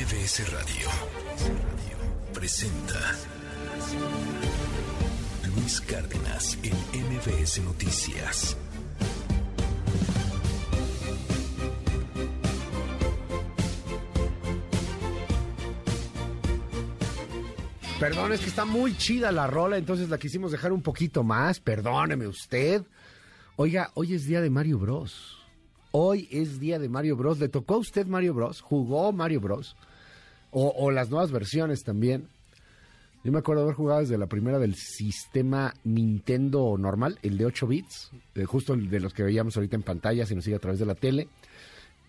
MBS Radio presenta Luis Cárdenas en MBS Noticias. Perdón, es que está muy chida la rola, entonces la quisimos dejar un poquito más. Perdóneme usted. Oiga, hoy es día de Mario Bros. Hoy es día de Mario Bros. ¿Le tocó a usted Mario Bros? ¿Jugó Mario Bros? O, las nuevas versiones también. Yo me acuerdo haber jugado desde la primera del sistema Nintendo normal, el de 8 bits, justo el de los que veíamos ahorita en pantalla, si nos sigue a través de la tele.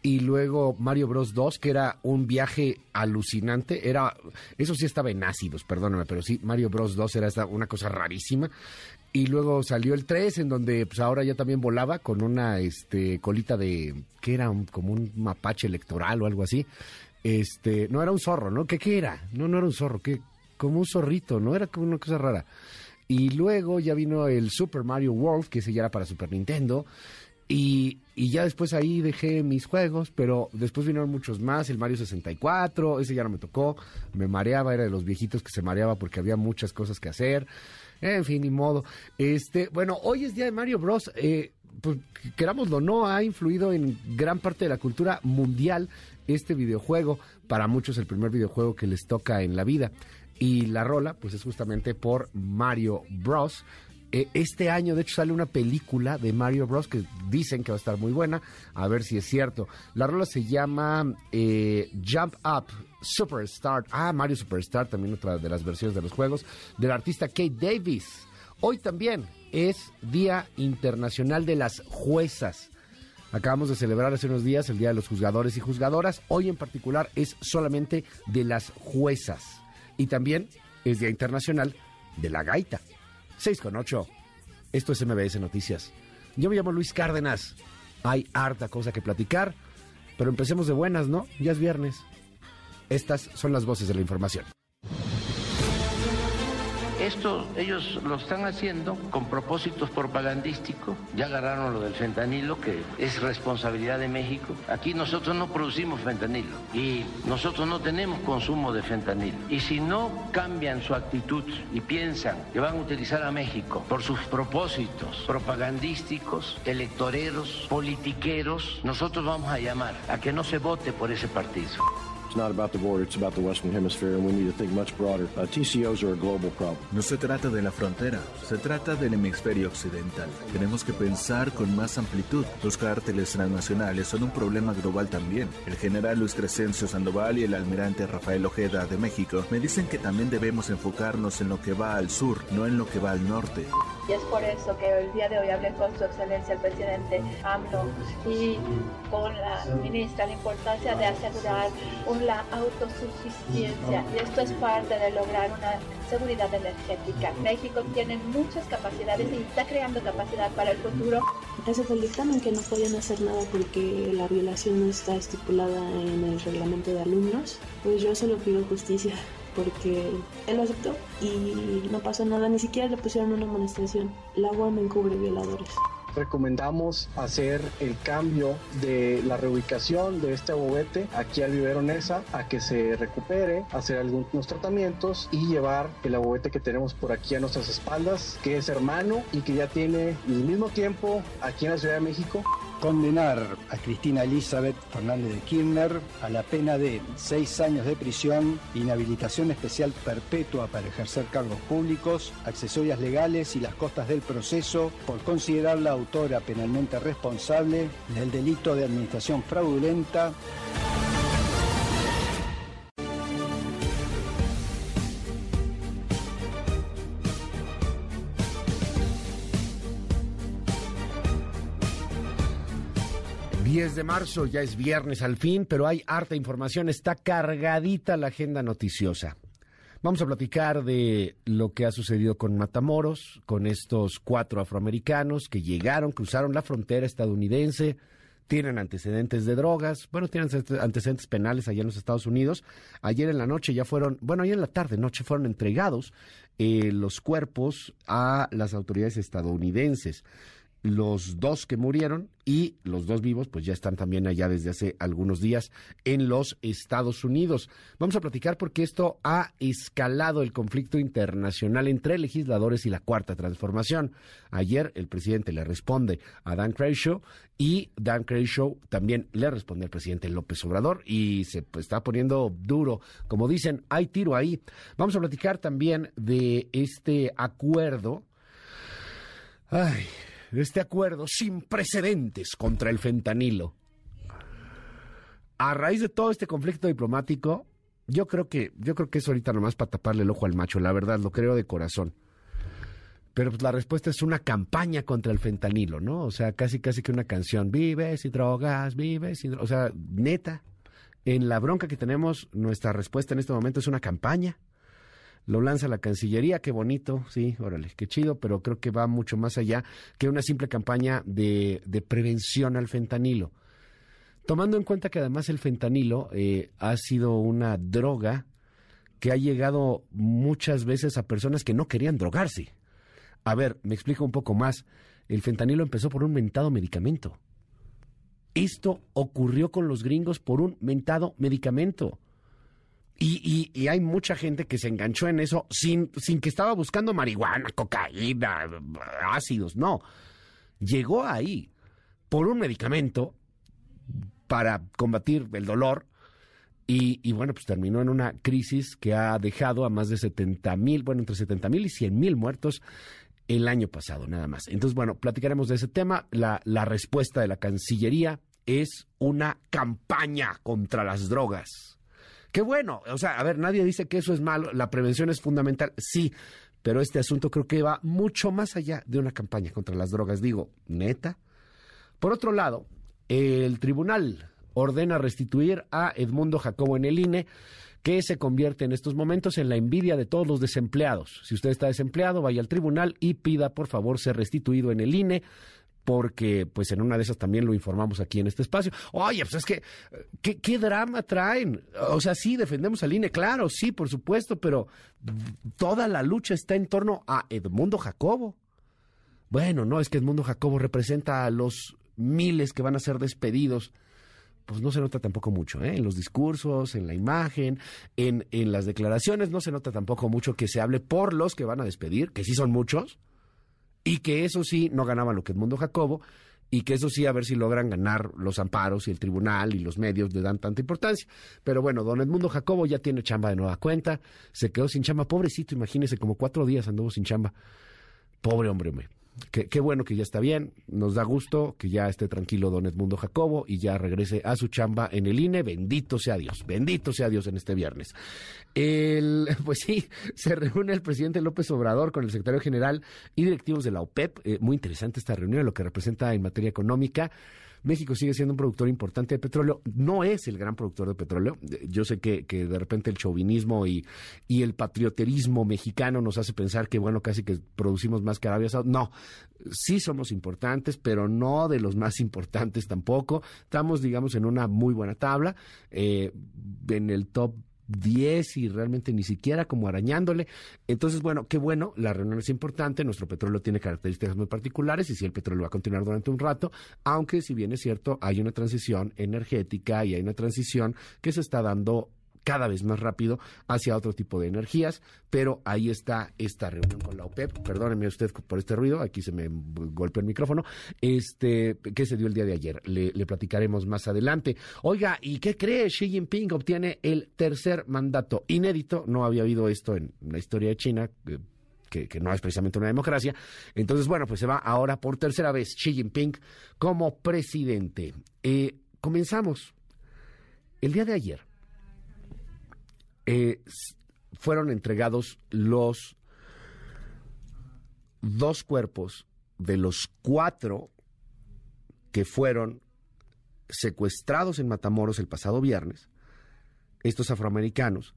Y luego Mario Bros 2, que era un viaje alucinante. Era, eso sí estaba en ácidos, perdóname, pero sí, Mario Bros 2 era una cosa rarísima. Y luego salió el 3, en donde pues ahora ya también volaba con una este, colita de, que era como un mapache electoral o algo así. Este, no era un zorro, ¿no? ¿Qué, qué era? No, no era un zorro, que como un zorrito, ¿no? Era como una cosa rara. Y luego ya vino el Super Mario World, que ese ya era para Super Nintendo. Y, y, ya después ahí dejé mis juegos, pero después vinieron muchos más, el Mario 64, ese ya no me tocó, me mareaba, era de los viejitos que se mareaba porque había muchas cosas que hacer. En fin, ni modo. Este, bueno, hoy es día de Mario Bros. Eh, pues, querámoslo no, ha influido en gran parte de la cultura mundial este videojuego. Para muchos el primer videojuego que les toca en la vida. Y la rola, pues es justamente por Mario Bros. Eh, este año, de hecho, sale una película de Mario Bros. que dicen que va a estar muy buena. A ver si es cierto. La rola se llama eh, Jump Up Superstar. Ah, Mario Superstar, también otra de las versiones de los juegos. Del artista Kate Davis. Hoy también es Día Internacional de las Juezas. Acabamos de celebrar hace unos días el Día de los Juzgadores y Juzgadoras. Hoy en particular es solamente de las juezas. Y también es Día Internacional de la Gaita. 6 con 8. Esto es MBS Noticias. Yo me llamo Luis Cárdenas. Hay harta cosa que platicar, pero empecemos de buenas, ¿no? Ya es viernes. Estas son las voces de la información. Esto ellos lo están haciendo con propósitos propagandísticos. Ya agarraron lo del fentanilo, que es responsabilidad de México. Aquí nosotros no producimos fentanilo y nosotros no tenemos consumo de fentanilo. Y si no cambian su actitud y piensan que van a utilizar a México por sus propósitos propagandísticos, electoreros, politiqueros, nosotros vamos a llamar a que no se vote por ese partido. No se trata de la frontera, se trata del hemisferio occidental. Tenemos que pensar con más amplitud. Los cárteles transnacionales son un problema global también. El general Luis Crescencio Sandoval y el almirante Rafael Ojeda de México me dicen que también debemos enfocarnos en lo que va al sur, no en lo que va al norte. Y es por eso que el día de hoy hablé con su excelencia el presidente AMLO y con la ministra la importancia de asegurar una autosuficiencia y esto es parte de lograr una seguridad energética. México tiene muchas capacidades y está creando capacidad para el futuro. Ese fue el dictamen que no podían hacer nada porque la violación no está estipulada en el reglamento de alumnos. Pues yo solo pido justicia porque él lo aceptó y no pasó nada, ni siquiera le pusieron una amonestación. La UAM encubre violadores recomendamos hacer el cambio de la reubicación de este abobete aquí al vivero Nesa a que se recupere, hacer algunos tratamientos y llevar el abobete que tenemos por aquí a nuestras espaldas, que es hermano y que ya tiene el mismo tiempo aquí en la Ciudad de México condenar a Cristina Elizabeth Fernández de Kirchner a la pena de seis años de prisión, inhabilitación especial perpetua para ejercer cargos públicos, accesorias legales y las costas del proceso por considerarla autora penalmente responsable del delito de administración fraudulenta 10 de marzo, ya es viernes al fin, pero hay harta información, está cargadita la agenda noticiosa. Vamos a platicar de lo que ha sucedido con Matamoros, con estos cuatro afroamericanos que llegaron, cruzaron la frontera estadounidense, tienen antecedentes de drogas, bueno, tienen antecedentes penales allá en los Estados Unidos. Ayer en la noche ya fueron, bueno, ayer en la tarde, noche fueron entregados eh, los cuerpos a las autoridades estadounidenses. Los dos que murieron y los dos vivos pues ya están también allá desde hace algunos días en los Estados Unidos. Vamos a platicar porque esto ha escalado el conflicto internacional entre legisladores y la cuarta transformación. Ayer el presidente le responde a Dan Crenshaw y Dan Crenshaw también le responde al presidente López Obrador y se está poniendo duro. Como dicen, hay tiro ahí. Vamos a platicar también de este acuerdo. Ay, este acuerdo sin precedentes contra el fentanilo. A raíz de todo este conflicto diplomático, yo creo que, yo creo que es ahorita nomás para taparle el ojo al macho, la verdad, lo creo de corazón. Pero pues la respuesta es una campaña contra el fentanilo, ¿no? O sea, casi casi que una canción, vives y drogas, vives y drogas. O sea, neta, en la bronca que tenemos, nuestra respuesta en este momento es una campaña lo lanza la Cancillería, qué bonito, sí, órale, qué chido, pero creo que va mucho más allá que una simple campaña de, prevención al fentanilo. Tomando en cuenta que además el fentanilo eh, ha sido una droga que ha llegado muchas veces a personas que no querían drogarse. A ver, me explico un poco más. El fentanilo empezó por un mentado medicamento. Esto ocurrió con los gringos por un mentado medicamento. Y, hay mucha gente que se enganchó en eso sin, sin que estaba buscando marihuana, cocaína, ácidos, no. Llegó ahí por un medicamento para combatir el dolor y, bueno, pues terminó en una crisis que ha dejado a más de 70 mil, bueno, entre 70 mil y 100 mil muertos el año pasado, nada más. Entonces, bueno, platicaremos de ese tema. La, la respuesta de la Cancillería es una campaña contra las drogas. Qué bueno, o sea, a ver, nadie dice que eso es malo, la prevención es fundamental, sí, pero este asunto creo que va mucho más allá de una campaña contra las drogas, digo, neta. Por otro lado, el tribunal ordena restituir a Edmundo Jacobo en el INE que se convierte en estos momentos en la envidia de todos los desempleados. Si usted está desempleado, vaya al tribunal y pida por favor ser restituido en el INE porque pues en una de esas también lo informamos aquí en este espacio. Oye, pues es que, ¿qué, drama traen? O sea, sí, defendemos al INE, claro, sí, por supuesto, pero toda la lucha está en torno a Edmundo Jacobo. Bueno, no, es que Edmundo Jacobo representa a los miles que van a ser despedidos. Pues no se nota tampoco mucho, ¿eh? En los discursos, en la imagen, en, en las declaraciones, no se nota tampoco mucho que se hable por los que van a despedir, que sí son muchos y que eso sí no ganaban lo que Edmundo Jacobo y que eso sí a ver si logran ganar los amparos y el tribunal y los medios le dan tanta importancia. Pero bueno, don Edmundo Jacobo ya tiene chamba de nueva cuenta, se quedó sin chamba, pobrecito, imagínese, como cuatro días anduvo sin chamba. Pobre hombre, hombre. Qué, bueno que ya está bien, nos da gusto que ya esté tranquilo don Edmundo Jacobo y ya regrese a su chamba en el INE. Bendito sea Dios, bendito sea Dios en este viernes. El, pues sí, se reúne el presidente López Obrador con el secretario general y directivos de la OPEP. Eh, muy interesante esta reunión, lo que representa en materia económica. México sigue siendo un productor importante de petróleo. No es el gran productor de petróleo. Yo sé que, de repente el chauvinismo y, y, el patrioterismo mexicano nos hace pensar que, bueno, casi que producimos más que Arabia Saudita. No, sí somos importantes, pero no de los más importantes tampoco. Estamos, digamos, en una muy buena tabla. Eh, en el top 10 y realmente ni siquiera como arañándole. Entonces, bueno, qué bueno, la reunión es importante, nuestro petróleo tiene características muy particulares y si el petróleo va a continuar durante un rato, aunque si bien es cierto, hay una transición energética y hay una transición que se está dando cada vez más rápido hacia otro tipo de energías, pero ahí está esta reunión con la OPEP, perdóneme usted por este ruido, aquí se me golpeó el micrófono, este, que se dio el día de ayer, le, platicaremos más adelante. Oiga, ¿y qué cree? Xi Jinping obtiene el tercer mandato inédito, no había habido esto en la historia de China, que, no es precisamente una democracia. Entonces, bueno, pues se va ahora por tercera vez Xi Jinping como presidente. Eh, comenzamos. El día de ayer, eh, fueron entregados los dos cuerpos de los cuatro que fueron secuestrados en Matamoros el pasado viernes, estos afroamericanos,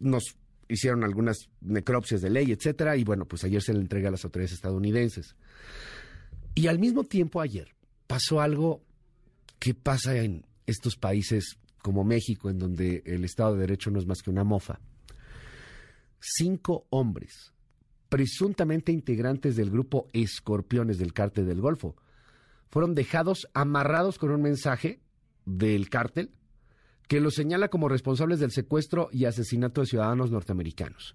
nos hicieron algunas necropsias de ley, etcétera, y bueno, pues ayer se le entrega a las autoridades estadounidenses. Y al mismo tiempo ayer pasó algo que pasa en estos países como México, en donde el Estado de Derecho no es más que una mofa, cinco hombres presuntamente integrantes del grupo Escorpiones del Cártel del Golfo, fueron dejados amarrados con un mensaje del cártel que los señala como responsables del secuestro y asesinato de ciudadanos norteamericanos.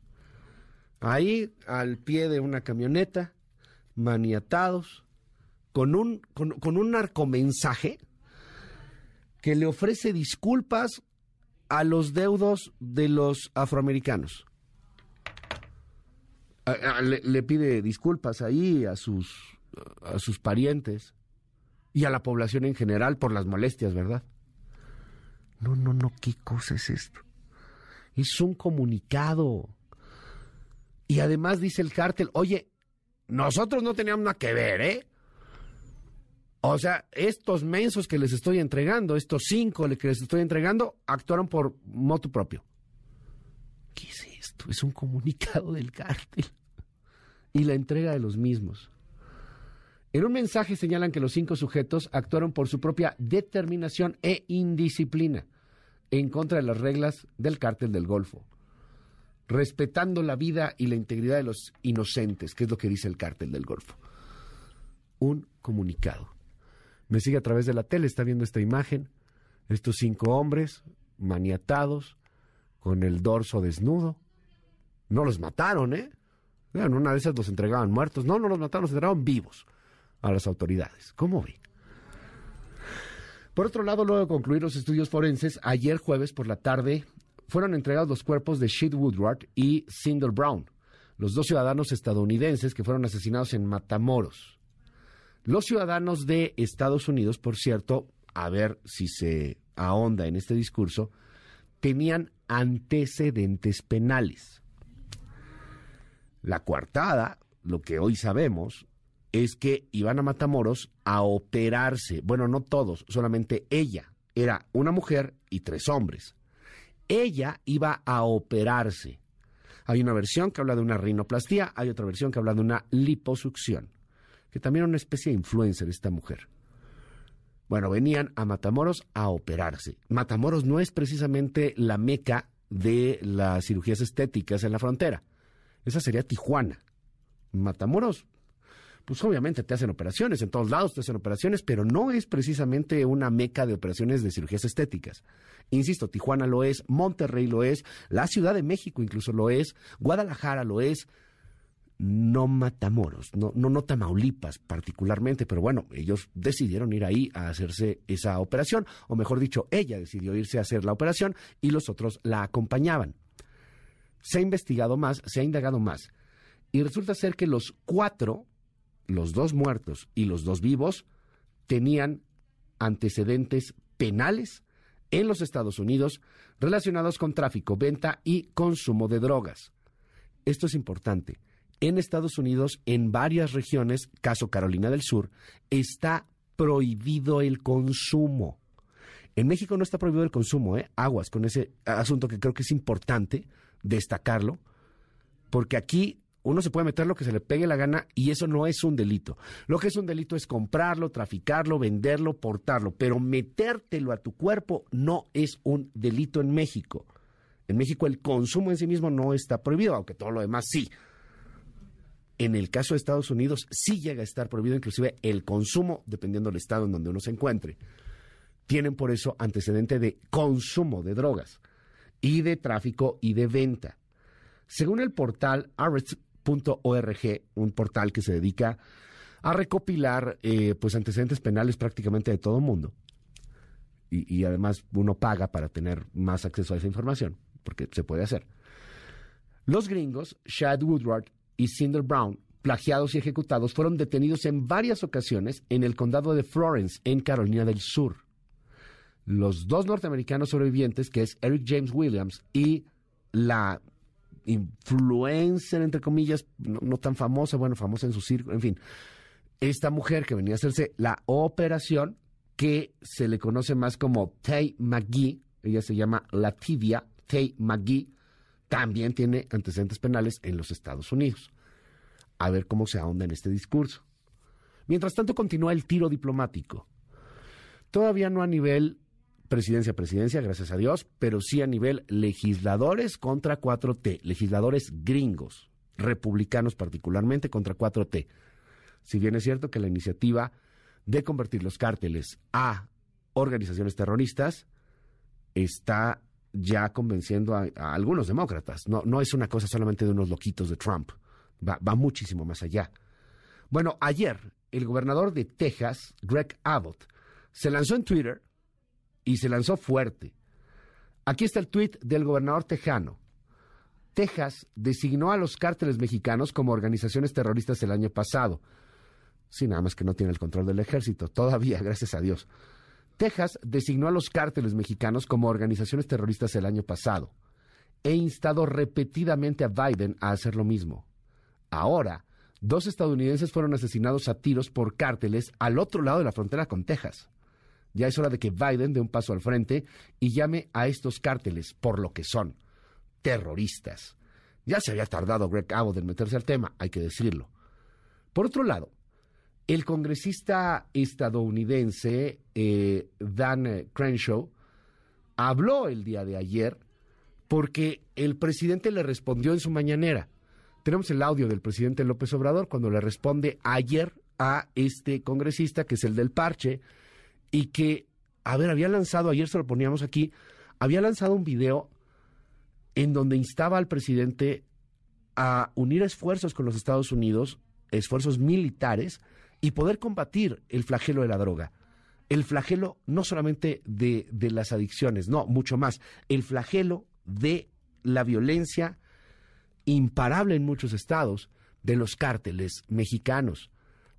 Ahí, al pie de una camioneta, maniatados, con un, con, un narcomensaje que le ofrece disculpas a los deudos de los afroamericanos. Le, pide disculpas ahí a sus, a sus parientes y a la población en general por las molestias, ¿verdad? No, no, no, ¿qué cosa es esto? Es un comunicado. Y además dice el cártel, oye, nosotros no teníamos nada que ver, ¿eh? O sea, estos mensos que les estoy entregando, estos cinco que les estoy entregando, actuaron por moto propio. ¿Qué es esto? Es un comunicado del cártel. Y la entrega de los mismos. En un mensaje señalan que los cinco sujetos actuaron por su propia determinación e indisciplina en contra de las reglas del cártel del Golfo, respetando la vida y la integridad de los inocentes, que es lo que dice el cártel del Golfo. Un comunicado me sigue a través de la tele, está viendo esta imagen, estos cinco hombres maniatados, con el dorso desnudo. No los mataron, ¿eh? En una de esas los entregaban muertos. No, no los mataron, los entregaban vivos a las autoridades. ¿Cómo ve? Por otro lado, luego de concluir los estudios forenses, ayer jueves por la tarde fueron entregados los cuerpos de Sheet Woodward y Cinder Brown, los dos ciudadanos estadounidenses que fueron asesinados en Matamoros. Los ciudadanos de Estados Unidos, por cierto, a ver si se ahonda en este discurso, tenían antecedentes penales. La coartada, lo que hoy sabemos, es que iban a Matamoros a operarse. Bueno, no todos, solamente ella. Era una mujer y tres hombres. Ella iba a operarse. Hay una versión que habla de una rinoplastía, hay otra versión que habla de una liposucción que también era una especie de influencer esta mujer. Bueno, venían a Matamoros a operarse. Matamoros no es precisamente la meca de las cirugías estéticas en la frontera. Esa sería Tijuana. Matamoros, pues obviamente te hacen operaciones, en todos lados te hacen operaciones, pero no es precisamente una meca de operaciones de cirugías estéticas. Insisto, Tijuana lo es, Monterrey lo es, la Ciudad de México incluso lo es, Guadalajara lo es, no Matamoros, no, no, no Tamaulipas particularmente, pero bueno, ellos decidieron ir ahí a hacerse esa operación, o mejor dicho, ella decidió irse a hacer la operación y los otros la acompañaban. Se ha investigado más, se ha indagado más, y resulta ser que los cuatro, los dos muertos y los dos vivos, tenían antecedentes penales en los Estados Unidos relacionados con tráfico, venta y consumo de drogas. Esto es importante en Estados Unidos, en varias regiones, caso Carolina del Sur, está prohibido el consumo. En México no está prohibido el consumo, ¿eh? Aguas con ese asunto que creo que es importante destacarlo, porque aquí uno se puede meter lo que se le pegue la gana y eso no es un delito. Lo que es un delito es comprarlo, traficarlo, venderlo, portarlo, pero metértelo a tu cuerpo no es un delito en México. En México el consumo en sí mismo no está prohibido, aunque todo lo demás sí. En el caso de Estados Unidos sí llega a estar prohibido inclusive el consumo, dependiendo del estado en donde uno se encuentre. Tienen por eso antecedente de consumo de drogas y de tráfico y de venta. Según el portal arrest.org, un portal que se dedica a recopilar eh, pues antecedentes penales prácticamente de todo el mundo, y, y además uno paga para tener más acceso a esa información, porque se puede hacer. Los gringos, Shad Woodward y Cinder Brown, plagiados y ejecutados, fueron detenidos en varias ocasiones en el condado de Florence, en Carolina del Sur. Los dos norteamericanos sobrevivientes, que es Eric James Williams y la influencer, entre comillas, no, tan famosa, bueno, famosa en su circo, en fin, esta mujer que venía a hacerse la operación, que se le conoce más como Tay McGee, ella se llama Lativia Tay McGee, también tiene antecedentes penales en los Estados Unidos. A ver cómo se ahonda en este discurso. Mientras tanto, continúa el tiro diplomático. Todavía no a nivel presidencia-presidencia, gracias a Dios, pero sí a nivel legisladores contra 4T, legisladores gringos, republicanos particularmente, contra 4T. Si bien es cierto que la iniciativa de convertir los cárteles a organizaciones terroristas está ya convenciendo a, algunos demócratas. No, no es una cosa solamente de unos loquitos de Trump, va, va muchísimo más allá. Bueno, ayer el gobernador de Texas, Greg Abbott, se lanzó en Twitter y se lanzó fuerte. Aquí está el tuit del gobernador tejano. Texas designó a los cárteles mexicanos como organizaciones terroristas el año pasado. Sí, nada más que no tiene el control del ejército, todavía, gracias a Dios. Texas designó a los cárteles mexicanos como organizaciones terroristas el año pasado. He instado repetidamente a Biden a hacer lo mismo. Ahora, dos estadounidenses fueron asesinados a tiros por cárteles al otro lado de la frontera con Texas. Ya es hora de que Biden dé un paso al frente y llame a estos cárteles por lo que son, terroristas. Ya se había tardado Greg Abbott en meterse al tema, hay que decirlo. Por otro lado, el congresista estadounidense eh, Dan Crenshaw habló el día de ayer porque el presidente le respondió en su mañanera. Tenemos el audio del presidente López Obrador cuando le responde ayer a este congresista, que es el del parche, y que, a ver, había lanzado, ayer se lo poníamos aquí, había lanzado un video en donde instaba al presidente a unir esfuerzos con los Estados Unidos, esfuerzos militares, y poder combatir el flagelo de la droga. El flagelo no solamente de, de las adicciones, no, mucho más, el flagelo de la violencia imparable en muchos estados de los cárteles mexicanos.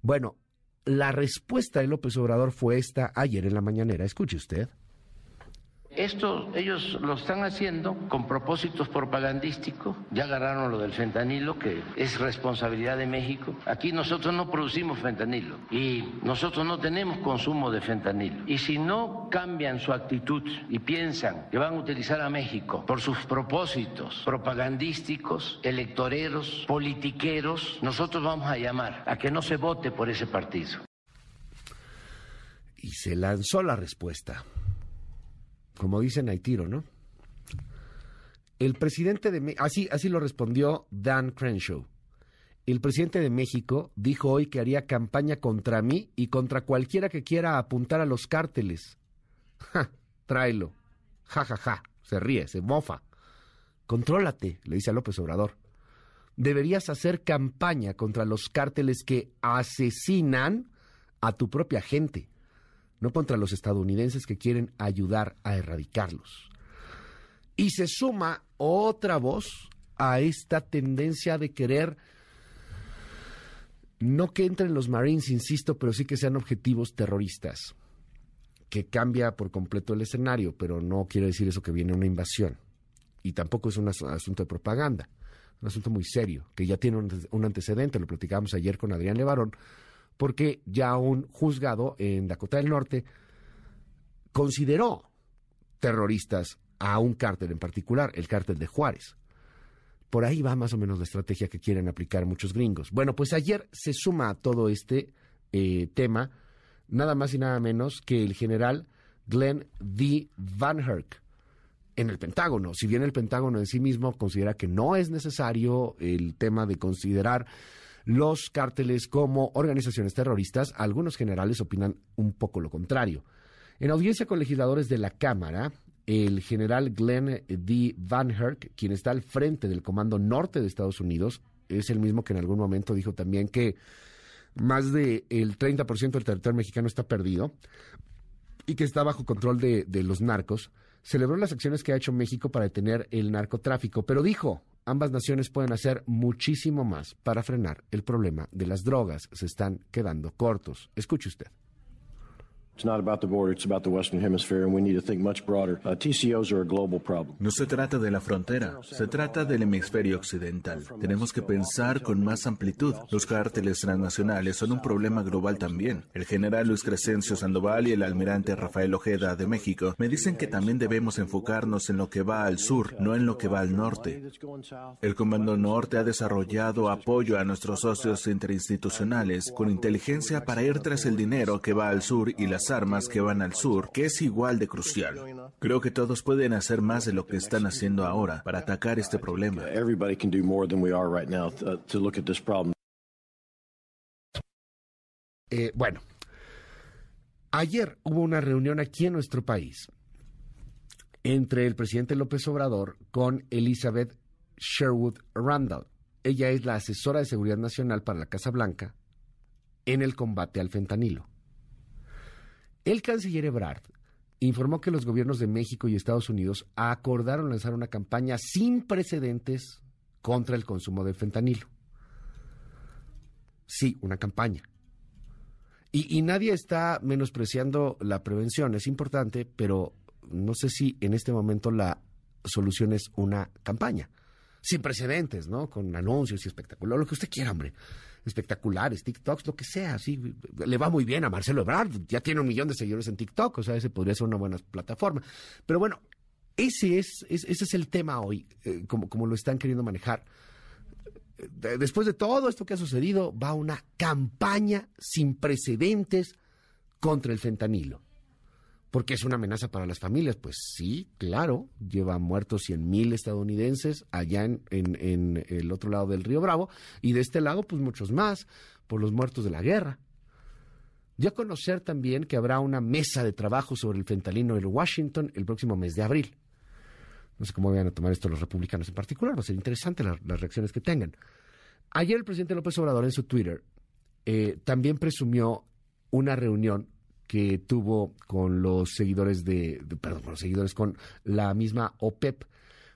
Bueno, la respuesta de López Obrador fue esta ayer en la mañanera. Escuche usted. Esto ellos lo están haciendo con propósitos propagandísticos. Ya agarraron lo del fentanilo, que es responsabilidad de México. Aquí nosotros no producimos fentanilo y nosotros no tenemos consumo de fentanilo. Y si no cambian su actitud y piensan que van a utilizar a México por sus propósitos propagandísticos, electoreros, politiqueros, nosotros vamos a llamar a que no se vote por ese partido. Y se lanzó la respuesta como dicen, hay tiro, ¿no? El presidente de así así lo respondió Dan Crenshaw. El presidente de México dijo hoy que haría campaña contra mí y contra cualquiera que quiera apuntar a los cárteles. Ja, tráelo. Ja, ja, ja. Se ríe, se mofa. Contrólate, le dice a López Obrador. Deberías hacer campaña contra los cárteles que asesinan a tu propia gente no contra los estadounidenses que quieren ayudar a erradicarlos. Y se suma otra voz a esta tendencia de querer no que entren los Marines, insisto, pero sí que sean objetivos terroristas, que cambia por completo el escenario, pero no quiere decir eso que viene una invasión. Y tampoco es un asunto de propaganda, un asunto muy serio, que ya tiene un antecedente, lo platicábamos ayer con Adrián Levarón, porque ya un juzgado en Dakota del Norte consideró terroristas a un cártel en particular, el cártel de Juárez. Por ahí va más o menos la estrategia que quieren aplicar muchos gringos. Bueno, pues ayer se suma a todo este eh, tema nada más y nada menos que el general Glenn D. Van Herk en el Pentágono. Si bien el Pentágono en sí mismo considera que no es necesario el tema de considerar los cárteles como organizaciones terroristas, algunos generales opinan un poco lo contrario. En audiencia con legisladores de la Cámara, el general Glenn D. Van Herk, quien está al frente del Comando Norte de Estados Unidos, es el mismo que en algún momento dijo también que más del 30% del territorio mexicano está perdido y que está bajo control de los narcos, celebró las acciones que ha hecho México para detener el narcotráfico, pero dijo, ambas naciones pueden hacer muchísimo más para frenar el problema de las drogas. Se están quedando cortos. Escuche usted. No se trata de la frontera, se trata del hemisferio occidental. Tenemos que pensar con más amplitud. Los cárteles transnacionales son un problema global también. El general Luis Crescencio Sandoval y el almirante Rafael Ojeda de México me dicen que también debemos enfocarnos en lo que va al sur, no en lo que va al norte. El Comando Norte ha desarrollado apoyo a nuestros socios interinstitucionales con inteligencia para ir tras el dinero que va al sur y las las armas que van al sur, que es igual de crucial. Creo que todos pueden hacer más de lo que están haciendo ahora para atacar este problema. Eh, bueno, ayer hubo una reunión aquí en nuestro país entre el presidente López Obrador con Elizabeth Sherwood Randall. Ella es la asesora de seguridad nacional para la Casa Blanca en el combate al fentanilo. El canciller Ebrard informó que los gobiernos de México y Estados Unidos acordaron lanzar una campaña sin precedentes contra el consumo de fentanilo. Sí, una campaña. Y, nadie está menospreciando la prevención, es importante, pero no sé si en este momento la solución es una campaña. Sin precedentes, ¿no? Con anuncios y espectáculos, lo que usted quiera, hombre. Espectaculares, TikToks, lo que sea, sí. Le va muy bien a Marcelo Ebrard, ya tiene un millón de seguidores en TikTok, o sea, ese podría ser una buena plataforma. Pero bueno, ese es, ese es el tema hoy, eh, como, como lo están queriendo manejar después de todo esto que ha sucedido, va una campaña sin precedentes contra el fentanilo. Porque es una amenaza para las familias. Pues sí, claro, lleva muertos 100 mil estadounidenses allá en, en, el otro lado del río Bravo y de este lado, pues muchos más por los muertos de la guerra. Ya conocer también que habrá una mesa de trabajo sobre el fentanilo en Washington el próximo mes de abril. No sé cómo vayan a tomar esto los republicanos en particular, va a ser interesante las reacciones que tengan. Ayer el presidente López Obrador en su Twitter eh, también presumió una reunión que tuvo con los seguidores de, perdón, con los seguidores, con la misma OPEP.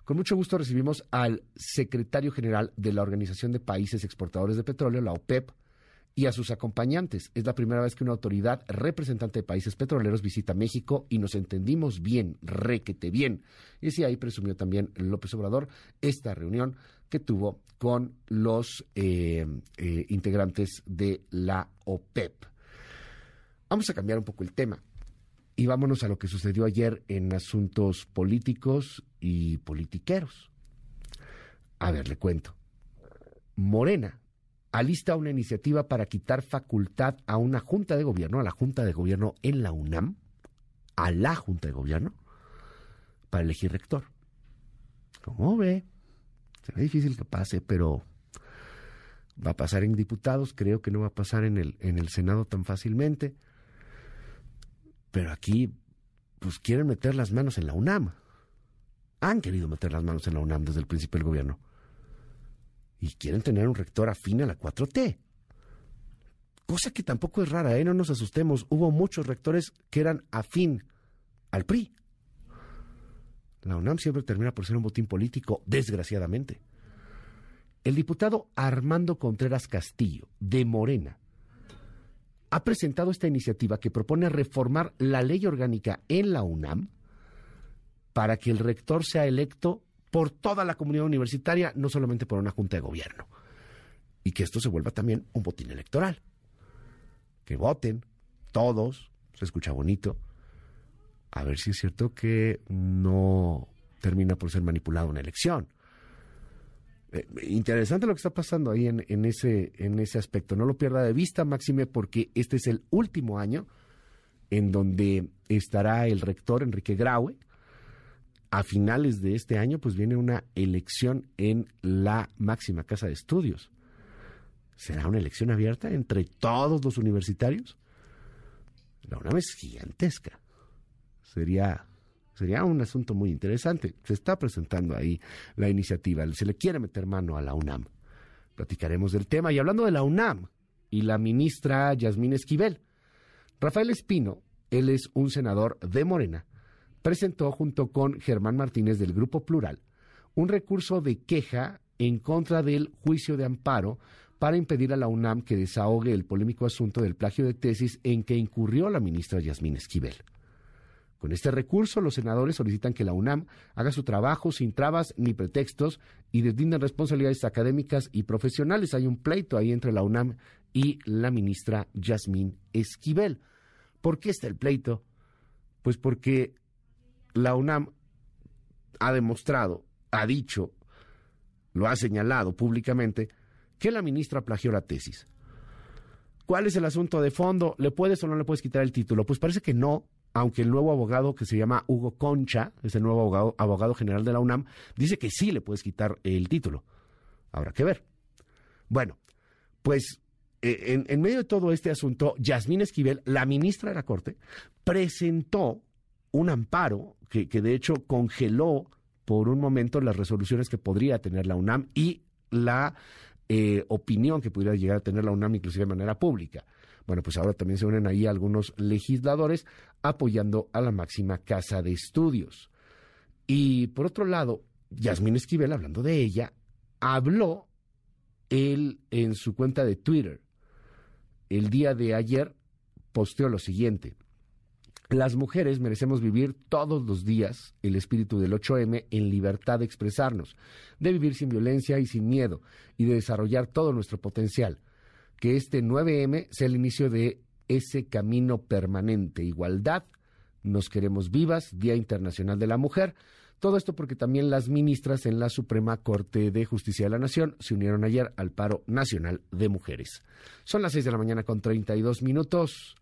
Con mucho gusto recibimos al secretario general de la Organización de Países Exportadores de Petróleo, la OPEP, y a sus acompañantes. Es la primera vez que una autoridad representante de países petroleros visita México y nos entendimos bien, requete bien. Y así ahí presumió también López Obrador esta reunión que tuvo con los eh, eh, integrantes de la OPEP. Vamos a cambiar un poco el tema y vámonos a lo que sucedió ayer en asuntos políticos y politiqueros. A ver, le cuento. Morena alista una iniciativa para quitar facultad a una junta de gobierno, a la junta de gobierno en la UNAM, a la junta de gobierno, para elegir rector. ¿Cómo ve? Será difícil que pase, pero va a pasar en diputados, creo que no va a pasar en el, en el Senado tan fácilmente. Pero aquí, pues quieren meter las manos en la UNAM. Han querido meter las manos en la UNAM desde el principio del gobierno y quieren tener un rector afín a la 4T. Cosa que tampoco es rara, ¿eh? no nos asustemos. Hubo muchos rectores que eran afín al PRI. La UNAM siempre termina por ser un botín político, desgraciadamente. El diputado Armando Contreras Castillo, de Morena, ha presentado esta iniciativa que propone reformar la ley orgánica en la UNAM para que el rector sea electo por toda la comunidad universitaria, no solamente por una junta de gobierno. Y que esto se vuelva también un botín electoral. Que voten todos, se escucha bonito. A ver si es cierto que no termina por ser manipulada una elección. Eh, interesante lo que está pasando ahí en, ese, en ese aspecto. No lo pierda de vista, Máxime, porque este es el último año en donde estará el rector Enrique Graue, a finales de este año, pues viene una elección en la máxima casa de estudios. ¿Será una elección abierta entre todos los universitarios? La UNAM es gigantesca. Sería, sería un asunto muy interesante. Se está presentando ahí la iniciativa. Se le quiere meter mano a la UNAM. Platicaremos del tema. Y hablando de la UNAM y la ministra Yasmín Esquivel, Rafael Espino, él es un senador de Morena, presentó junto con Germán Martínez del Grupo Plural un recurso de queja en contra del juicio de amparo para impedir a la UNAM que desahogue el polémico asunto del plagio de tesis en que incurrió la ministra Yasmín Esquivel. Con este recurso, los senadores solicitan que la UNAM haga su trabajo sin trabas ni pretextos y deslinden responsabilidades académicas y profesionales. Hay un pleito ahí entre la UNAM y la ministra Yasmín Esquivel. ¿Por qué está el pleito? Pues porque la UNAM ha demostrado, ha dicho, lo ha señalado públicamente, que la ministra plagió la tesis. ¿Cuál es el asunto de fondo? ¿Le puedes o no le puedes quitar el título? Pues parece que no, aunque el nuevo abogado que se llama Hugo Concha, es el nuevo abogado, abogado general de la UNAM, dice que sí le puedes quitar el título. Habrá que ver. Bueno, pues eh, en, medio de todo este asunto, Yasmín Esquivel, la ministra de la Corte, presentó un amparo que, de hecho congeló por un momento las resoluciones que podría tener la UNAM y la eh, opinión que pudiera llegar a tener la UNAM inclusive de manera pública. Bueno, pues ahora también se unen ahí algunos legisladores apoyando a la máxima casa de estudios. Y por otro lado, Yasmín Esquivel, hablando de ella, habló él en su cuenta de Twitter el día de ayer posteó lo siguiente. Las mujeres merecemos vivir todos los días el espíritu del 8M en libertad de expresarnos, de vivir sin violencia y sin miedo, y de desarrollar todo nuestro potencial. Que este 9M sea el inicio de ese camino permanente. Igualdad, nos queremos vivas, Día Internacional de la Mujer, todo esto porque también las ministras en la Suprema Corte de Justicia de la Nación se unieron ayer al paro nacional de mujeres. Son las seis de la mañana con 32 minutos.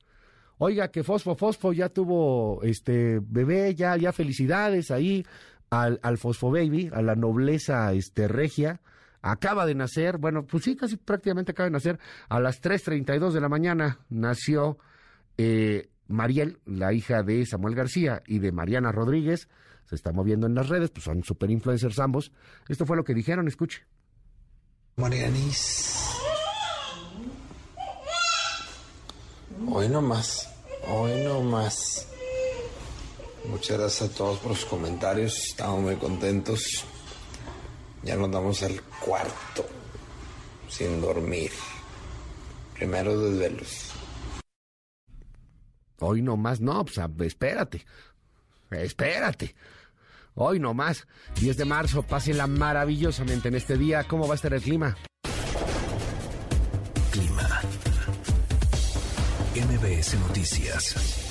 Oiga, que Fosfo Fosfo ya tuvo este bebé, ya, ya felicidades ahí al, al Fosfo Baby, a la nobleza este, regia. Acaba de nacer, bueno, pues sí, casi prácticamente acaba de nacer. A las 3.32 de la mañana nació eh, Mariel, la hija de Samuel García y de Mariana Rodríguez se está moviendo en las redes, pues son super influencers ambos. Esto fue lo que dijeron, escuche. Marianis. Hoy no más, hoy no más. Muchas gracias a todos por sus comentarios, estamos muy contentos. Ya nos damos al cuarto, sin dormir. Primero desvelos. Hoy no más, no, pues espérate, espérate. Hoy no más, 10 de marzo, pásenla maravillosamente en este día. ¿Cómo va a estar el clima? Clima. MBS Noticias.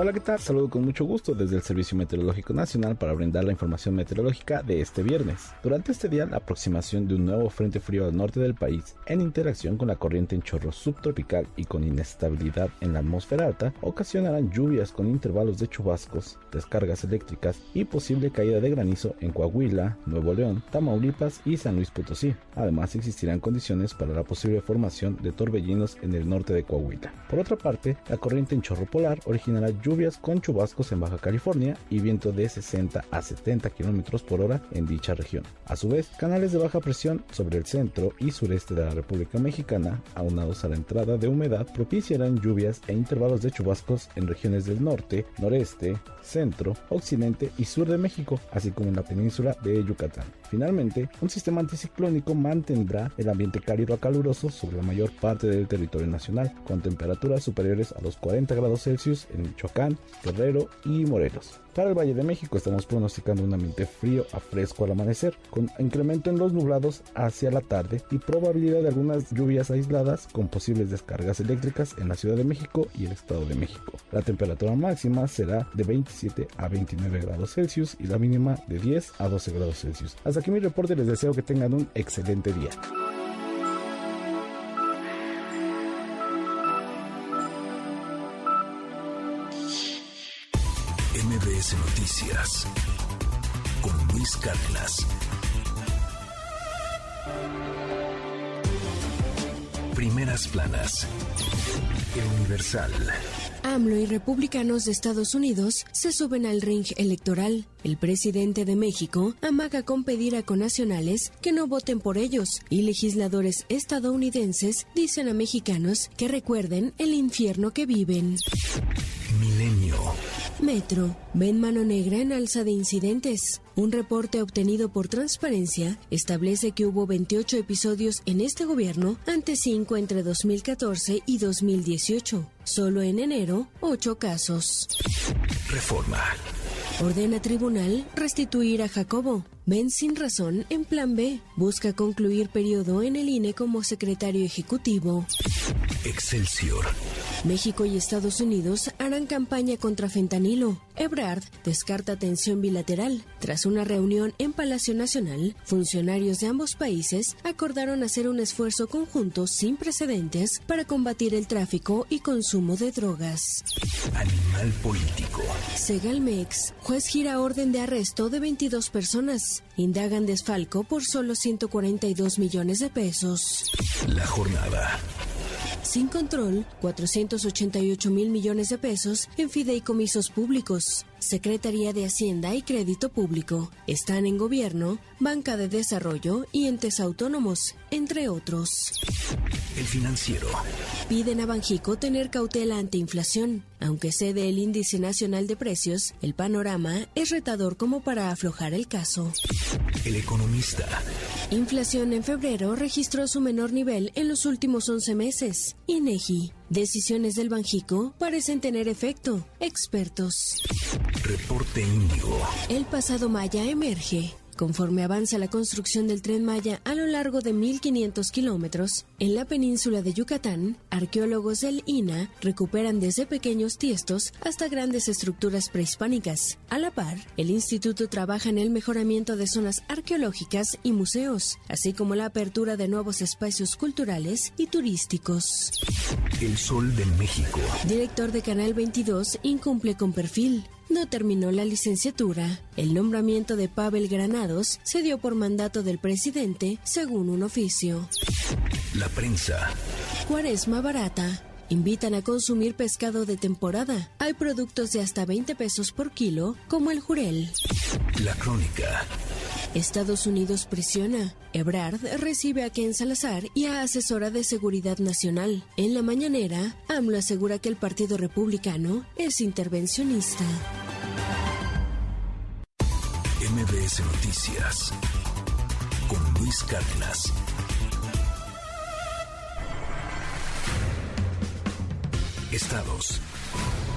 Hola, ¿qué tal? Saludo con mucho gusto desde el Servicio Meteorológico Nacional para brindar la información meteorológica de este viernes. Durante este día, la aproximación de un nuevo frente frío al norte del país, en interacción con la corriente en chorro subtropical y con inestabilidad en la atmósfera alta, ocasionarán lluvias con intervalos de chubascos, descargas eléctricas y posible caída de granizo en Coahuila, Nuevo León, Tamaulipas y San Luis Potosí. Además, existirán condiciones para la posible formación de torbellinos en el norte de Coahuila. Por otra parte, la corriente en chorro polar originará lluvias con chubascos en Baja California y viento de 60 a 70 km por hora en dicha región. A su vez, canales de baja presión sobre el centro y sureste de la República Mexicana, aunados a la entrada de humedad, propiciarán lluvias e intervalos de chubascos en regiones del norte, noreste, centro, occidente y sur de México, así como en la península de Yucatán. Finalmente, un sistema anticiclónico mantendrá el ambiente cálido a caluroso sobre la mayor parte del territorio nacional, con temperaturas superiores a los 40 grados Celsius en Michoacán, Guerrero y Morelos. Para el Valle de México estamos pronosticando un ambiente frío a fresco al amanecer, con incremento en los nublados hacia la tarde y probabilidad de algunas lluvias aisladas con posibles descargas eléctricas en la Ciudad de México y el Estado de México. La temperatura máxima será de 27 a 29 grados Celsius y la mínima de 10 a 12 grados Celsius. Hasta aquí mi reporte, les deseo que tengan un excelente día. MBS Noticias con Luis Cárdenas. Primeras planas. El Universal. AMLO y republicanos de Estados Unidos se suben al ring electoral. El presidente de México amaga con pedir a conacionales que no voten por ellos y legisladores estadounidenses dicen a mexicanos que recuerden el infierno que viven. Milenio. Metro. Ven mano negra en alza de incidentes. Un reporte obtenido por Transparencia establece que hubo 28 episodios en este gobierno ante 5 entre 2014 y 2018. Solo en enero, 8 casos. Reforma. Ordena tribunal restituir a Jacobo. Ven sin razón en plan B. Busca concluir periodo en el INE como secretario ejecutivo. Excelsior. México y Estados Unidos harán campaña contra fentanilo. Ebrard descarta tensión bilateral. Tras una reunión en Palacio Nacional, funcionarios de ambos países acordaron hacer un esfuerzo conjunto sin precedentes para combatir el tráfico y consumo de drogas. Animal político. Segalmex, juez gira orden de arresto de 22 personas. Indagan desfalco por solo 142 millones de pesos. La jornada. Sin control, 488 mil millones de pesos en fideicomisos públicos. Secretaría de Hacienda y Crédito Público. Están en gobierno, Banca de Desarrollo y entes autónomos, entre otros. El financiero. Piden a Banjico tener cautela ante inflación. Aunque cede el índice nacional de precios, el panorama es retador como para aflojar el caso. El economista. Inflación en febrero registró su menor nivel en los últimos 11 meses. INEGI. Decisiones del Banjico parecen tener efecto. Expertos. Reporte Índigo. El pasado Maya emerge. Conforme avanza la construcción del tren Maya a lo largo de 1.500 kilómetros, en la península de Yucatán, arqueólogos del INA recuperan desde pequeños tiestos hasta grandes estructuras prehispánicas. A la par, el instituto trabaja en el mejoramiento de zonas arqueológicas y museos, así como la apertura de nuevos espacios culturales y turísticos. El Sol de México. Director de Canal 22 incumple con perfil. No terminó la licenciatura. El nombramiento de Pavel Granados se dio por mandato del presidente, según un oficio. La prensa. Cuaresma barata. Invitan a consumir pescado de temporada. Hay productos de hasta 20 pesos por kilo, como el jurel. La crónica. Estados Unidos presiona. Ebrard recibe a Ken Salazar y a asesora de seguridad nacional. En la mañanera, AMLO asegura que el Partido Republicano es intervencionista. MBS Noticias. Con Luis Cárdenas. Estados.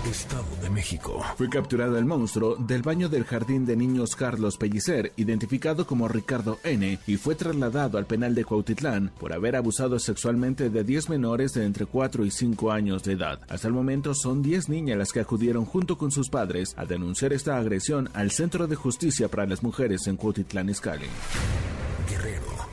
Estado de México. Fue capturado el monstruo del baño del jardín de niños Carlos Pellicer, identificado como Ricardo N., y fue trasladado al penal de Cuautitlán por haber abusado sexualmente de 10 menores de entre 4 y 5 años de edad. Hasta el momento son 10 niñas las que acudieron junto con sus padres a denunciar esta agresión al Centro de Justicia para las Mujeres en Cuautitlán Izcalli.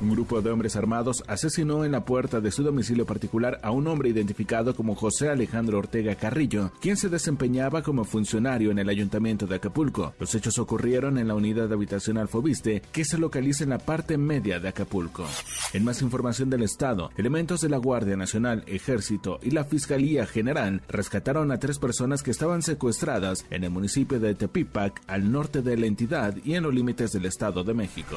Un grupo de hombres armados asesinó en la puerta de su domicilio particular a un hombre identificado como José Alejandro Ortega Carrillo, quien se desempeñaba como funcionario en el ayuntamiento de Acapulco. Los hechos ocurrieron en la unidad habitacional Fobiste, que se localiza en la parte media de Acapulco. En más información del Estado, elementos de la Guardia Nacional, Ejército y la Fiscalía General rescataron a tres personas que estaban secuestradas en el municipio de Tepipac, al norte de la entidad y en los límites del Estado de México.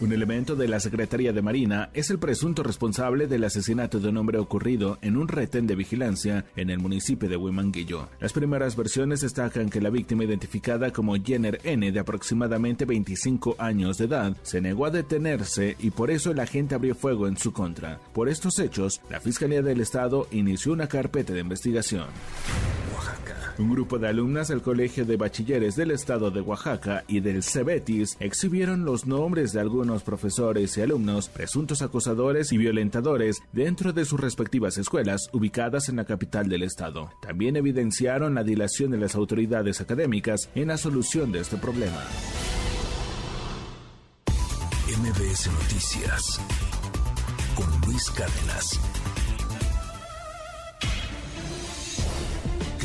Un elemento de la Secretaría de Marina es el presunto responsable del asesinato de un hombre ocurrido en un retén de vigilancia en el municipio de Huimanguillo. Las primeras versiones destacan que la víctima identificada como Jenner N de aproximadamente 25 años de edad se negó a detenerse y por eso el agente abrió fuego en su contra. Por estos hechos, la Fiscalía del Estado inició una carpeta de investigación. Un grupo de alumnas del Colegio de Bachilleres del Estado de Oaxaca y del Cebetis exhibieron los nombres de algunos profesores y alumnos presuntos acosadores y violentadores dentro de sus respectivas escuelas ubicadas en la capital del estado. También evidenciaron la dilación de las autoridades académicas en la solución de este problema. MBS Noticias. Con Luis Cárdenas.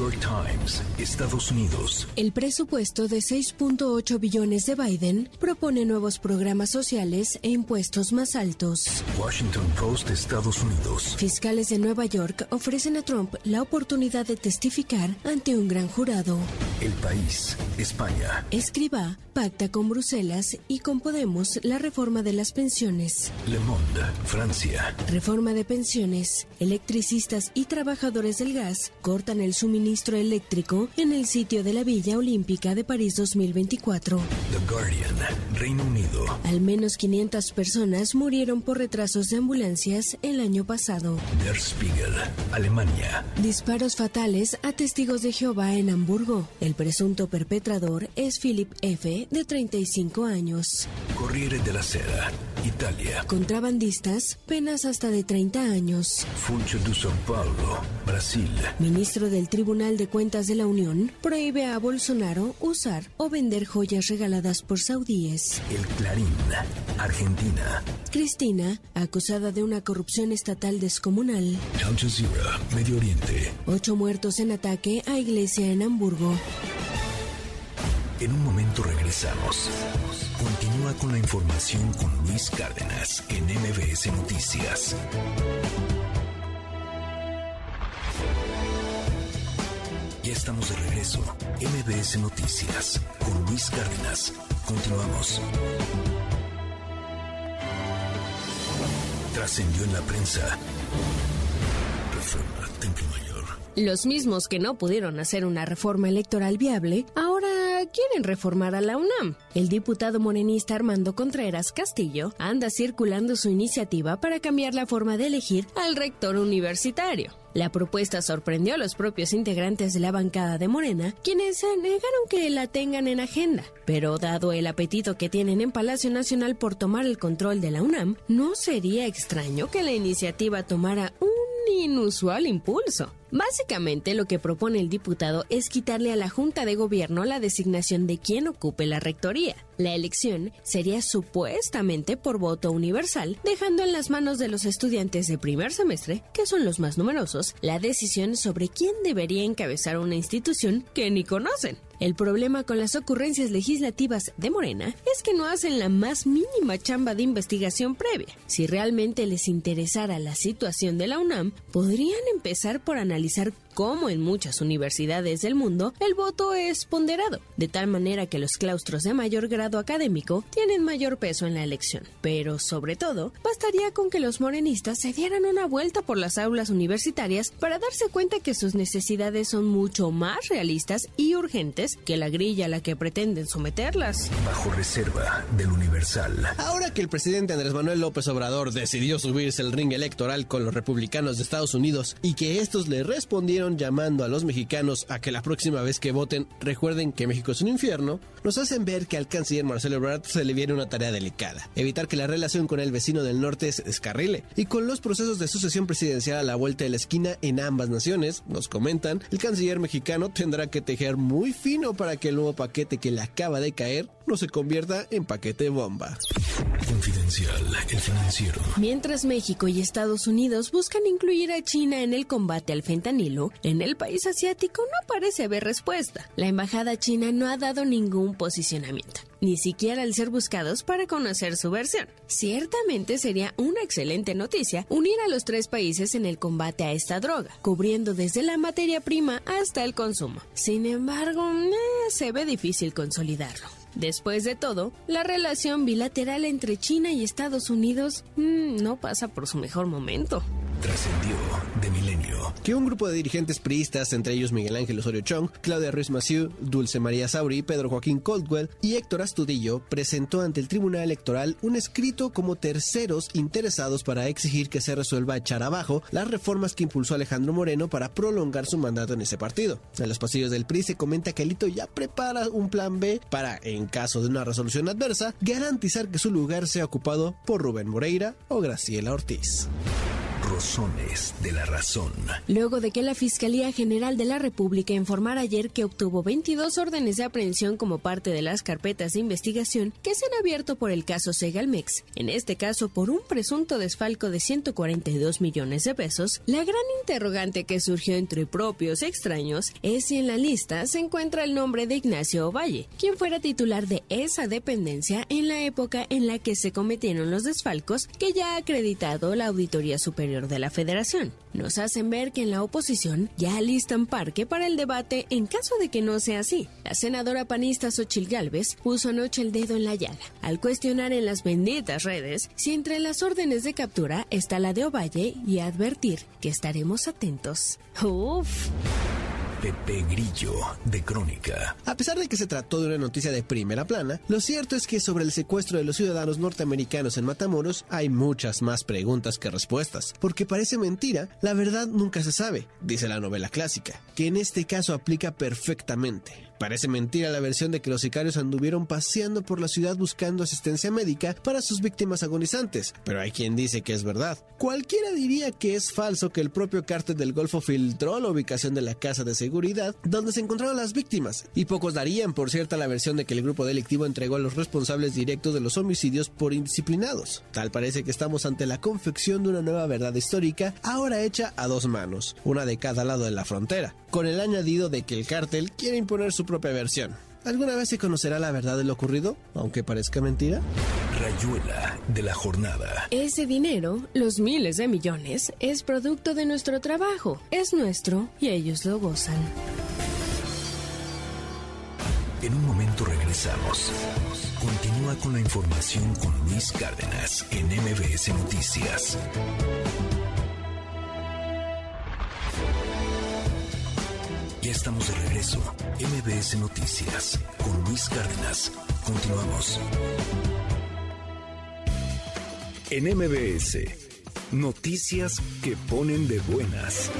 York Times, Estados Unidos. El presupuesto de 6.8 billones de Biden propone nuevos programas sociales e impuestos más altos. Washington Post, Estados Unidos. Fiscales de Nueva York ofrecen a Trump la oportunidad de testificar ante un gran jurado. El país, España. Escriba pacta con Bruselas y con Podemos la reforma de las pensiones. Le Monde, Francia. Reforma de pensiones. Electricistas y trabajadores del gas cortan el suministro eléctrico en el sitio de la Villa Olímpica de París 2024. The Guardian, Reino Unido. Al menos 500 personas murieron por retrasos de ambulancias el año pasado. Der Spiegel, Alemania. Disparos fatales a testigos de Jehová en Hamburgo. El presunto perpetrador es Philip F., de 35 años. Corriere della Sera, Italia. Contrabandistas, penas hasta de 30 años. Funcho de São Paulo, Brasil. Ministro del Tribunal de Cuentas de la Unión prohíbe a Bolsonaro usar o vender joyas regaladas por saudíes. El Clarín, Argentina. Cristina, acusada de una corrupción estatal descomunal. Al Jazeera, Medio Oriente. Ocho muertos en ataque a iglesia en Hamburgo. En un momento regresamos. Continúa con la información con Luis Cárdenas en MBS Noticias. Ya estamos de regreso. MBS Noticias con Luis Cárdenas. Continuamos. Trascendió en la prensa. Reforma. Los mismos que no pudieron hacer una reforma electoral viable, ahora quieren reformar a la UNAM. El diputado morenista Armando Contreras Castillo anda circulando su iniciativa para cambiar la forma de elegir al rector universitario. La propuesta sorprendió a los propios integrantes de la bancada de Morena, quienes negaron que la tengan en agenda. Pero dado el apetito que tienen en Palacio Nacional por tomar el control de la UNAM, no sería extraño que la iniciativa tomara un inusual impulso. Básicamente lo que propone el diputado es quitarle a la Junta de Gobierno la designación de quien ocupe la rectoría. La elección sería supuestamente por voto universal, dejando en las manos de los estudiantes de primer semestre, que son los más numerosos, la decisión sobre quién debería encabezar una institución que ni conocen. El problema con las ocurrencias legislativas de Morena es que no hacen la más mínima chamba de investigación previa. Si realmente les interesara la situación de la UNAM, podrían empezar por analizar cómo en muchas universidades del mundo el voto es ponderado, de tal manera que los claustros de mayor grado académico tienen mayor peso en la elección. Pero sobre todo, bastaría con que los morenistas se dieran una vuelta por las aulas universitarias para darse cuenta que sus necesidades son mucho más realistas y urgentes que la grilla a la que pretenden someterlas. Bajo reserva del Universal. Ahora que el presidente Andrés Manuel López Obrador decidió subirse el ring electoral con los republicanos de Estados Unidos y que estos le respondieron llamando a los mexicanos a que la próxima vez que voten recuerden que México es un infierno, nos hacen ver que al canciller Marcelo Ebrard se le viene una tarea delicada, evitar que la relación con el vecino del norte se descarrile. Y con los procesos de sucesión presidencial a la vuelta de la esquina en ambas naciones, nos comentan, el canciller mexicano tendrá que tejer muy fino para que el nuevo paquete que le acaba de caer no se convierta en paquete bomba. Confidencial, el financiero. Mientras México y Estados Unidos buscan incluir a China en el combate al fentanilo, en el país asiático no parece haber respuesta. La embajada china no ha dado ningún posicionamiento, ni siquiera al ser buscados para conocer su versión. Ciertamente sería una excelente noticia unir a los tres países en el combate a esta droga, cubriendo desde la materia prima hasta el consumo. Sin embargo, eh, se ve difícil consolidarlo. Después de todo, la relación bilateral entre China y Estados Unidos mm, no pasa por su mejor momento. Trascendió de milenio. Que un grupo de dirigentes priistas, entre ellos Miguel Ángel Osorio Chong, Claudia Ruiz Massieu, Dulce María Sauri, Pedro Joaquín Coldwell y Héctor Astudillo, presentó ante el Tribunal Electoral un escrito como terceros interesados para exigir que se resuelva echar abajo las reformas que impulsó Alejandro Moreno para prolongar su mandato en ese partido. En los pasillos del PRI se comenta que Alito ya prepara un plan B para, en caso de una resolución adversa, garantizar que su lugar sea ocupado por Rubén Moreira o Graciela Ortiz. De la razón. Luego de que la Fiscalía General de la República informara ayer que obtuvo 22 órdenes de aprehensión como parte de las carpetas de investigación que se han abierto por el caso Segalmex, en este caso por un presunto desfalco de 142 millones de pesos, la gran interrogante que surgió entre propios extraños es si en la lista se encuentra el nombre de Ignacio Ovalle, quien fuera titular de esa dependencia en la época en la que se cometieron los desfalcos que ya ha acreditado la Auditoría Superior de la Federación. Nos hacen ver que en la oposición ya alistan parque para el debate en caso de que no sea así. La senadora panista Xochil Gálvez puso anoche el dedo en la llaga al cuestionar en las benditas redes si entre las órdenes de captura está la de Ovalle y advertir que estaremos atentos. Uf. Pepe Grillo, de Crónica. A pesar de que se trató de una noticia de primera plana, lo cierto es que sobre el secuestro de los ciudadanos norteamericanos en Matamoros hay muchas más preguntas que respuestas, porque parece mentira, la verdad nunca se sabe, dice la novela clásica, que en este caso aplica perfectamente. Parece mentira la versión de que los sicarios anduvieron paseando por la ciudad buscando asistencia médica para sus víctimas agonizantes, pero hay quien dice que es verdad. Cualquiera diría que es falso que el propio cártel del Golfo filtró la ubicación de la casa de seguridad donde se encontraron las víctimas, y pocos darían por cierta la versión de que el grupo delictivo entregó a los responsables directos de los homicidios por indisciplinados. Tal parece que estamos ante la confección de una nueva verdad histórica, ahora hecha a dos manos, una de cada lado de la frontera, con el añadido de que el cártel quiere imponer su propia versión. ¿Alguna vez se conocerá la verdad de lo ocurrido, aunque parezca mentira? Rayuela de la jornada. Ese dinero, los miles de millones, es producto de nuestro trabajo, es nuestro y ellos lo gozan. En un momento regresamos. Continúa con la información con Luis Cárdenas en MBS Noticias. Ya estamos de regreso. MBS Noticias con Luis Cárdenas. Continuamos. En MBS, noticias que ponen de buenas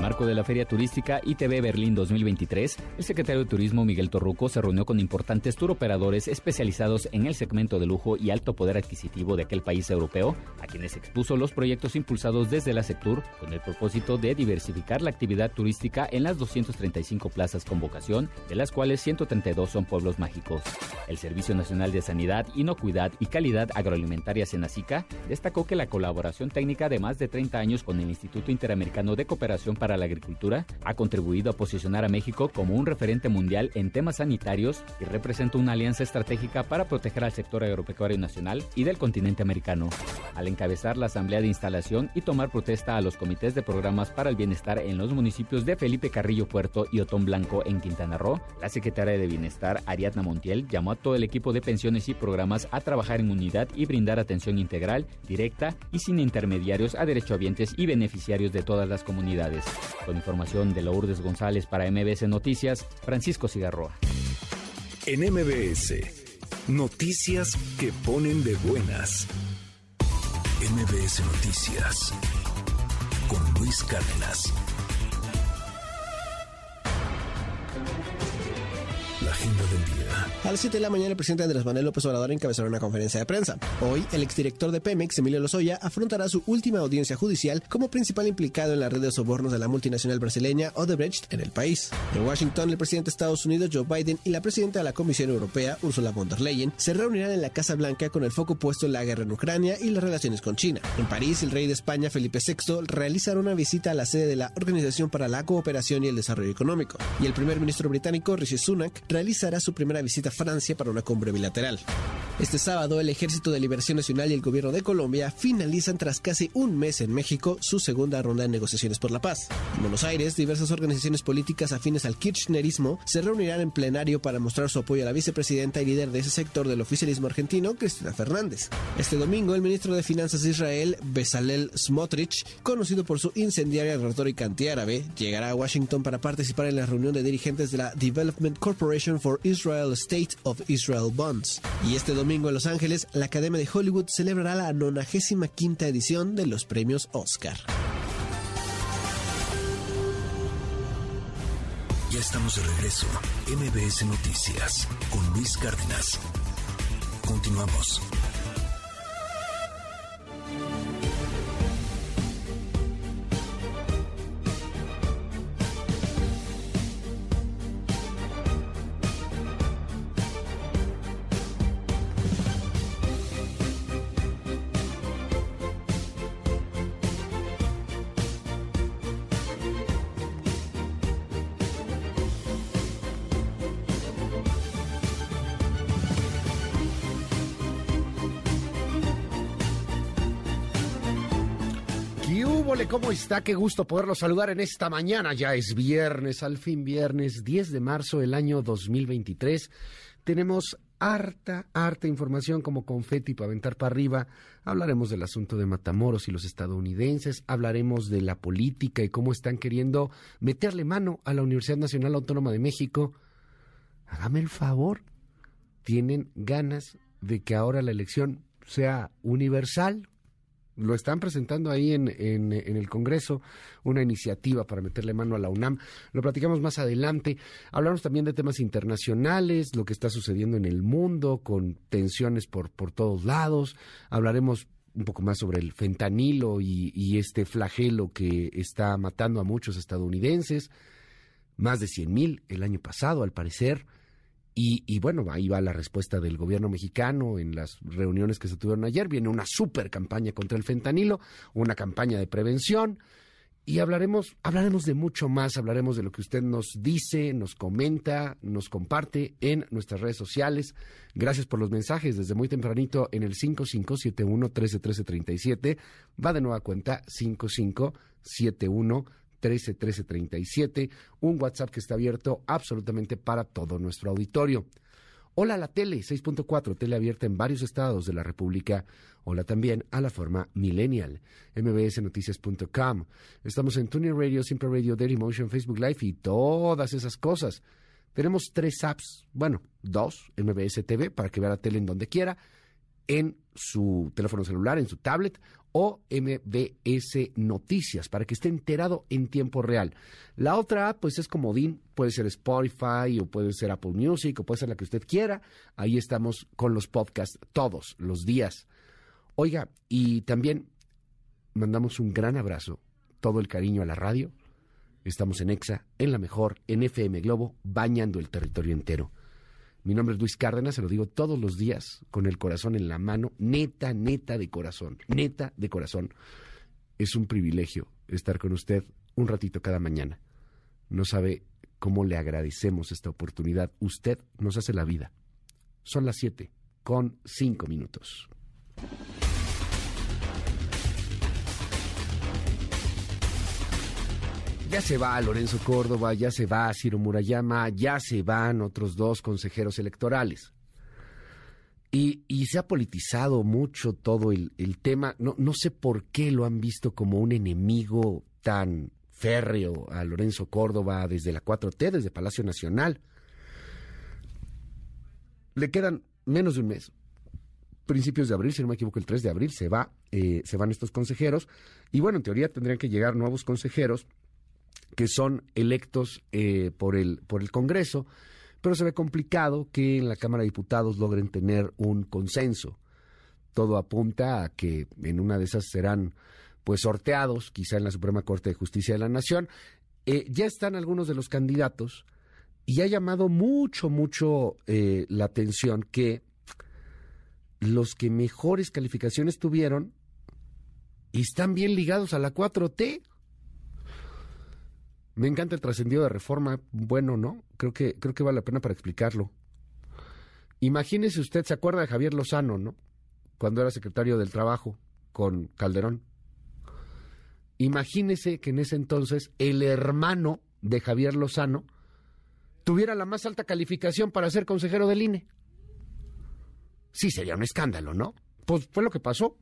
marco de la Feria Turística ITV Berlín 2023, el secretario de Turismo Miguel Torruco se reunió con importantes turoperadores especializados en el segmento de lujo y alto poder adquisitivo de aquel país europeo, a quienes expuso los proyectos impulsados desde la Sectur con el propósito de diversificar la actividad turística en las 235 plazas con vocación, de las cuales 132 son pueblos mágicos. El Servicio Nacional de Sanidad, Inocuidad y Calidad Agroalimentaria Senacica destacó que la colaboración técnica de más de 30 años con el Instituto Interamericano de Cooperación para la Agricultura ha contribuido a posicionar a México como un referente mundial en temas sanitarios y representa una alianza estratégica para proteger al sector agropecuario nacional y del continente americano. Al encabezar la asamblea de instalación y tomar protesta a los comités de programas para el bienestar en los municipios de Felipe Carrillo Puerto y Otón Blanco en Quintana Roo, la secretaria de Bienestar Ariadna Montiel llamó a todo el equipo de pensiones y programas a trabajar en unidad y brindar atención integral, directa y sin intermediarios a derechohabientes y beneficiarios de todas las comunidades. Con información de Lourdes González para MBS Noticias, Francisco Cigarroa. En MBS, noticias que ponen de buenas. MBS Noticias, con Luis Cárdenas. La agenda del día. A las 7 de la mañana, el presidente Andrés Manuel López Obrador encabezará una conferencia de prensa. Hoy, el exdirector de Pemex, Emilio Lozoya, afrontará su última audiencia judicial como principal implicado en la red de sobornos de la multinacional brasileña Odebrecht en el país. En Washington, el presidente de Estados Unidos, Joe Biden, y la presidenta de la Comisión Europea, Ursula von der Leyen, se reunirán en la Casa Blanca con el foco puesto en la guerra en Ucrania y las relaciones con China. En París, el rey de España, Felipe VI, realizará una visita a la sede de la Organización para la Cooperación y el Desarrollo Económico. Y el primer ministro británico, Rishi Sunak, realizará su primera visita a Francia para una cumbre bilateral. Este sábado, el Ejército de Liberación Nacional y el Gobierno de Colombia finalizan tras casi un mes en México su segunda ronda de negociaciones por la paz. En Buenos Aires, diversas organizaciones políticas afines al kirchnerismo se reunirán en plenario para mostrar su apoyo a la vicepresidenta y líder de ese sector del oficialismo argentino, Cristina Fernández. Este domingo, el ministro de Finanzas de Israel, Bezalel Smotrich, conocido por su incendiaria retórica antiárabe, llegará a Washington para participar en la reunión de dirigentes de la Development Corporation for Israel State of Israel Bonds. Y este domingo en Los Ángeles, la Academia de Hollywood celebrará la 95 edición de los premios Oscar. Ya estamos de regreso. MBS Noticias con Luis Cárdenas. Continuamos. ¿Cómo está? Qué gusto poderlo saludar en esta mañana. Ya es viernes, al fin viernes, 10 de marzo del año 2023. Tenemos harta, harta información como confeti para aventar para arriba. Hablaremos del asunto de Matamoros y los estadounidenses. Hablaremos de la política y cómo están queriendo meterle mano a la Universidad Nacional Autónoma de México. Hágame el favor. Tienen ganas de que ahora la elección sea universal, lo están presentando ahí en, en, el Congreso, una iniciativa para meterle mano a la UNAM. Lo platicamos más adelante. Hablamos también de temas internacionales, lo que está sucediendo en el mundo, con tensiones por, por todos lados. Hablaremos un poco más sobre el fentanilo y, este flagelo que está matando a muchos estadounidenses. Más de 100 mil el año pasado, al parecer. Y, bueno, ahí va la respuesta del gobierno mexicano en las reuniones que se tuvieron ayer. Viene una super campaña contra el fentanilo, una campaña de prevención. Y hablaremos, hablaremos de mucho más, hablaremos de lo que usted nos dice, nos comenta, nos comparte en nuestras redes sociales. Gracias por los mensajes desde muy tempranito en el 5571-131337. Va de nueva cuenta 5571 13 13 37, un WhatsApp que está abierto absolutamente para todo nuestro auditorio. Hola a la tele 6.4, tele abierta en varios estados de la República. Hola también a la forma millennial, mbsnoticias.com. Estamos en Tuning Radio, Simple Radio, Dailymotion, Facebook Live y todas esas cosas. Tenemos tres apps, bueno, dos, MBS TV, para que vea la tele en donde quiera, en su teléfono celular, en su tablet, o MBS Noticias para que esté enterado en tiempo real. La otra app pues es comodín, puede ser Spotify o puede ser Apple Music o puede ser la que usted quiera. Ahí estamos con los podcasts todos los días. Oiga, y también mandamos un gran abrazo, todo el cariño a la radio. Estamos en EXA, en la mejor, en FM Globo, bañando el territorio entero. Mi nombre es Luis Cárdenas, se lo digo todos los días con el corazón en la mano, neta, neta de corazón, neta de corazón. Es un privilegio estar con usted un ratito cada mañana. No sabe cómo le agradecemos esta oportunidad. Usted nos hace la vida. Son las siete con cinco minutos. Ya se va Lorenzo Córdoba, ya se va Ciro Murayama, ya se van otros dos consejeros electorales. Y, se ha politizado mucho todo el, tema. No, no sé por qué lo han visto como un enemigo tan férreo a Lorenzo Córdoba desde la 4T, desde Palacio Nacional. Le quedan menos de un mes. Principios de abril, si no me equivoco, el 3 de abril se va, eh, se van estos consejeros. Y bueno, en teoría tendrían que llegar nuevos consejeros que son electos eh, por, el, por el Congreso, pero se ve complicado que en la Cámara de Diputados logren tener un consenso. Todo apunta a que en una de esas serán pues sorteados, quizá en la Suprema Corte de Justicia de la Nación. Eh, ya están algunos de los candidatos y ha llamado mucho, mucho eh, la atención que los que mejores calificaciones tuvieron están bien ligados a la 4T. Me encanta el trascendido de reforma, bueno, ¿no? Creo que, creo que vale la pena para explicarlo. Imagínese usted, se acuerda de Javier Lozano, ¿no? Cuando era secretario del Trabajo con Calderón. Imagínese que en ese entonces el hermano de Javier Lozano tuviera la más alta calificación para ser consejero del INE. Sí, sería un escándalo, ¿no? Pues fue lo que pasó.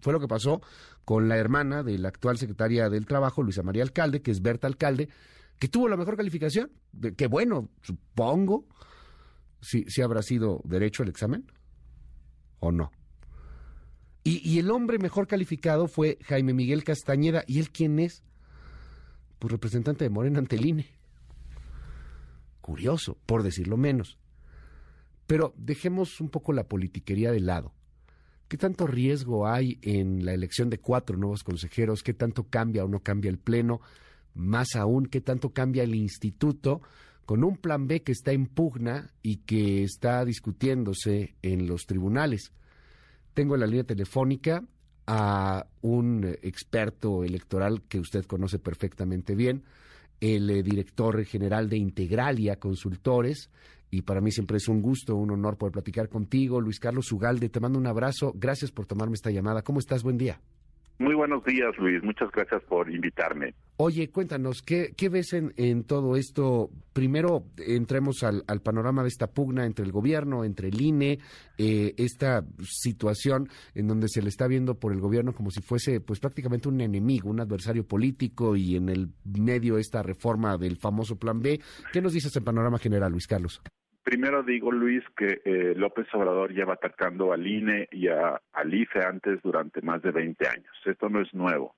Fue lo que pasó con la hermana de la actual secretaria del Trabajo, Luisa María Alcalde, que es Berta Alcalde, que tuvo la mejor calificación. Que bueno, supongo. Si, si habrá sido derecho el examen o no. Y, y, el hombre mejor calificado fue Jaime Miguel Castañeda. ¿Y él quién es? Pues representante de Morena ante el INE. Curioso, por decirlo menos. Pero dejemos un poco la politiquería de lado. ¿Qué tanto riesgo hay en la elección de cuatro nuevos consejeros? ¿Qué tanto cambia o no cambia el Pleno? Más aún, ¿qué tanto cambia el instituto con un plan B que está en pugna y que está discutiéndose en los tribunales? Tengo en la línea telefónica a un experto electoral que usted conoce perfectamente bien, el eh, director general de Integralia Consultores, y para mí siempre es un gusto, un honor poder platicar contigo. Luis Carlos Ugalde, te mando un abrazo. Gracias por tomarme esta llamada. ¿Cómo estás? Buen día. Muy buenos días, Luis. Muchas gracias por invitarme. Oye, cuéntanos, ¿qué, qué ves en, en, todo esto? Primero, entremos al, al, panorama de esta pugna entre el gobierno, entre el INE, eh, esta situación en donde se le está viendo por el gobierno como si fuese pues prácticamente un enemigo, un adversario político y en el medio esta reforma del famoso Plan B. ¿Qué nos dices en panorama general, Luis Carlos? Primero digo, Luis, que eh, López Obrador lleva atacando al INE y a, al IFE antes durante más de 20 años. Esto no es nuevo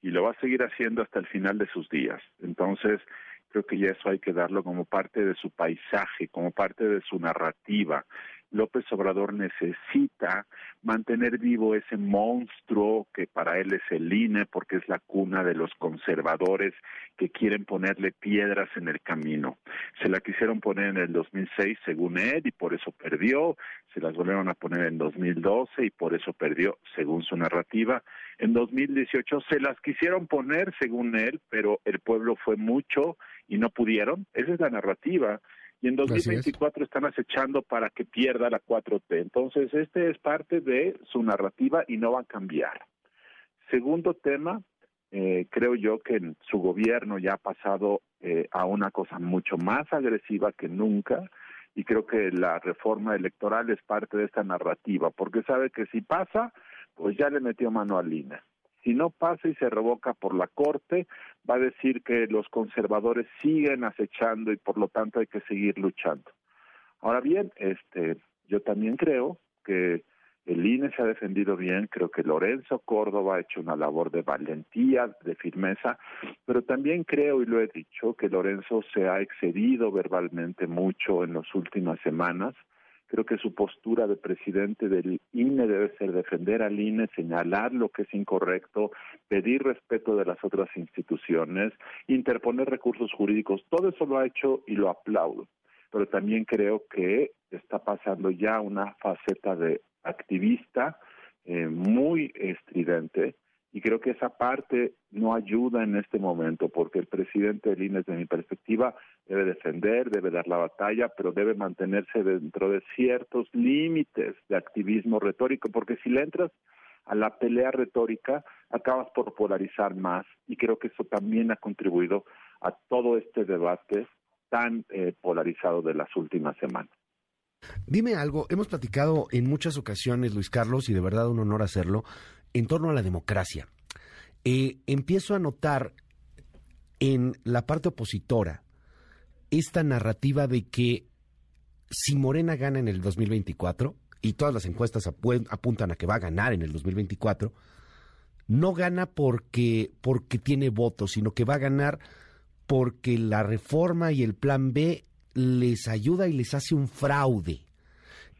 y lo va a seguir haciendo hasta el final de sus días. Entonces, creo que ya eso hay que darlo como parte de su paisaje, como parte de su narrativa. López Obrador necesita mantener vivo ese monstruo que para él es el INE, porque es la cuna de los conservadores que quieren ponerle piedras en el camino. Se la quisieron poner en el 2006, según él, y por eso perdió. Se las volvieron a poner en 2012 y por eso perdió, según su narrativa. En 2018 se las quisieron poner, según él, pero el pueblo fue mucho y no pudieron. Esa es la narrativa y en 2024 están acechando para que pierda la 4T. Entonces, este es parte de su narrativa y no va a cambiar. Segundo tema, eh, creo yo que en su gobierno ya ha pasado eh, a una cosa mucho más agresiva que nunca y creo que la reforma electoral es parte de esta narrativa, porque sabe que si pasa, pues ya le metió mano a Lina. Si no pasa y se revoca por la Corte, va a decir que los conservadores siguen acechando y por lo tanto hay que seguir luchando. Ahora bien, este, yo también creo que el INE se ha defendido bien, creo que Lorenzo Córdoba ha hecho una labor de valentía, de firmeza, pero también creo, y lo he dicho, que Lorenzo se ha excedido verbalmente mucho en las últimas semanas, Creo que su postura de presidente del INE debe ser defender al INE, señalar lo que es incorrecto, pedir respeto de las otras instituciones, interponer recursos jurídicos. Todo eso lo ha hecho y lo aplaudo. Pero también creo que está pasando ya una faceta de activista eh, muy estridente y creo que esa parte no ayuda en este momento porque el presidente del INE, desde mi perspectiva, debe defender, debe dar la batalla, pero debe mantenerse dentro de ciertos límites de activismo retórico, porque si le entras a la pelea retórica, acabas por polarizar más y creo que eso también ha contribuido a todo este debate tan eh, polarizado de las últimas semanas. Dime algo, hemos platicado en muchas ocasiones, Luis Carlos, y de verdad un honor hacerlo, en torno a la democracia. Eh, empiezo a notar en la parte opositora esta narrativa de que si Morena gana en el 2024, y todas las encuestas apuntan a que va a ganar en el 2024, no gana porque, porque tiene votos, sino que va a ganar porque la reforma y el plan B les ayuda y les hace un fraude.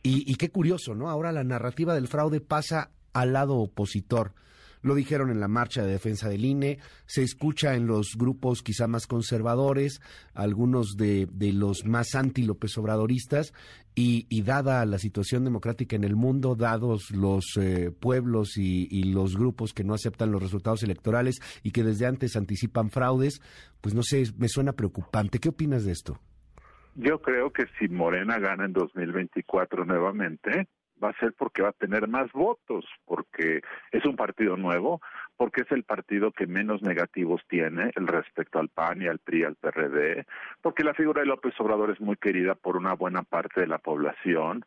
Y, y qué curioso, ¿no? Ahora la narrativa del fraude pasa al lado opositor. Lo dijeron en la marcha de defensa del INE, se escucha en los grupos quizá más conservadores, algunos de, los más anti-López Obradoristas, y, dada la situación democrática en el mundo, dados los eh, pueblos y, y, los grupos que no aceptan los resultados electorales y que desde antes anticipan fraudes, pues no sé, me suena preocupante. ¿Qué opinas de esto? Yo creo que si Morena gana en 2024 nuevamente, va a ser porque va a tener más votos, porque es un partido nuevo, porque es el partido que menos negativos tiene el respecto al PAN y al PRI, al PRD, porque la figura de López Obrador es muy querida por una buena parte de la población,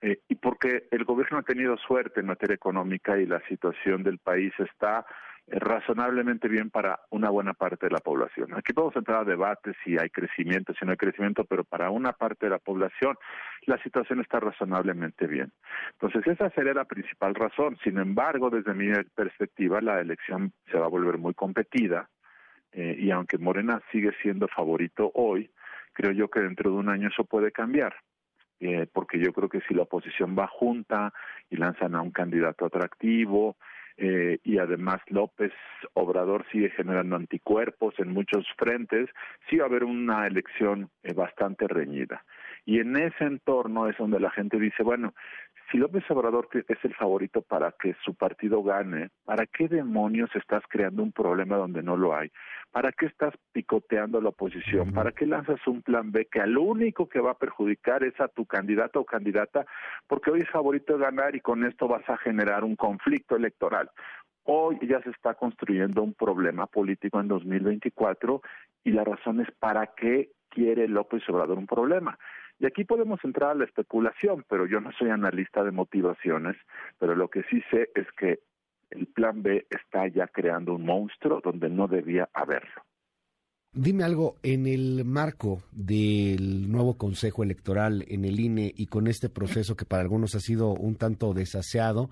eh, y porque el gobierno ha tenido suerte en materia económica y la situación del país está razonablemente bien para una buena parte de la población. Aquí podemos entrar a debates si hay crecimiento, si no hay crecimiento, pero para una parte de la población la situación está razonablemente bien. Entonces esa sería la principal razón. Sin embargo, desde mi perspectiva, la elección se va a volver muy competida eh, y aunque Morena sigue siendo favorito hoy, creo yo que dentro de un año eso puede cambiar. Eh, porque yo creo que si la oposición va junta y lanzan a un candidato atractivo, eh, y además López Obrador sigue generando anticuerpos en muchos frentes, sí va a haber una elección eh, bastante reñida. Y en ese entorno es donde la gente dice, bueno, si López Obrador es el favorito para que su partido gane, ¿para qué demonios estás creando un problema donde no lo hay? ¿Para qué estás picoteando la oposición? ¿Para qué lanzas un plan B que al único que va a perjudicar es a tu candidato o candidata? Porque hoy es favorito de ganar y con esto vas a generar un conflicto electoral. Hoy ya se está construyendo un problema político en 2024 y la razón es para qué quiere López Obrador un problema. Y aquí podemos entrar a la especulación, pero yo no soy analista de motivaciones, pero lo que sí sé es que el plan B está ya creando un monstruo donde no debía haberlo. dime algo, en el marco del nuevo Consejo Electoral en el INE y con este proceso que para algunos ha sido un tanto desaseado,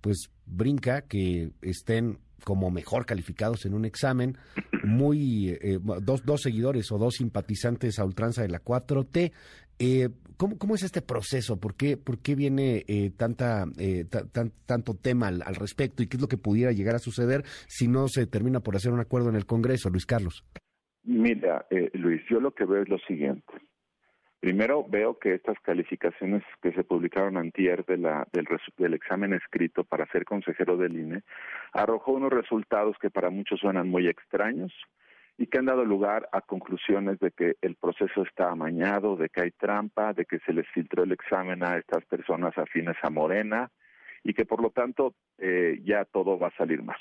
pues brinca que estén como mejor calificados en un examen, muy eh, dos, dos seguidores o dos simpatizantes a ultranza de la 4T. Eh, ¿cómo, ¿Cómo es este proceso? ¿Por qué, por qué viene eh, tanta, eh, tanto tema al, al, respecto y qué es lo que pudiera llegar a suceder si no se termina por hacer un acuerdo en el Congreso, Luis Carlos? Mira, Luis, yo lo que veo es lo siguiente. Primero veo que estas calificaciones que se publicaron antier de la, del, examen escrito para ser consejero del INE arrojó unos resultados que para muchos suenan muy extraños y que han dado lugar a conclusiones de que el proceso está amañado, de que hay trampa, de que se les filtró el examen a estas personas afines a Morena y que por lo tanto eh, ya todo va a salir mal.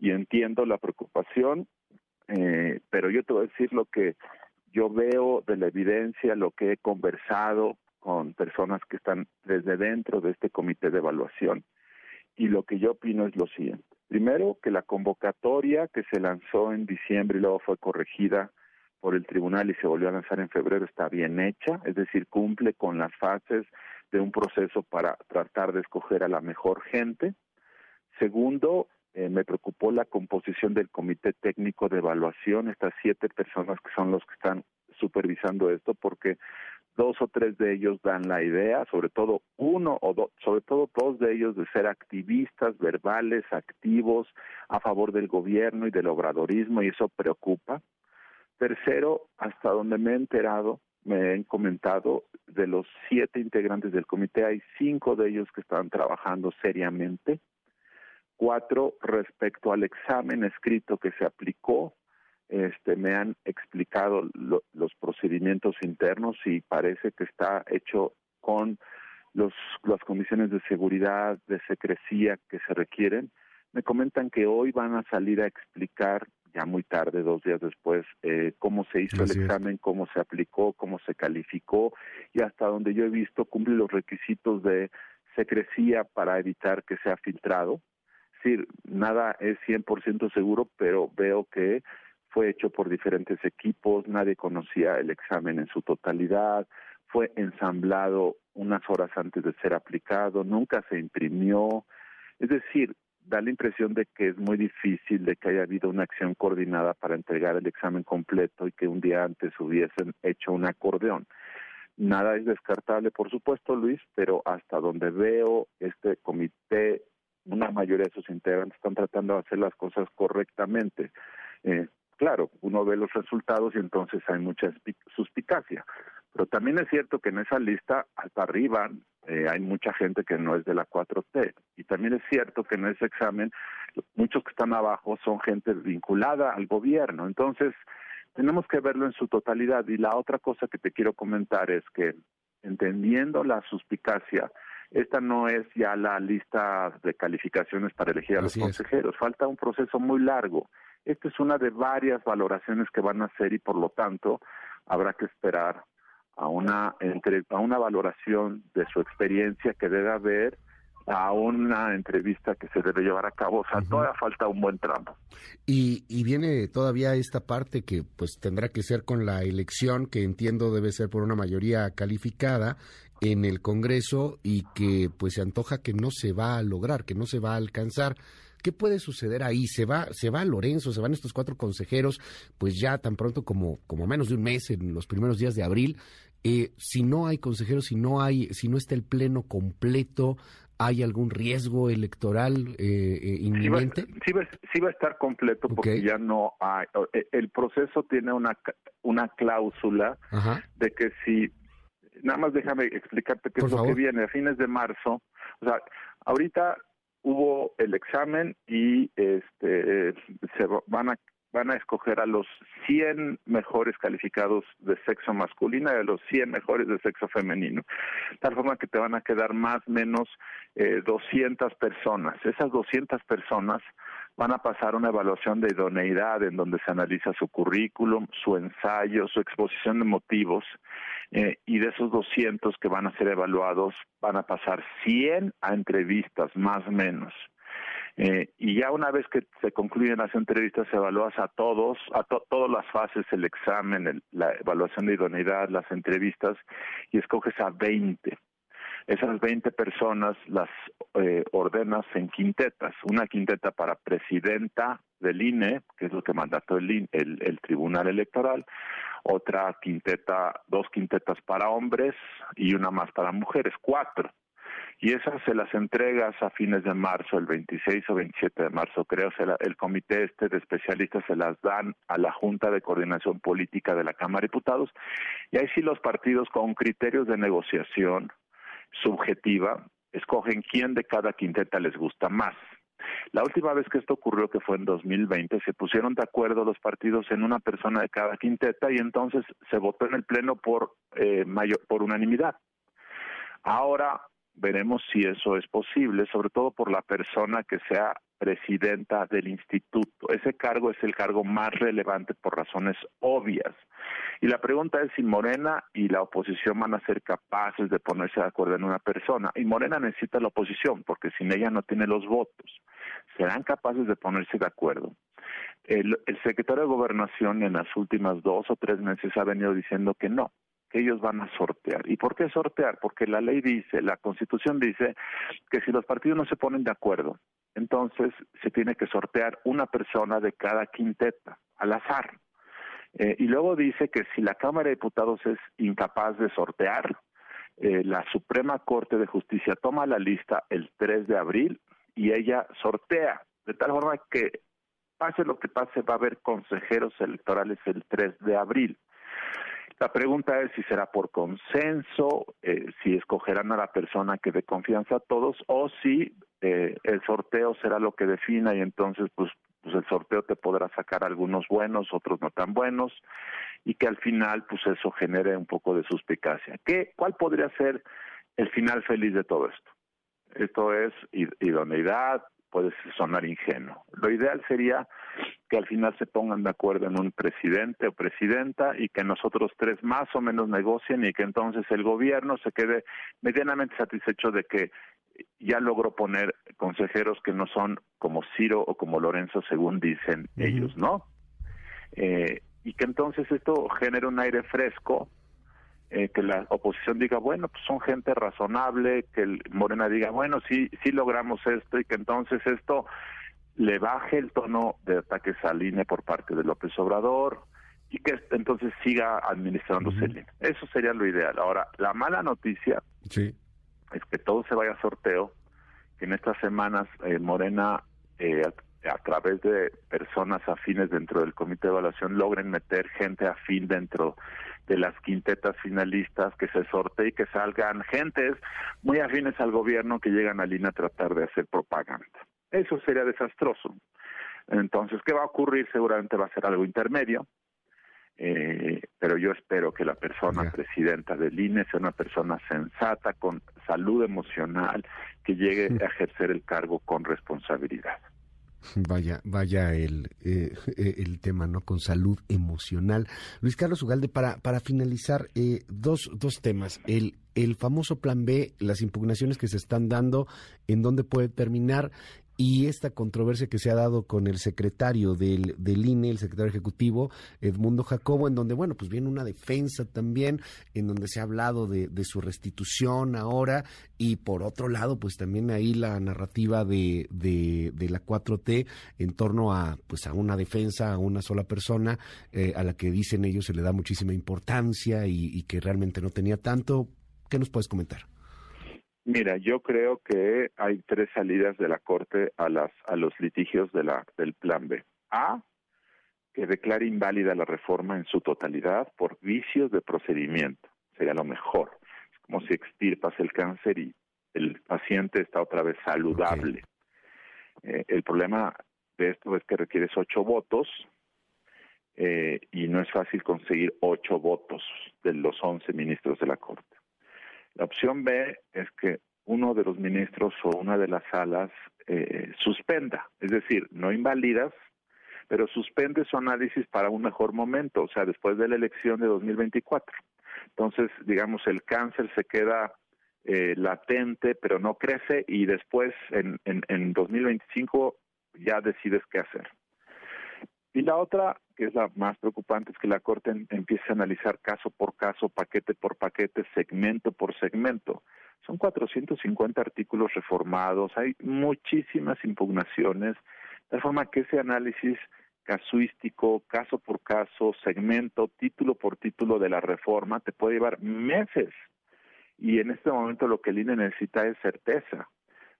Y entiendo la preocupación, eh, pero yo te voy a decir lo que yo veo de la evidencia, lo que he conversado con personas que están desde dentro de este comité de evaluación. Y lo que yo opino es lo siguiente. Primero, que la convocatoria que se lanzó en diciembre y luego fue corregida por el tribunal y se volvió a lanzar en febrero está bien hecha, es decir, cumple con las fases de un proceso para tratar de escoger a la mejor gente. Segundo, eh, me preocupó la composición del comité técnico de evaluación, estas siete personas que son los que están supervisando esto, porque dos o tres de ellos dan la idea, sobre todo uno o dos, sobre todo dos de ellos de ser activistas verbales, activos a favor del gobierno y del obradorismo y eso preocupa. Tercero, hasta donde me he enterado, me han comentado, de los siete integrantes del comité hay cinco de ellos que están trabajando seriamente Cuatro, respecto al examen escrito que se aplicó, este, me han explicado los procedimientos internos y parece que está hecho con los, las condiciones de seguridad, de secrecía que se requieren. Me comentan que hoy van a salir a explicar, ya muy tarde, dos días después, eh, cómo se hizo el examen, cómo se aplicó, cómo se calificó y hasta donde yo he visto cumple los requisitos de secrecía para evitar que sea filtrado decir, nada es 100% seguro, pero veo que fue hecho por diferentes equipos, nadie conocía el examen en su totalidad, fue ensamblado unas horas antes de ser aplicado, nunca se imprimió, es decir, da la impresión de que es muy difícil de que haya habido una acción coordinada para entregar el examen completo y que un día antes hubiesen hecho un acordeón. Nada es descartable, por supuesto, Luis, pero hasta donde veo este comité una mayoría de sus integrantes están tratando de hacer las cosas correctamente. Eh, claro, uno ve los resultados y entonces hay mucha suspicacia. Pero también es cierto que en esa lista, hasta arriba, eh, hay mucha gente que no es de la 4T. Y también es cierto que en ese examen, muchos que están abajo son gente vinculada al gobierno. Entonces, tenemos que verlo en su totalidad. Y la otra cosa que te quiero comentar es que, entendiendo la suspicacia, esta no es ya la lista de calificaciones para elegir a los consejeros, falta un proceso muy largo. Esta es una de varias valoraciones que van a hacer y por lo tanto habrá que esperar a una entre, a una valoración de su experiencia que debe haber a una entrevista que se debe llevar a cabo. O sea, todavía falta un buen tramo. Y, y viene todavía esta parte que pues tendrá que ser con la elección, que entiendo debe ser por una mayoría calificada en el Congreso y que pues se antoja que no se va a lograr, que no se va a alcanzar. ¿Qué puede suceder ahí? Se va, se va Lorenzo, se van estos cuatro consejeros, pues ya tan pronto como, como menos de un mes, en los primeros días de abril. Eh, si no hay consejeros, si no hay, si no está el pleno completo, ¿hay algún riesgo electoral eh, eh inminente? Sí va, sí, va, a estar completo porque ya no hay. El proceso tiene una, una cláusula de que si nada más déjame explicarte qué es lo que viene. A fines de marzo, o sea, ahorita hubo el examen y este se van a van a escoger a los 100 mejores calificados de sexo masculino y a los 100 mejores de sexo femenino. De tal forma que te van a quedar más o menos eh, 200 personas. Esas 200 personas van a pasar una evaluación de idoneidad en donde se analiza su currículum, su ensayo, su exposición de motivos, eh, y de esos 200 que van a ser evaluados, van a pasar 100 a entrevistas, más o menos. Eh, y ya una vez que se concluyen las entrevistas, evalúas a todos, a todas las fases, el examen, la evaluación de idoneidad, las entrevistas, y escoges a 20. Esas 20 personas las eh, ordenas en quintetas. Una quinteta para presidenta del INE, que es lo que mandató el, el, el Tribunal Electoral, otra quinteta, dos quintetas para hombres y una más para mujeres, cuatro. Y esas se las entregas a fines de marzo, el 26 o 27 de marzo, creo, el comité este de especialistas se las dan a la Junta de Coordinación Política de la Cámara de Diputados, y ahí sí los partidos con criterios de negociación subjetiva escogen quién de cada quinteta les gusta más. La última vez que esto ocurrió, que fue en 2020, se pusieron de acuerdo los partidos en una persona de cada quinteta y entonces se votó en el Pleno por, eh, mayor, por unanimidad. Ahora veremos si eso es posible, sobre todo por la persona que sea presidenta del instituto. Ese cargo es el cargo más relevante por razones obvias. Y la pregunta es si Morena y la oposición van a ser capaces de ponerse de acuerdo en una persona. Y Morena necesita la oposición, porque sin ella no tiene los votos. ¿Serán capaces de ponerse de acuerdo? El, secretario de Gobernación en las últimas dos o tres meses ha venido diciendo que no, que ellos van a sortear. ¿Y por qué sortear? Porque la ley dice, la constitución dice que si los partidos no se ponen de acuerdo, entonces se tiene que sortear una persona de cada quinteta, al azar. Eh, y luego dice que si la Cámara de Diputados es incapaz de sortear, eh, la Suprema Corte de Justicia toma la lista el 3 de abril y ella sortea, de tal forma que pase lo que pase, va a haber consejeros electorales el 3 de abril. La pregunta es si será por consenso, eh, si escogerán a la persona que dé confianza a todos o si eh, el sorteo será lo que defina y entonces pues, pues el sorteo te podrá sacar algunos buenos, otros no tan buenos y que al final pues eso genere un poco de suspicacia. ¿Qué, ¿Cuál podría ser el final feliz de todo esto? Esto es idoneidad, puede sonar ingenuo. Lo ideal sería que al final se pongan de acuerdo en un presidente o presidenta y que nosotros tres más o menos negocien y que entonces el gobierno se quede medianamente satisfecho de que ya logró poner consejeros que no son como Ciro o como Lorenzo según dicen ellos, ¿no? Eh, y que entonces esto genere un aire fresco eh, que la oposición diga, bueno, pues son gente razonable, que el Morena diga, bueno, sí, sí logramos esto y que entonces esto le baje el tono de ataques al INE por parte de López Obrador y que entonces siga administrándose el INE. Eso sería lo ideal. Ahora, la mala noticia es que todo se vaya a sorteo, que en estas semanas eh, Morena eh, a través de personas afines dentro del comité de evaluación logren meter gente afín dentro de las quintetas finalistas, que se sortee y que salgan gentes muy afines al gobierno que llegan a Lina a tratar de hacer propaganda. Eso sería desastroso. Entonces, ¿qué va a ocurrir? Seguramente va a ser algo intermedio, eh, pero yo espero que la persona presidenta del INE sea una persona sensata, con salud emocional, que llegue a ejercer el cargo con responsabilidad. Vaya, vaya el, eh, eh, el tema, ¿no? Con salud emocional. Luis Carlos Ugalde, para, para finalizar, eh, dos, dos temas. El, el famoso plan B, las impugnaciones que se están dando, en dónde puede terminar y esta controversia que se ha dado con el secretario del, del INE, el secretario ejecutivo, Edmundo Jacobo, en donde, bueno, pues viene una defensa también, en donde se ha hablado de, de su restitución ahora, y por otro lado, pues también ahí la narrativa de, de, de la 4T en torno a, pues a una defensa, a una sola persona, eh, a la que dicen ellos se le da muchísima importancia y, y que realmente no tenía tanto. ¿Qué nos puedes comentar? Mira, yo creo que hay tres salidas de la Corte a, las, a los litigios del Plan B. A, que declare inválida la reforma en su totalidad por vicios de procedimiento. Sería lo mejor. Es como si extirpas el cáncer y el paciente está otra vez saludable. Eh, el problema de esto es que requieres ocho votos eh, y no es fácil conseguir ocho votos de los once ministros de la Corte. La opción B es que uno de los ministros o una de las salas eh, suspenda, es decir, no invalidas, pero suspende su análisis para un mejor momento, o sea, después de la elección de 2024. Entonces, digamos, el cáncer se queda eh, latente, pero no crece y después en, en, en 2025 ya decides qué hacer. Y la otra, que es la más preocupante, es que la Corte empiece a analizar caso por caso, paquete por paquete, segmento por segmento. Son 450 artículos reformados, hay muchísimas impugnaciones, de forma que ese análisis casuístico, caso por caso, segmento, título por título de la reforma, te puede llevar meses. Y en este momento lo que el INE necesita es certeza.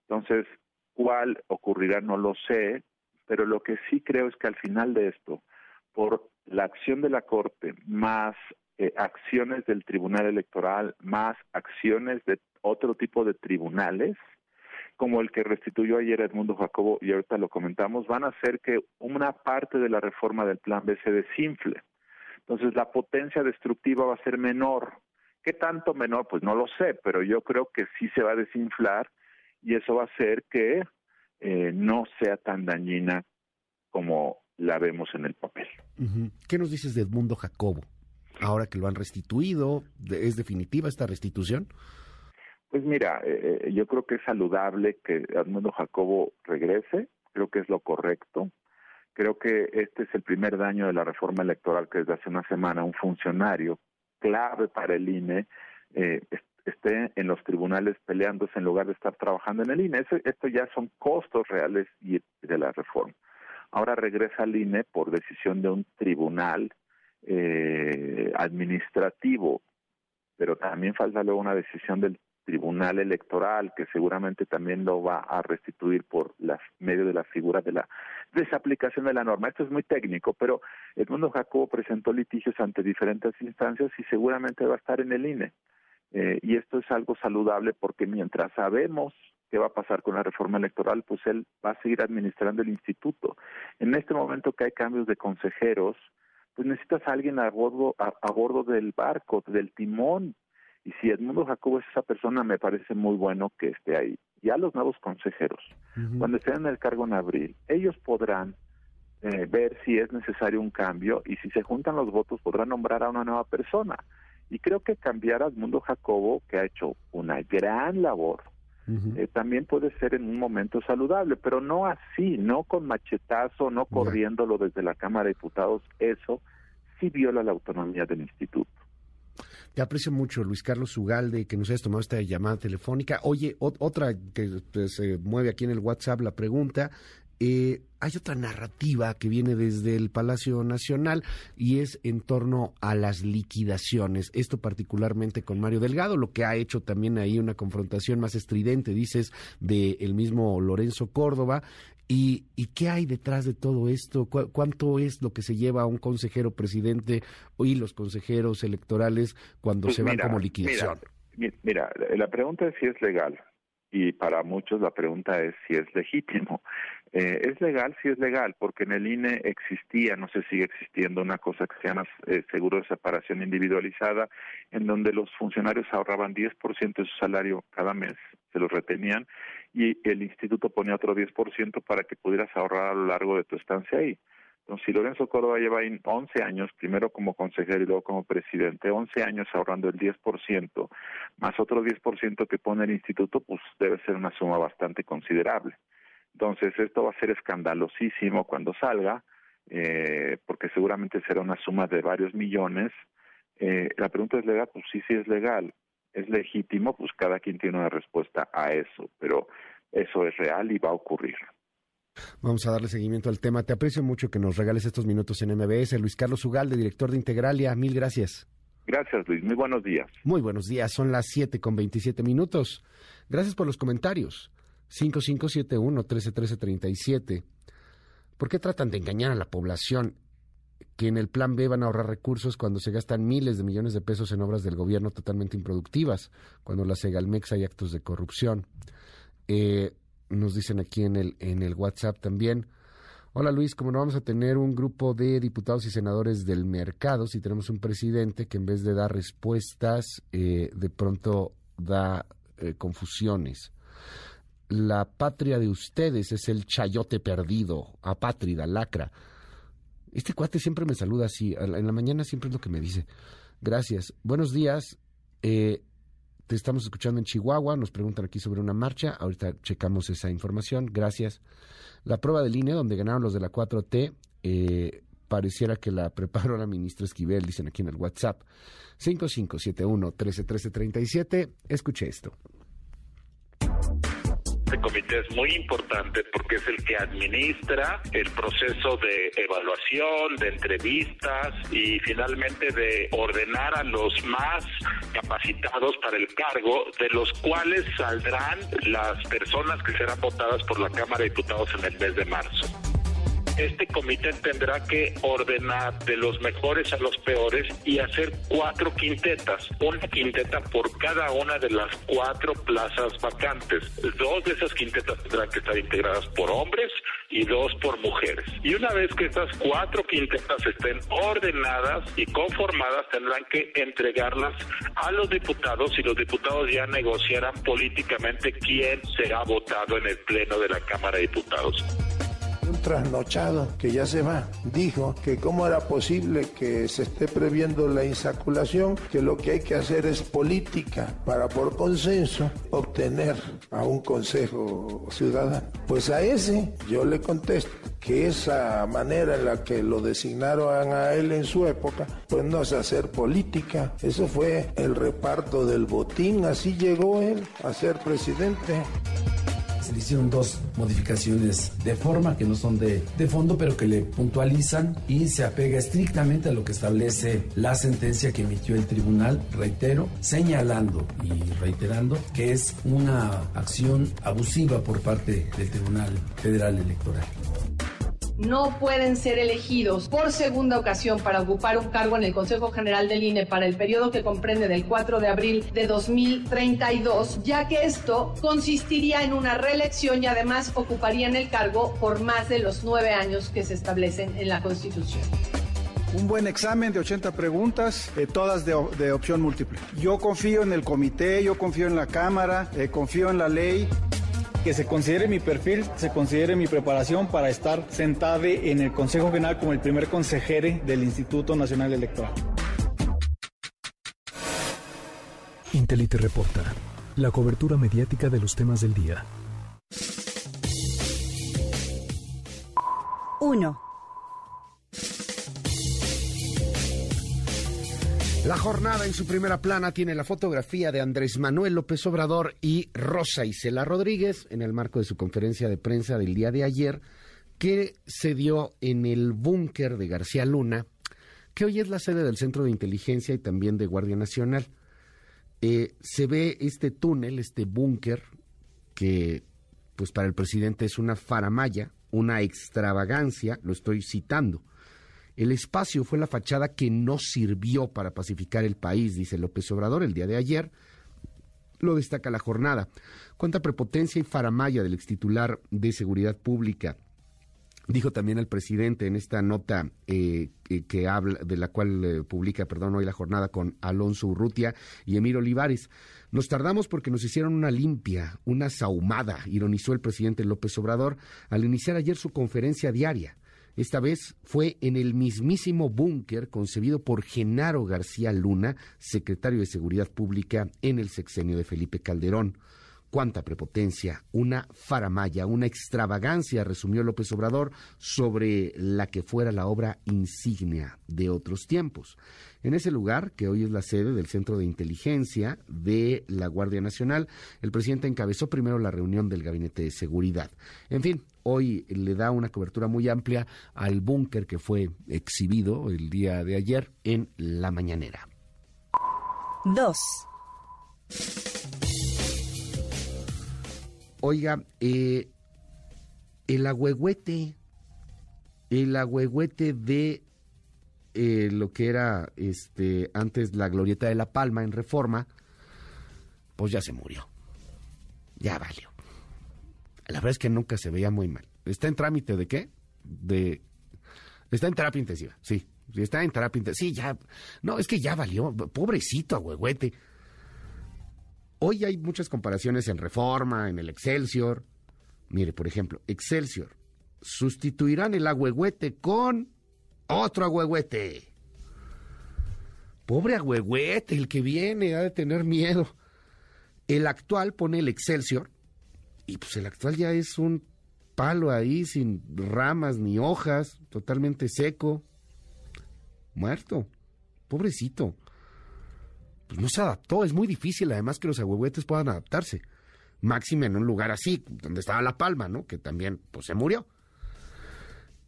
Entonces, ¿cuál ocurrirá? No lo sé, pero lo que sí creo es que al final de esto, por la acción de la Corte, más eh, acciones del Tribunal Electoral, más acciones de otro tipo de tribunales, como el que restituyó ayer Edmundo Jacobo, y ahorita lo comentamos, van a hacer que una parte de la reforma del Plan B se desinfle. Entonces, la potencia destructiva va a ser menor. ¿Qué tanto menor? Pues no lo sé, pero yo creo que sí se va a desinflar y eso va a hacer que eh, no sea tan dañina como la vemos en el papel. ¿Qué nos dices de Edmundo Jacobo? Ahora que lo han restituido, ¿es definitiva esta restitución? Pues mira, eh, eh, yo creo que es saludable que Edmundo Jacobo regrese, creo que es lo correcto. Creo que este es el primer daño de la reforma electoral que desde hace una semana un funcionario clave para el INE eh, esté en los tribunales peleándose en lugar de estar trabajando en el INE. esto ya son costos reales y de la reforma. Ahora regresa al INE por decisión de un tribunal eh, administrativo, pero también falta luego una decisión del tribunal electoral que seguramente también lo va a restituir por medio de la figura de la desaplicación de la norma. Esto es muy técnico, pero Edmundo Jacobo presentó litigios ante diferentes instancias y seguramente va a estar en el INE. Eh, y esto es algo saludable porque mientras sabemos qué va a pasar con la reforma electoral, pues él va a seguir administrando el instituto. En este momento que hay cambios de consejeros, pues necesitas a alguien a bordo, a, bordo del barco, del timón. Y si Edmundo Jacobo es esa persona, me parece muy bueno que esté ahí. Ya los nuevos consejeros, cuando estén en el cargo en abril, ellos podrán eh, ver si es necesario un cambio y si se juntan los votos podrán nombrar a una nueva persona. Y creo que cambiar a Edmundo Jacobo, que ha hecho una gran labor, eh, también puede ser en un momento saludable, pero no así, no con machetazo, no corriéndolo desde la Cámara de Diputados, eso sí viola la autonomía del instituto. Te aprecio mucho, Luis Carlos Ugalde, que nos hayas tomado esta llamada telefónica. Oye, otra que pues, se mueve aquí en el WhatsApp la pregunta, eh, hay otra narrativa que viene desde el Palacio Nacional y es en torno a las liquidaciones. Esto particularmente con Mario Delgado, lo que ha hecho también ahí una confrontación más estridente, dices, del el mismo Lorenzo Córdoba. ¿Y, qué hay detrás de todo esto? ¿Cuánto es lo que se lleva a un consejero presidente y los consejeros electorales cuando pues se van como liquidación? mira, la pregunta es si es legal y para muchos la pregunta es si es legítimo. Eh, es legal, sí es legal, porque en el INE existía, no sé si sigue existiendo, una cosa que se llama eh, seguro de separación individualizada, en donde los funcionarios ahorraban 10% de su salario cada mes, se los retenían, y el instituto ponía otro 10% para que pudieras ahorrar a lo largo de tu estancia ahí. Entonces, si Lorenzo Córdoba lleva 11 años, primero como consejero y luego como presidente, 11 años ahorrando el 10%, más otro 10% que pone el instituto, pues debe ser una suma bastante considerable. Entonces, esto va a ser escandalosísimo cuando salga, eh, porque seguramente será una suma de varios millones. Eh, la pregunta es legal, pues sí, sí es legal. Es legítimo, pues cada quien tiene una respuesta a eso, pero eso es real y va a ocurrir. Vamos a darle seguimiento al tema. Te aprecio mucho que nos regales estos minutos en MBS. Luis Carlos Ugalde, director de Integralia, mil gracias. Gracias, Luis. Muy buenos días. Muy buenos días. Son las 7 con 27 minutos. Gracias por los comentarios. 5571-131337. ¿Por qué tratan de engañar a la población que en el plan B van a ahorrar recursos cuando se gastan miles de millones de pesos en obras del gobierno totalmente improductivas, cuando la Segalmex hay actos de corrupción? Eh, nos dicen aquí en el, en el WhatsApp también. Hola Luis, como no vamos a tener un grupo de diputados y senadores del mercado, si tenemos un presidente que en vez de dar respuestas, eh, de pronto da eh, confusiones. La patria de ustedes es el chayote perdido, apátrida, lacra. Este cuate siempre me saluda así, en la mañana siempre es lo que me dice. Gracias. Buenos días. Eh, te estamos escuchando en Chihuahua, nos preguntan aquí sobre una marcha, ahorita checamos esa información, gracias. La prueba del INE, donde ganaron los de la 4T, eh, pareciera que la preparó la ministra Esquivel, dicen aquí en el WhatsApp. 5571-131337, escuche esto. Este comité es muy importante porque es el que administra el proceso de evaluación, de entrevistas y finalmente de ordenar a los más capacitados para el cargo, de los cuales saldrán las personas que serán votadas por la Cámara de Diputados en el mes de marzo este comité tendrá que ordenar de los mejores a los peores y hacer cuatro quintetas, una quinteta por cada una de las cuatro plazas vacantes. Dos de esas quintetas tendrán que estar integradas por hombres y dos por mujeres. Y una vez que estas cuatro quintetas estén ordenadas y conformadas, tendrán que entregarlas a los diputados y los diputados ya negociarán políticamente quién será votado en el Pleno de la Cámara de Diputados un trasnochado que ya se va, dijo que cómo era posible que se esté previendo la insaculación, que lo que hay que hacer es política para por consenso obtener a un consejo ciudadano. Pues a ese yo le contesto que esa manera en la que lo designaron a él en su época, pues no es hacer política, eso fue el reparto del botín, así llegó él a ser presidente se le hicieron dos modificaciones de forma que no son de, de fondo, pero que le puntualizan y se apega estrictamente a lo que establece la sentencia que emitió el tribunal, reitero, señalando y reiterando que es una acción abusiva por parte del Tribunal Federal Electoral no pueden ser elegidos por segunda ocasión para ocupar un cargo en el Consejo General del INE para el periodo que comprende del 4 de abril de 2032, ya que esto consistiría en una reelección y además ocuparían el cargo por más de los nueve años que se establecen en la Constitución. Un buen examen de 80 preguntas, eh, todas de, opción múltiple. Yo confío en el comité, yo confío en la Cámara, eh, confío en la ley que se considere mi perfil, se considere mi preparación para estar sentada en el Consejo General como el primer consejero del Instituto Nacional Electoral. Intelite reporta la cobertura mediática de los temas del día. 1. La jornada en su primera plana tiene la fotografía de Andrés Manuel López Obrador y Rosa Isela Rodríguez en el marco de su conferencia de prensa del día de ayer que se dio en el búnker de García Luna, que hoy es la sede del Centro de Inteligencia y también de Guardia Nacional. Eh, se ve este túnel, este búnker, que pues para el presidente es una faramaya, una extravagancia, lo estoy citando. El espacio fue la fachada que no sirvió para pacificar el país, dice López Obrador el día de ayer. Lo destaca la jornada. Cuánta prepotencia y faramaya del extitular de Seguridad Pública. Dijo también el presidente en esta nota eh, que habla, de la cual eh, publica, perdón, hoy la jornada con Alonso Urrutia y Emir Olivares. Nos tardamos porque nos hicieron una limpia, una saumada, ironizó el presidente López Obrador al iniciar ayer su conferencia diaria. Esta vez fue en el mismísimo búnker concebido por Genaro García Luna, secretario de Seguridad Pública en el sexenio de Felipe Calderón. Cuánta prepotencia, una faramaya, una extravagancia, resumió López Obrador, sobre la que fuera la obra insignia de otros tiempos. En ese lugar, que hoy es la sede del Centro de Inteligencia de la Guardia Nacional, el presidente encabezó primero la reunión del Gabinete de Seguridad. En fin, hoy le da una cobertura muy amplia al búnker que fue exhibido el día de ayer en la mañanera. 2. Oiga, eh, el agüehuete, el agüehuete de eh, lo que era este antes la glorieta de la Palma en Reforma, pues ya se murió. Ya valió. La verdad es que nunca se veía muy mal. ¿Está en trámite de qué? De está en terapia intensiva, sí. Está en terapia intensiva. Sí, ya. No, es que ya valió. Pobrecito agüehuete. Hoy hay muchas comparaciones en Reforma, en el Excelsior. Mire, por ejemplo, Excelsior. Sustituirán el agüehuete con otro agüehuete. Pobre agüehuete, el que viene ha de tener miedo. El actual pone el Excelsior, y pues el actual ya es un palo ahí sin ramas ni hojas, totalmente seco, muerto, pobrecito. Pues no se adaptó, es muy difícil además que los ahuehuetes puedan adaptarse. Máxime en un lugar así, donde estaba La Palma, ¿no? Que también, pues se murió.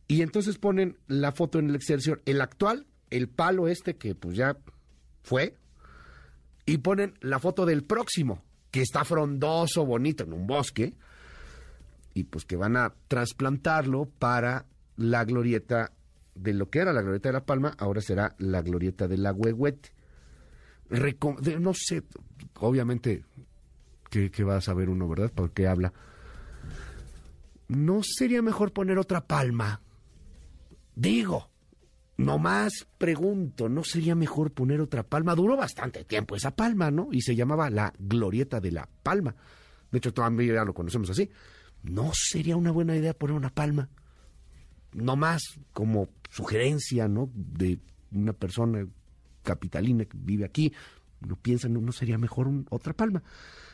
Y entonces ponen la foto en el Excelsior, el actual, el palo este que pues ya fue, y ponen la foto del próximo, que está frondoso, bonito, en un bosque, y pues que van a trasplantarlo para la glorieta de lo que era la glorieta de La Palma, ahora será la glorieta de la No sé, obviamente, que, va a saber uno, ¿verdad? ¿Por qué habla? ¿No sería mejor poner otra palma? Digo, nomás pregunto, ¿no sería mejor poner otra palma? Duró bastante tiempo esa palma, ¿no? Y se llamaba la glorieta de la palma. De hecho, todavía ya lo conocemos así. ¿No sería una buena idea poner una palma? No más como sugerencia, ¿no? De una persona capitalina que vive aquí. No piensan, ¿no sería mejor otra palma?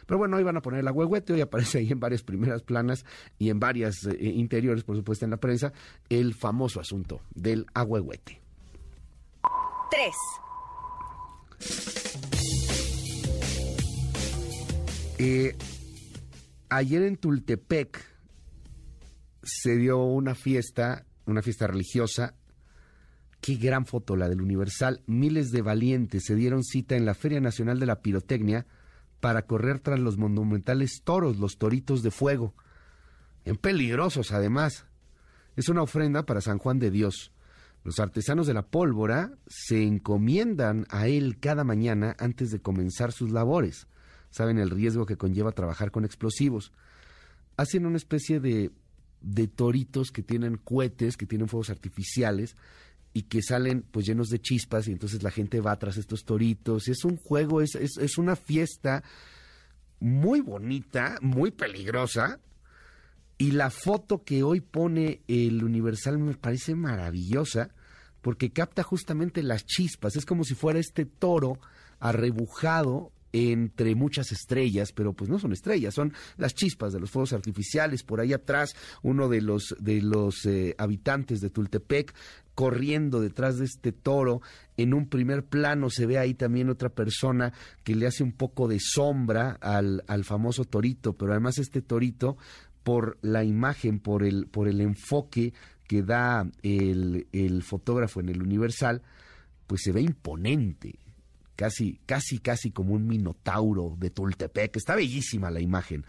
Pero bueno, hoy van a poner el agüehuete, hoy aparece ahí en varias primeras planas y en varias eh, interiores, por supuesto, en la prensa, el famoso asunto del agüehuete. 3. Eh, ayer en Tultepec se dio una fiesta, una fiesta religiosa. Qué gran foto la del Universal. Miles de valientes se dieron cita en la Feria Nacional de la Pirotecnia para correr tras los monumentales toros, los toritos de fuego. En peligrosos, además. Es una ofrenda para San Juan de Dios. Los artesanos de la pólvora se encomiendan a él cada mañana antes de comenzar sus labores saben el riesgo que conlleva trabajar con explosivos. Hacen una especie de, de toritos que tienen cohetes, que tienen fuegos artificiales y que salen pues llenos de chispas y entonces la gente va tras estos toritos. Es un juego, es, es, es una fiesta muy bonita, muy peligrosa. Y la foto que hoy pone el Universal me parece maravillosa porque capta justamente las chispas. Es como si fuera este toro arrebujado entre muchas estrellas, pero pues no son estrellas, son las chispas de los fuegos artificiales. Por ahí atrás, uno de los, de los eh, habitantes de Tultepec corriendo detrás de este toro. En un primer plano se ve ahí también otra persona que le hace un poco de sombra al, al famoso torito, pero además este torito, por la imagen, por el, por el enfoque que da el, el fotógrafo en el Universal, pues se ve imponente casi, casi, casi como un minotauro de Tultepec. Está bellísima la imagen.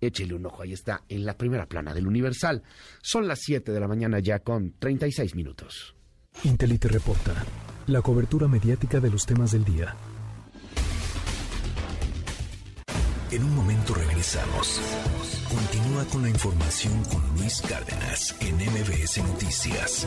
Échele un ojo, ahí está, en la primera plana del Universal. Son las 7 de la mañana ya con 36 minutos. Intelite reporta, la cobertura mediática de los temas del día. En un momento regresamos. Continúa con la información con Luis Cárdenas en MBS Noticias.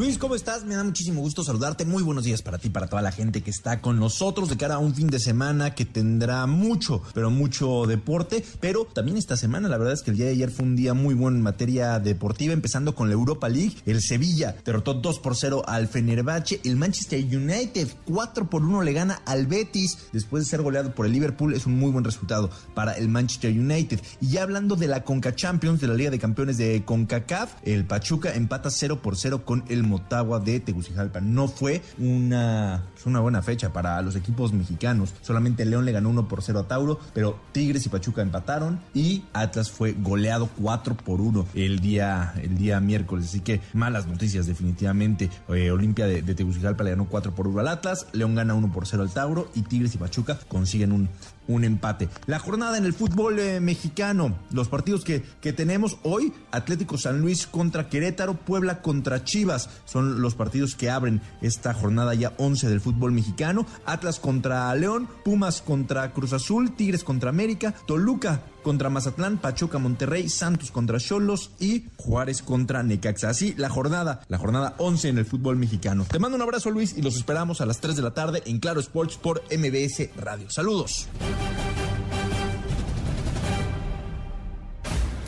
Luis, ¿cómo estás? Me da muchísimo gusto saludarte. Muy buenos días para ti, para toda la gente que está con nosotros de cara a un fin de semana que tendrá mucho, pero mucho deporte. Pero también esta semana, la verdad es que el día de ayer fue un día muy bueno en materia deportiva, empezando con la Europa League. El Sevilla derrotó 2 por 0 al Fenerbahce. El Manchester United 4 por 1 le gana al Betis después de ser goleado por el Liverpool. Es un muy buen resultado para el Manchester United. Y ya hablando de la Conca Champions, de la Liga de Campeones de CONCACAF, el Pachuca empata 0 por 0 con el Motagua de Tegucigalpa. No fue una, una buena fecha para los equipos mexicanos. Solamente León le ganó 1 por 0 a Tauro, pero Tigres y Pachuca empataron y Atlas fue goleado 4 por 1 el día, el día miércoles. Así que malas noticias definitivamente. Eh, Olimpia de, de Tegucigalpa le ganó 4 por 1 al Atlas, León gana 1 por 0 al Tauro y Tigres y Pachuca consiguen un, un empate. La jornada en el fútbol eh, mexicano, los partidos que, que tenemos hoy, Atlético San Luis contra Querétaro, Puebla contra Chivas, son los partidos que abren esta jornada ya 11 del fútbol mexicano. Atlas contra León, Pumas contra Cruz Azul, Tigres contra América, Toluca contra Mazatlán, Pachuca Monterrey, Santos contra Cholos y Juárez contra Necaxa. Así la jornada, la jornada 11 en el fútbol mexicano. Te mando un abrazo Luis y los esperamos a las 3 de la tarde en Claro Sports por MBS Radio. Saludos.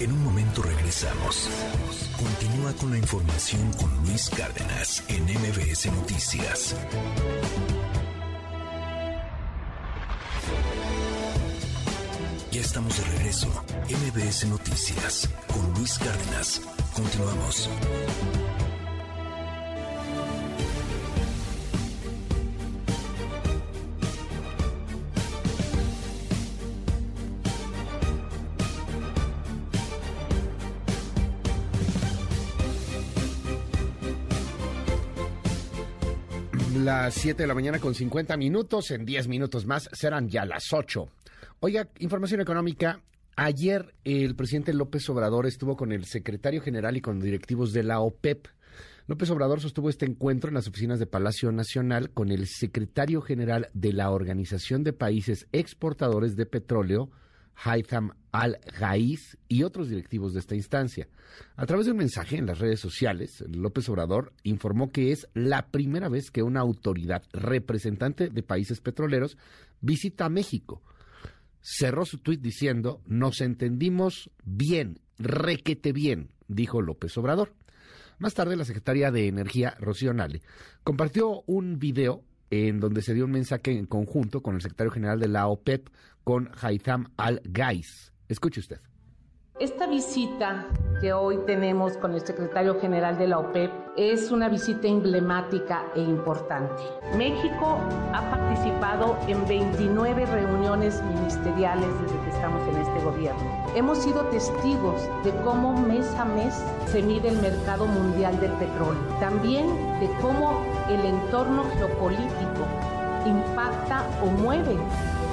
En un momento regresamos. Continúa con la información con Luis Cárdenas en MBS Noticias. Ya estamos de regreso. MBS Noticias con Luis Cárdenas. Continuamos. Las 7 de la mañana con 50 minutos, en 10 minutos más serán ya las 8. Oiga, información económica. Ayer el presidente López Obrador estuvo con el secretario general y con directivos de la OPEP. López Obrador sostuvo este encuentro en las oficinas de Palacio Nacional con el secretario general de la Organización de Países Exportadores de Petróleo, Haitham Al-Ghaiz, y otros directivos de esta instancia. A través de un mensaje en las redes sociales, López Obrador informó que es la primera vez que una autoridad representante de países petroleros visita México. Cerró su tuit diciendo, nos entendimos bien, requete bien, dijo López Obrador. Más tarde, la secretaria de Energía, Rocío Nale, compartió un video en donde se dio un mensaje en conjunto con el secretario general de la OPEP, con Haitham Al-Ghaiz. Escuche usted. Esta visita que hoy tenemos con el secretario general de la OPEP es una visita emblemática e importante. México ha participado en 29 reuniones ministeriales desde que estamos en este gobierno. Hemos sido testigos de cómo mes a mes se mide el mercado mundial del petróleo. También de cómo el entorno geopolítico impacta o mueve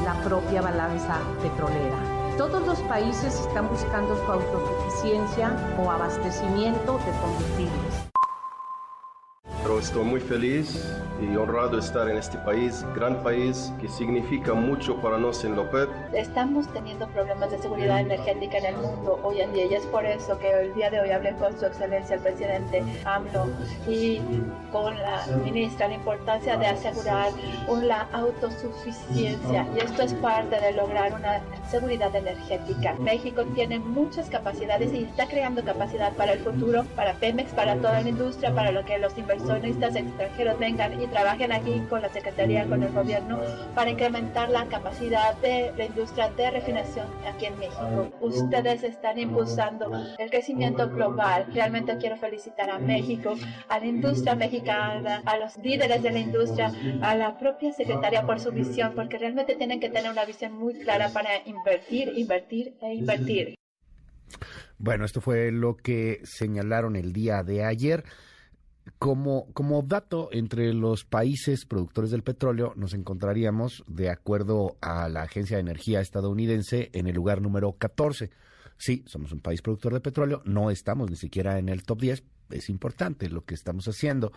la propia balanza petrolera. Todos los países están buscando su autosuficiencia o abastecimiento de combustibles. Pero estoy muy feliz y honrado de estar en este país, gran país que significa mucho para nosotros en López. Estamos teniendo problemas de seguridad energética en el mundo hoy en día y es por eso que el día de hoy hablé con su excelencia el presidente AMLO y con la ministra la importancia de asegurar una autosuficiencia y esto es parte de lograr una seguridad energética. México tiene muchas capacidades y está creando capacidad para el futuro, para Pemex, para toda la industria, para lo que los inversionistas extranjeros vengan y trabajen aquí con la Secretaría, con el gobierno, para incrementar la capacidad de la industria de refinación aquí en México. Ustedes están impulsando el crecimiento global. Realmente quiero felicitar a México, a la industria mexicana, a los líderes de la industria, a la propia secretaria por su visión, porque realmente tienen que tener una visión muy clara para invertir, invertir e invertir. Bueno, esto fue lo que señalaron el día de ayer. Como, como dato, entre los países productores del petróleo nos encontraríamos, de acuerdo a la Agencia de Energía estadounidense, en el lugar número 14. Sí, somos un país productor de petróleo, no estamos ni siquiera en el top 10, es importante lo que estamos haciendo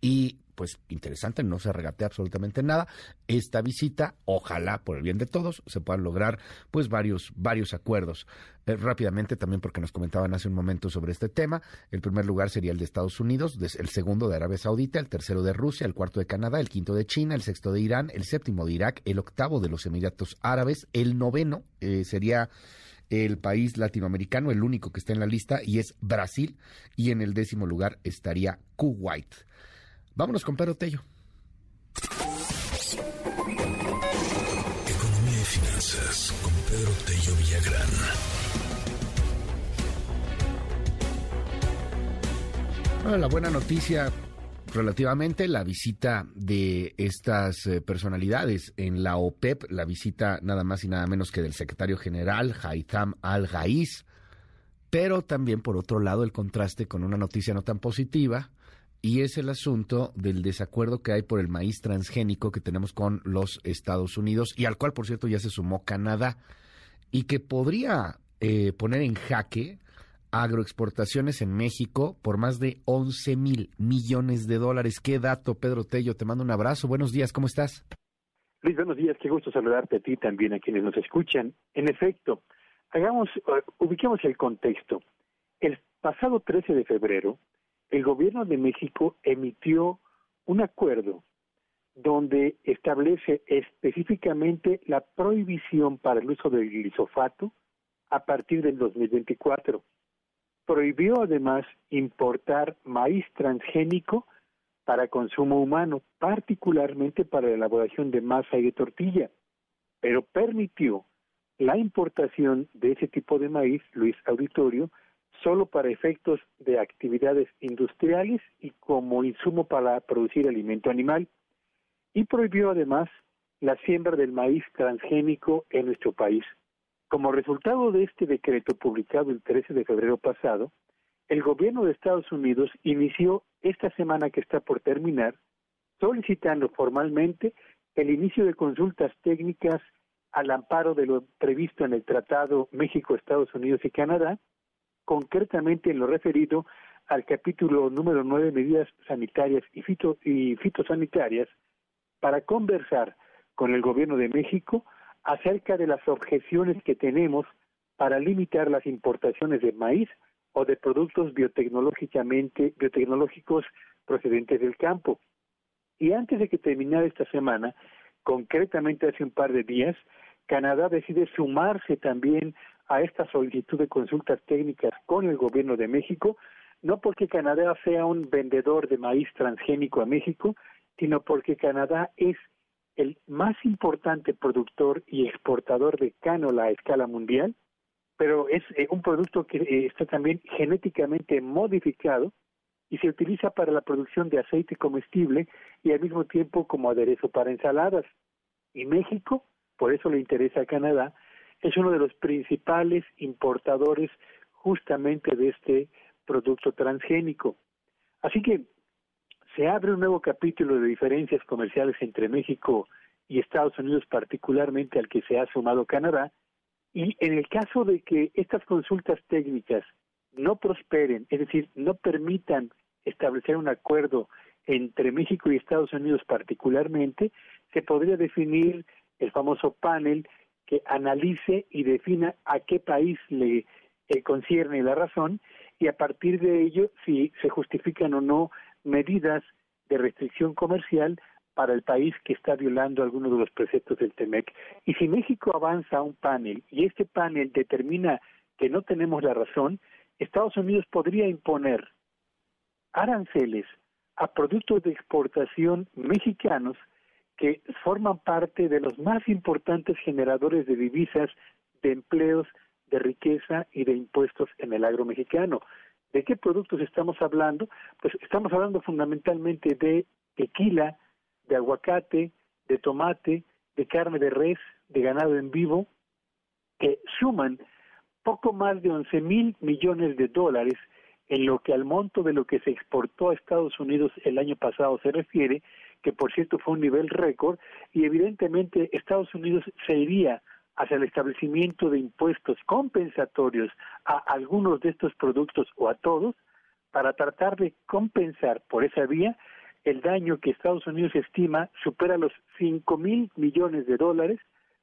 y pues interesante, no se regatea absolutamente nada. Esta visita, ojalá por el bien de todos, se puedan lograr pues varios, varios acuerdos. Eh, rápidamente también porque nos comentaban hace un momento sobre este tema, el primer lugar sería el de Estados Unidos, el segundo de Arabia Saudita, el tercero de Rusia, el cuarto de Canadá, el quinto de China, el sexto de Irán, el séptimo de Irak, el octavo de los Emiratos Árabes, el noveno eh, sería el país latinoamericano, el único que está en la lista, y es Brasil, y en el décimo lugar estaría Kuwait. Vámonos con Pedro Tello. Economía y finanzas con Pedro Tello Villagrán. Bueno, la buena noticia relativamente la visita de estas eh, personalidades en la OPEP, la visita nada más y nada menos que del secretario general Haitham Al-Ghaiz, pero también por otro lado el contraste con una noticia no tan positiva y es el asunto del desacuerdo que hay por el maíz transgénico que tenemos con los Estados Unidos y al cual por cierto ya se sumó Canadá y que podría eh, poner en jaque agroexportaciones en México por más de 11 mil millones de dólares. Qué dato, Pedro Tello. Te mando un abrazo. Buenos días, ¿cómo estás? Luis, buenos días. Qué gusto saludarte a ti también, a quienes nos escuchan. En efecto, hagamos, uh, ubiquemos el contexto. El pasado 13 de febrero, el gobierno de México emitió un acuerdo donde establece específicamente la prohibición para el uso del glisofato a partir del 2024. Prohibió además importar maíz transgénico para consumo humano, particularmente para la elaboración de masa y de tortilla, pero permitió la importación de ese tipo de maíz, Luis Auditorio, solo para efectos de actividades industriales y como insumo para producir alimento animal, y prohibió además la siembra del maíz transgénico en nuestro país. Como resultado de este decreto publicado el 13 de febrero pasado, el gobierno de Estados Unidos inició esta semana que está por terminar solicitando formalmente el inicio de consultas técnicas al amparo de lo previsto en el Tratado México, Estados Unidos y Canadá, concretamente en lo referido al capítulo número 9, medidas sanitarias y, fito, y fitosanitarias, para conversar con el gobierno de México acerca de las objeciones que tenemos para limitar las importaciones de maíz o de productos biotecnológicamente biotecnológicos procedentes del campo. Y antes de que terminara esta semana, concretamente hace un par de días, Canadá decide sumarse también a esta solicitud de consultas técnicas con el gobierno de México, no porque Canadá sea un vendedor de maíz transgénico a México, sino porque Canadá es el más importante productor y exportador de cánola a escala mundial, pero es eh, un producto que eh, está también genéticamente modificado y se utiliza para la producción de aceite comestible y al mismo tiempo como aderezo para ensaladas. Y México, por eso le interesa a Canadá, es uno de los principales importadores justamente de este producto transgénico. Así que se abre un nuevo capítulo de diferencias comerciales entre México y Estados Unidos, particularmente al que se ha sumado Canadá, y en el caso de que estas consultas técnicas no prosperen, es decir, no permitan establecer un acuerdo entre México y Estados Unidos particularmente, se podría definir el famoso panel que analice y defina a qué país le eh, concierne la razón y a partir de ello si se justifican o no medidas de restricción comercial para el país que está violando algunos de los preceptos del TEMEC. Y si México avanza a un panel y este panel determina que no tenemos la razón, Estados Unidos podría imponer aranceles a productos de exportación mexicanos que forman parte de los más importantes generadores de divisas, de empleos, de riqueza y de impuestos en el agro mexicano. ¿De qué productos estamos hablando? Pues estamos hablando fundamentalmente de tequila, de aguacate, de tomate, de carne de res, de ganado en vivo, que suman poco más de 11 mil millones de dólares en lo que al monto de lo que se exportó a Estados Unidos el año pasado se refiere, que por cierto fue un nivel récord, y evidentemente Estados Unidos se iría hacia el establecimiento de impuestos compensatorios a algunos de estos productos o a todos para tratar de compensar por esa vía el daño que Estados Unidos estima supera los 5 mil millones de dólares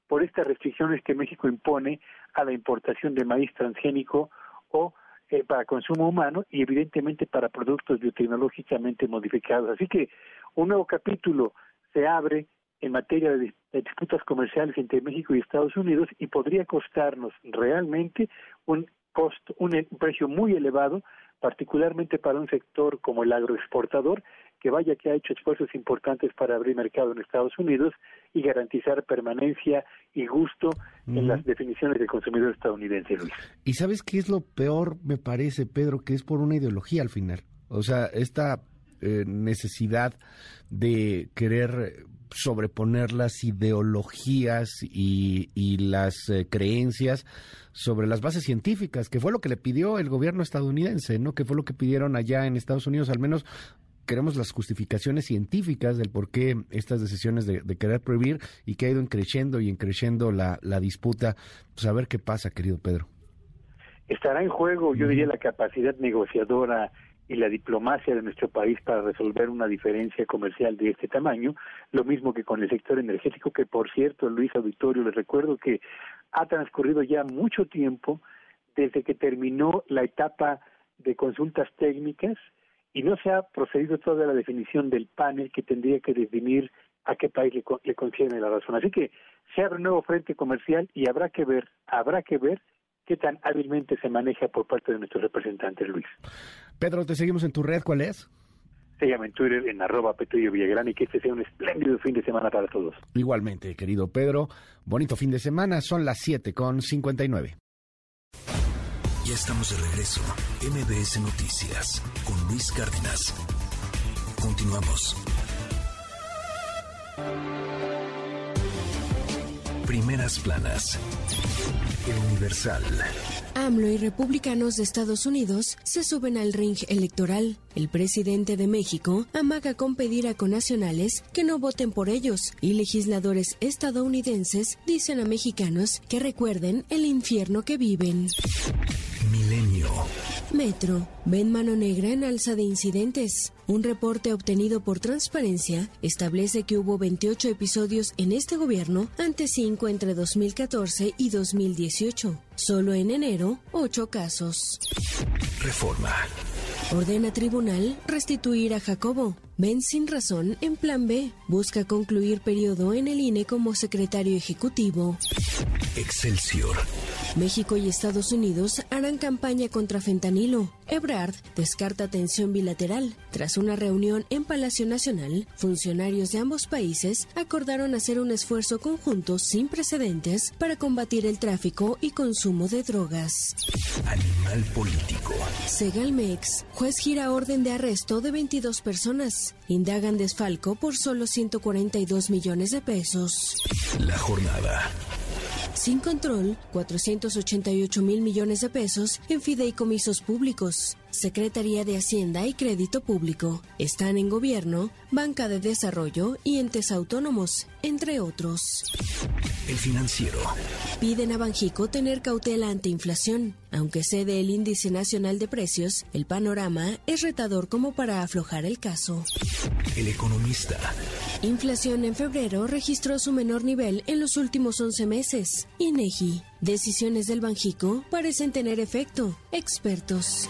por estas restricciones que México impone a la importación de maíz transgénico o eh, para consumo humano y evidentemente para productos biotecnológicamente modificados. Así que un nuevo capítulo se abre en materia de, disputas comerciales entre México y Estados Unidos y podría costarnos realmente un costo, un, precio muy elevado, particularmente para un sector como el agroexportador, que vaya que ha hecho esfuerzos importantes para abrir mercado en Estados Unidos y garantizar permanencia y gusto en las definiciones del consumidor estadounidense, Luis. ¿Y sabes qué es lo peor, me parece, Pedro? Que es por una ideología al final. O sea, esta eh, necesidad de querer sobreponer las ideologías y, las eh, creencias sobre las bases científicas, que fue lo que le pidió el gobierno estadounidense, ¿no? Que fue lo que pidieron allá en Estados Unidos, al menos queremos las justificaciones científicas del por qué estas decisiones de, querer prohibir y que ha ido creciendo y creciendo la, la disputa. Pues a ver qué pasa, querido Pedro. estará en juego, yo diría, la capacidad negociadora y la diplomacia de nuestro país para resolver una diferencia comercial de este tamaño, lo mismo que con el sector energético, que por cierto, Luis Auditorio, les recuerdo que ha transcurrido ya mucho tiempo desde que terminó la etapa de consultas técnicas y no se ha procedido toda la definición del panel que tendría que definir a qué país le, le concede la razón. Así que se abre un nuevo frente comercial y habrá que ver, habrá que ver qué tan hábilmente se maneja por parte de nuestros representantes, Luis. Pedro, te seguimos en tu red, ¿cuál es? Se llama en Twitter en arroba Petrillo Villagrán y que este sea un espléndido fin de semana para todos. Igualmente, querido Pedro, bonito fin de semana, son las 7 con 59. Ya estamos de regreso. MBS Noticias con Luis Cárdenas. Continuamos. Primeras planas. Universal. AMLO y republicanos de Estados Unidos se suben al ring electoral. El presidente de México amaga con pedir a conacionales que no voten por ellos y legisladores estadounidenses dicen a mexicanos que recuerden el infierno que viven. Milenio. Metro. Ven mano negra en alza de incidentes. Un reporte obtenido por Transparencia establece que hubo 28 episodios en este gobierno ante 5 entre 2014 y 2018. Solo en enero, 8 casos. Reforma. Ordena tribunal restituir a Jacobo. Ven sin razón en plan B. Busca concluir periodo en el INE como secretario ejecutivo. Excelsior. México y Estados Unidos harán campaña contra fentanilo. Ebrard descarta tensión bilateral. Tras una reunión en Palacio Nacional, funcionarios de ambos países acordaron hacer un esfuerzo conjunto sin precedentes para combatir el tráfico y consumo de drogas. Animal político. Segalmex. Juez gira orden de arresto de 22 personas. Indagan desfalco por solo 142 millones de pesos. La jornada. Sin control, 488 mil millones de pesos en fideicomisos públicos. Secretaría de Hacienda y Crédito Público. Están en gobierno, Banca de Desarrollo y entes autónomos, entre otros. El financiero. Piden a Banjico tener cautela ante inflación. Aunque cede el índice nacional de precios, el panorama es retador como para aflojar el caso. El economista. Inflación en febrero registró su menor nivel en los últimos 11 meses. INEGI. Decisiones del Banjico parecen tener efecto. Expertos.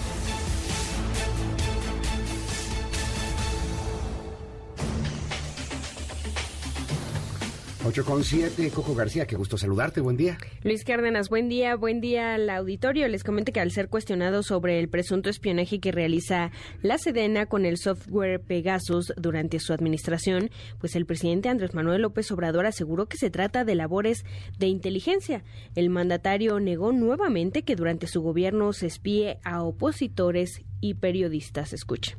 8 con 7, Coco García, qué gusto saludarte, buen día. Luis Cárdenas, buen día, buen día al auditorio. Les comento que al ser cuestionado sobre el presunto espionaje que realiza la Sedena con el software Pegasus durante su administración, pues el presidente Andrés Manuel López Obrador aseguró que se trata de labores de inteligencia. El mandatario negó nuevamente que durante su gobierno se espíe a opositores y periodistas. Escuche.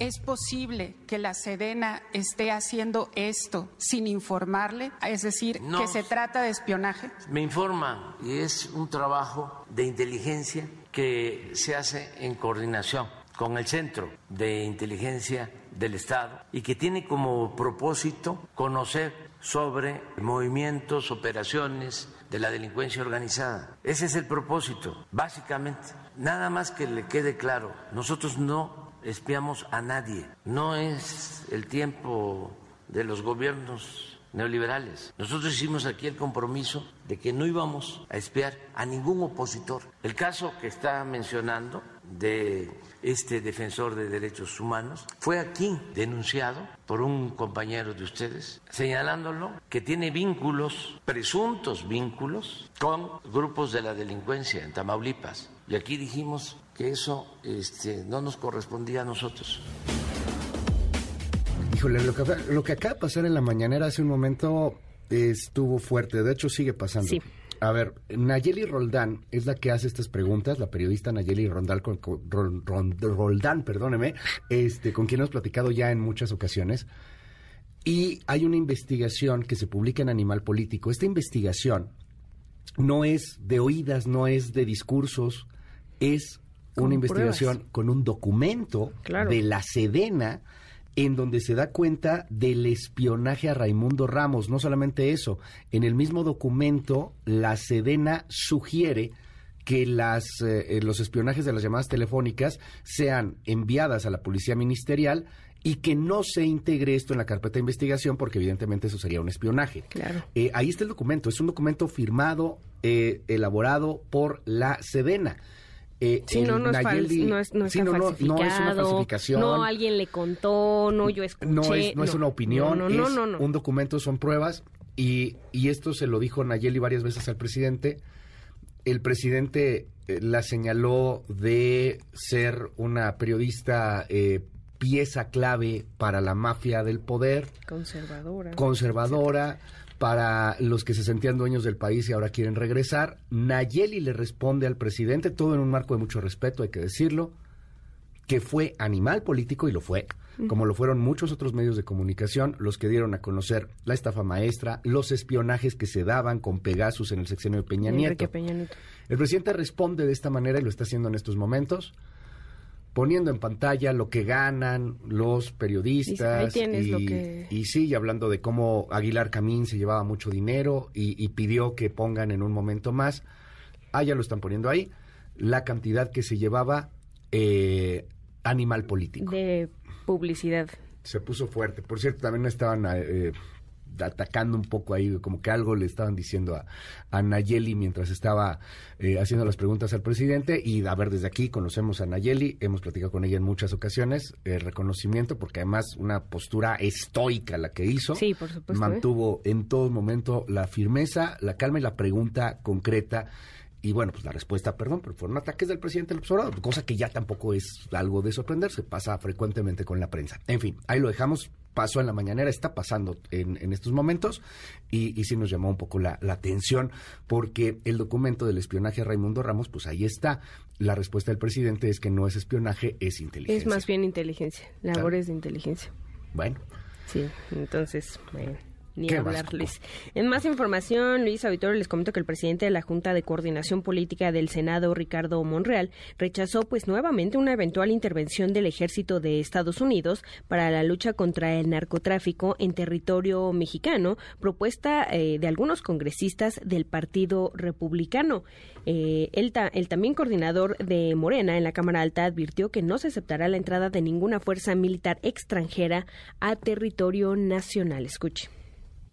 ¿Es posible que la Sedena esté haciendo esto sin informarle? Es decir, No. que se trata de espionaje. Me informan y es un trabajo de inteligencia que se hace en coordinación con el Centro de Inteligencia del Estado y que tiene como propósito conocer sobre movimientos, operaciones de la delincuencia organizada. Ese es el propósito, básicamente. Nada más que le quede claro, nosotros no espiamos a nadie. No es el tiempo de los gobiernos neoliberales. Nosotros hicimos aquí el compromiso de que no íbamos a espiar a ningún opositor. El caso que está mencionando de este defensor de derechos humanos fue aquí denunciado por un compañero de ustedes, señalándolo que tiene vínculos, presuntos vínculos, con grupos de la delincuencia en Tamaulipas. Y aquí dijimos que eso este, no nos correspondía a nosotros. Híjole, lo que, lo que acaba de pasar en la mañanera hace un momento estuvo fuerte, de hecho sigue pasando. Sí. A ver, Nayeli Roldán es la que hace estas preguntas, la periodista Nayeli Rondal, con, con- Ron- Ron- Roldán, perdóneme, este, con quien hemos platicado ya en muchas ocasiones. Y hay una investigación que se publica en Animal Político. Esta investigación no es de oídas, no es de discursos, es una investigación con un documento Claro. de la Sedena en donde se da cuenta del espionaje a Raimundo Ramos. No solamente eso, en el mismo documento la Sedena sugiere que las, eh, eh, los espionajes de las llamadas telefónicas sean enviadas a la policía ministerial y que no se integre esto en la carpeta de investigación porque evidentemente eso sería un espionaje. Claro. Eh, ahí está el documento, es un documento firmado, eh, elaborado por la Sedena. Eh, Sí, no, no es, no es, no está no, no, falsificado. no es una falsificación. No, alguien le contó, no, yo escuché. No es, no es una opinión, No, no, no. un documento, son pruebas. Y, y esto se lo dijo Nayeli varias veces al presidente. El presidente eh, la señaló de ser una periodista eh, pieza clave para la mafia del poder, Conservadora. conservadora, para los que se sentían dueños del país y ahora quieren regresar. Nayeli le responde al presidente, todo en un marco de mucho respeto, hay que decirlo, que fue animal político y lo fue, como lo fueron muchos otros medios de comunicación, los que dieron a conocer la estafa maestra, los espionajes que se daban con Pegasus en el sexenio de Peña Nieto. Peña Nieto. El presidente responde de esta manera y lo está haciendo en estos momentos, poniendo en pantalla lo que ganan los periodistas. Dice, "Ahí y, lo que-" y sí, y hablando de cómo Aguilar Camín se llevaba mucho dinero y, y pidió que pongan en un momento más. Ah, ya lo están poniendo ahí. La cantidad que se llevaba eh, animal político. De publicidad. Se puso fuerte. Por cierto, también estaban eh, atacando un poco ahí, como que algo le estaban diciendo a, a Nayeli mientras estaba eh, haciendo las preguntas al presidente. Y a ver, desde aquí conocemos a Nayeli, hemos platicado con ella en muchas ocasiones, eh, reconocimiento, porque además una postura estoica la que hizo. Sí, por supuesto, ¿eh? Mantuvo en todo momento la firmeza, la calma y la pregunta concreta. Y bueno, pues la respuesta, perdón, pero fueron ataques del presidente del observador, cosa que ya tampoco es algo de sorprenderse, pasa frecuentemente con la prensa. En fin, ahí lo dejamos, pasó en la mañanera, está pasando en, en estos momentos y, y sí nos llamó un poco la, la atención porque el documento del espionaje a Raimundo Ramos, pues ahí está. La respuesta del presidente es que no es espionaje, es inteligencia. Es más bien inteligencia, labores de inteligencia. Bueno, Sí, entonces, bueno, ni ¿Qué hablar, más, Luis. En más información, Luis Auditorio, les comento que el presidente de la Junta de Coordinación Política del Senado, Ricardo Monreal, rechazó pues nuevamente una eventual intervención del ejército de Estados Unidos para la lucha contra el narcotráfico en territorio mexicano, propuesta eh, de algunos congresistas del Partido Republicano. Eh, el, ta- el también coordinador de Morena en la Cámara Alta advirtió que no se aceptará la entrada de ninguna fuerza militar extranjera a territorio nacional. Escuche.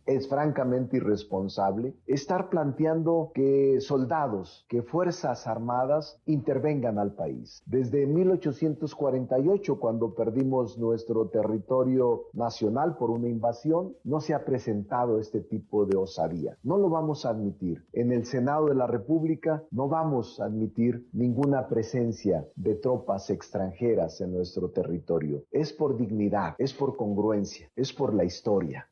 Es francamente irresponsable estar planteando que soldados, que Fuerzas Armadas intervengan al país. Desde 1848, cuando perdimos nuestro territorio nacional por una invasión, no se ha presentado este tipo de osadía. No lo vamos a admitir. En el Senado de la República no vamos a admitir ninguna presencia de tropas extranjeras en nuestro territorio. Es por dignidad, es por congruencia, es por la historia.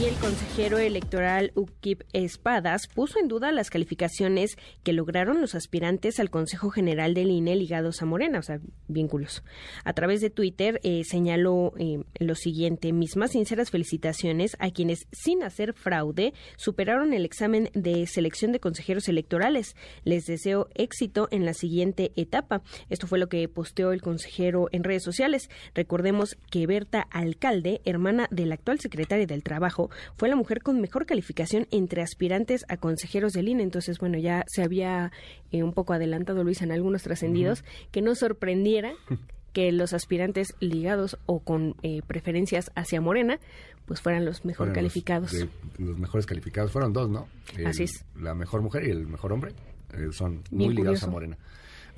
Y el consejero electoral Ukip Espadas puso en duda las calificaciones que lograron los aspirantes al Consejo General del INE ligados a Morena, o sea, vínculos. A través de Twitter eh, señaló eh, lo siguiente, mis más sinceras felicitaciones a quienes, sin hacer fraude, superaron el examen de selección de consejeros electorales. Les deseo éxito en la siguiente etapa. Esto fue lo que posteó el consejero en redes sociales. Recordemos que Berta Alcalde, hermana del actual secretario del Trabajo, fue la mujer con mejor calificación entre aspirantes a consejeros del INE. Entonces, bueno, ya se había eh, un poco adelantado Luis en algunos trascendidos que no sorprendiera que los aspirantes ligados o con eh, preferencias hacia Morena pues fueran los mejor Fueron los calificados. de- Los, mejores calificados fueron dos, ¿no? El- Así es. La mejor mujer y el mejor hombre eh, son Bien muy ligados a Morena.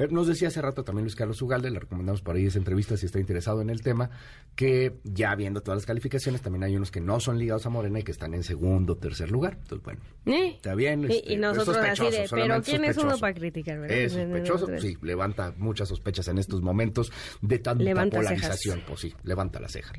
Eh, nos decía hace rato también Luis Carlos Ugalde, le recomendamos por ahí esa entrevista si está interesado en el tema, que ya viendo todas las calificaciones, también hay unos que no son ligados a Morena y que están en segundo o tercer lugar. Entonces, bueno, Eh, está bien. y- este, y nosotros es así de, pero ¿quién es uno para criticar? verdad? Es sospechoso, sí, levanta muchas sospechas en estos momentos de tanta Levanta polarización. cejas. Pues sí, levanta la ceja.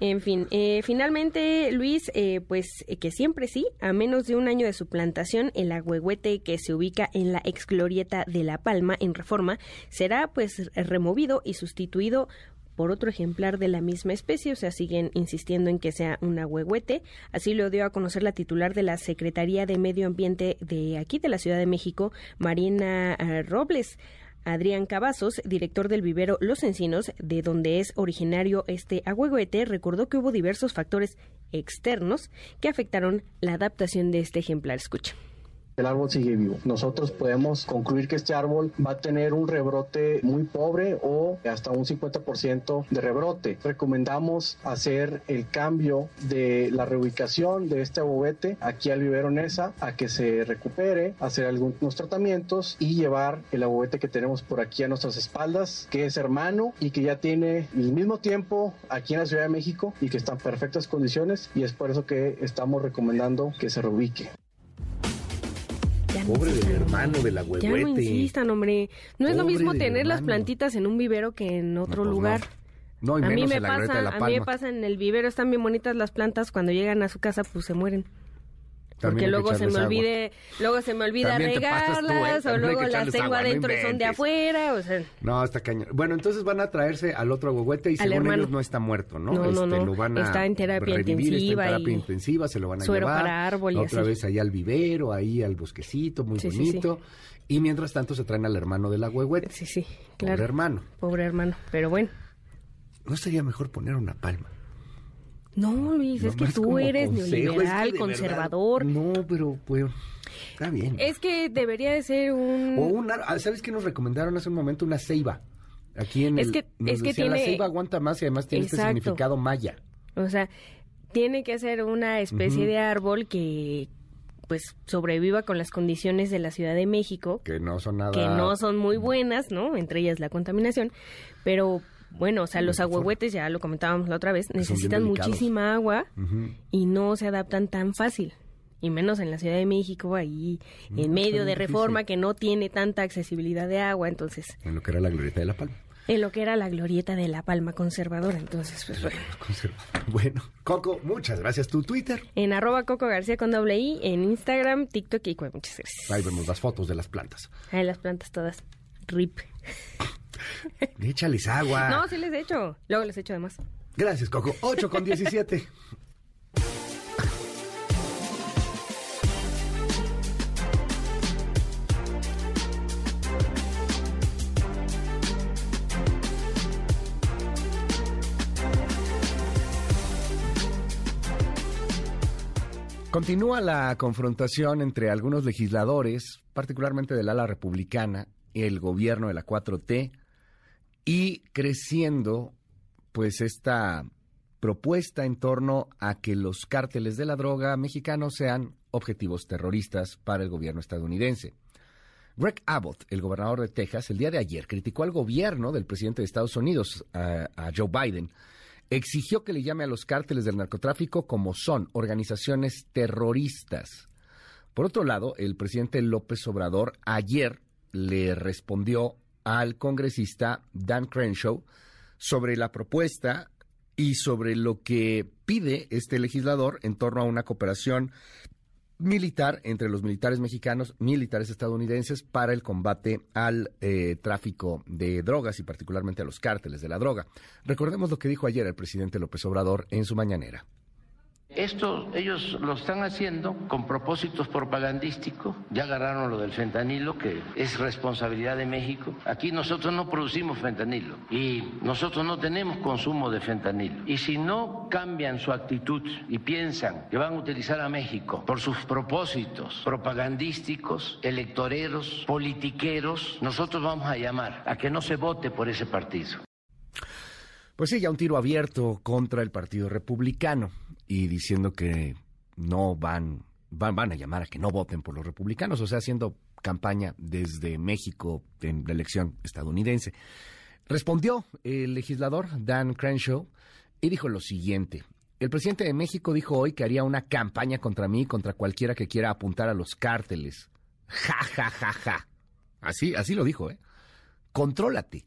En fin, eh, finalmente, Luis, eh, pues eh, que siempre sí, a menos de un año de su plantación, el agüehuete que se ubica en la ex glorieta de La Palma, en Reforma, será pues removido y sustituido por otro ejemplar de la misma especie, o sea, siguen insistiendo en que sea un agüehuete. Así lo dio a conocer la titular de la Secretaría de Medio Ambiente de aquí, de la Ciudad de México, Marina eh, Robles. Adrián Cavazos, director del vivero Los Encinos, de donde es originario este agüehuete, recordó que hubo diversos factores externos que afectaron la adaptación de este ejemplar. Escucha el árbol sigue vivo. Nosotros podemos concluir que este árbol va a tener un rebrote muy pobre o hasta un 50% de rebrote. Recomendamos hacer el cambio de la reubicación de este abobete aquí al vivero Nesa a que se recupere, hacer algunos tratamientos y llevar el abobete que tenemos por aquí a nuestras espaldas, que es hermano y que ya tiene el mismo tiempo aquí en la Ciudad de México y que está en perfectas condiciones y es por eso que estamos recomendando que se reubique. Pobre del hermano de la huehuete. Ya no insistan, hombre. No es lo mismo tener las plantitas en un vivero que en otro pues lugar. No, y a mí me en la glorieta pasa, de la a mí me pasa en el vivero, están bien bonitas las plantas, cuando llegan a su casa pues se mueren. Porque luego se me olvide, luego se me olvida pasas tú, ¿eh? regarlas, o luego las tengo agua, no adentro y son de afuera, o sea, No, está cañón. Bueno, entonces van a traerse al otro agüehuete y según hermano. ellos no está muerto, ¿no? No, no, Este, no. Lo van a Está en terapia revivir, intensiva Está en terapia y intensiva, se lo van a suero llevar. para árbol y Otra así. vez ahí al vivero, ahí al bosquecito, muy Sí, sí, bonito. Y mientras tanto se traen al hermano del agüehuete. Sí, sí, Pobre claro. hermano. Pobre hermano, pero bueno. ¿No sería mejor poner una palma? No, Luis, es que tú eres consejo, es que neoliberal, conservador. verdad- no, pero pues está bien. Es que debería de ser un... O un ah, ¿Sabes qué nos recomendaron hace un momento? Una ceiba. Aquí en Es el, que- nos es que decían, la tiene- ceiba aguanta más y además tiene este significado maya. O sea, tiene que ser una especie de árbol que pues sobreviva con las condiciones de la Ciudad de México, Que no son nada... que no son muy buenas, ¿no? Entre ellas la contaminación, pero bueno, o sea, los agüehuetes, ya lo comentábamos la otra vez, necesitan muchísima agua y no se adaptan tan fácil. Y menos en la Ciudad de México, ahí Mm, en está medio de difícil. reforma que no tiene tanta accesibilidad de agua, entonces, En lo que era la glorieta de la palma. en lo que era la glorieta de la palma conservadora, entonces, pues bueno. Bueno, Coco, muchas gracias. Tu Twitter. En arroba Coco García con doble I, en Instagram, TikTok y Cue. Muchas gracias. Ahí vemos las fotos de las plantas. Ahí las plantas todas. Rip. Échales agua. No, sí les he hecho. Luego les he hecho además. Gracias, Coco. 8 con 17. Continúa la confrontación entre algunos legisladores, particularmente del ala republicana, el gobierno de la 4T, y creciendo pues esta propuesta en torno a que los cárteles de la droga mexicanos sean objetivos terroristas para el gobierno estadounidense. Greg Abbott, el gobernador de Texas, el día de ayer criticó al gobierno del presidente de Estados Unidos, a, a Joe Biden, exigió que le llame a los cárteles del narcotráfico como son organizaciones terroristas. Por otro lado, el presidente López Obrador ayer le respondió al congresista Dan Crenshaw sobre la propuesta y sobre lo que pide este legislador en torno a una cooperación militar entre los militares mexicanos, militares estadounidenses, para el combate al eh, tráfico de drogas y particularmente a los cárteles de la droga. Recordemos lo que dijo ayer el presidente López Obrador en su mañanera. Esto ellos lo están haciendo con propósitos propagandísticos. Ya agarraron lo del fentanilo, que es responsabilidad de México. Aquí nosotros no producimos fentanilo y nosotros no tenemos consumo de fentanilo. Y si no cambian su actitud y piensan que van a utilizar a México por sus propósitos propagandísticos, electoreros, politiqueros, nosotros vamos a llamar a que no se vote por ese partido. Pues sí, ya un tiro abierto contra el Partido Republicano y diciendo que no van, van, van a llamar a que no voten por los republicanos, o sea, haciendo campaña desde México en la elección estadounidense. Respondió el legislador Dan Crenshaw y dijo lo siguiente. El presidente de México dijo hoy que haría una campaña contra mí contra cualquiera que quiera apuntar a los cárteles. Ja, ja, ja, ja. Así, así lo dijo, ¿eh? Contrólate.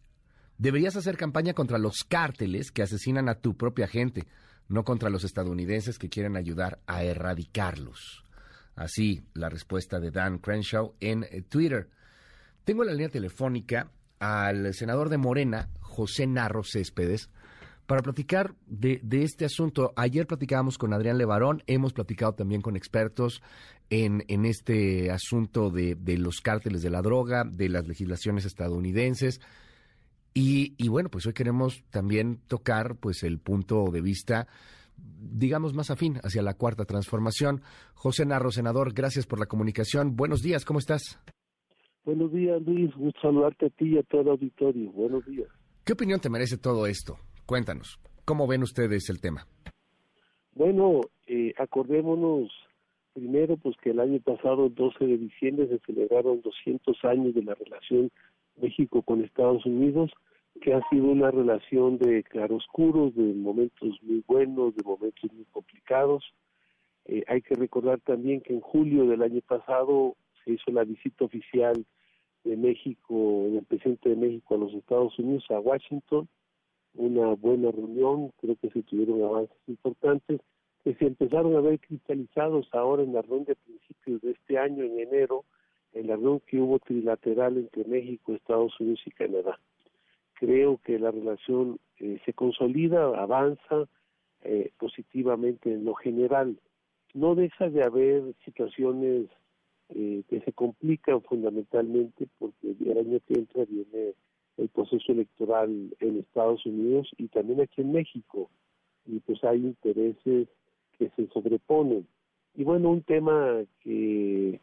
Deberías hacer campaña contra los cárteles que asesinan a tu propia gente, no contra los estadounidenses que quieren ayudar a erradicarlos. Así la respuesta de Dan Crenshaw en eh, Twitter. Tengo en la línea telefónica al senador de Morena, José Narro Céspedes, para platicar de, este asunto. Ayer platicábamos con Adrián Levarón, hemos platicado también con expertos en, en este asunto de, de los cárteles de la droga, de las legislaciones estadounidenses. Y, y, bueno, pues hoy queremos también tocar pues el punto de vista digamos, más afín hacia la cuarta transformación. José Narro, senador, gracias por la comunicación. Buenos días, ¿cómo estás? Buenos días, Luis. Gusto saludarte a ti y a todo el auditorio. Buenos días. ¿Qué opinión te merece todo esto? Cuéntanos, ¿cómo ven ustedes el tema? Bueno, eh, acordémonos primero pues que el año pasado, el 12 de diciembre, se celebraron 200 años de la relación México con Estados Unidos que ha sido una relación de claroscuros, de momentos muy buenos, de momentos muy complicados. Eh, hay que recordar también que en julio del año pasado se hizo la visita oficial de México, del presidente de México a los Estados Unidos, a Washington, una buena reunión, creo que se tuvieron avances importantes, que se empezaron a ver cristalizados ahora en la reunión de principios de este año, en enero, en la que hubo trilateral entre México, Estados Unidos y Canadá creo que la relación eh, se consolida, avanza eh, positivamente en lo general. No deja de haber situaciones eh, que se complican fundamentalmente porque el año que entra viene el proceso electoral en Estados Unidos y también aquí en México y pues hay intereses que se sobreponen. Y bueno, un tema que,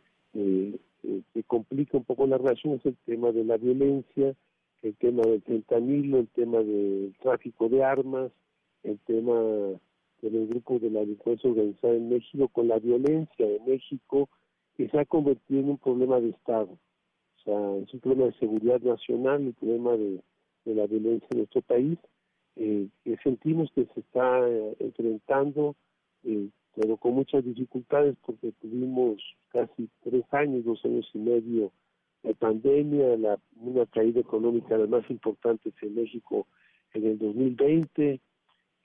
que complica un poco la relación es el tema de la violencia, el tema del fentanilo, el tema del tráfico de armas, el tema del grupo de la delincuencia organizada en México, con la violencia de México, que se ha convertido en un problema de Estado. O sea, es un problema de seguridad nacional, el problema de, la violencia en nuestro país, eh, que sentimos que se está eh, enfrentando, eh, pero con muchas dificultades, porque tuvimos casi tres años, dos años y medio la pandemia, la, una caída económica de las más importantes en México en el 2020,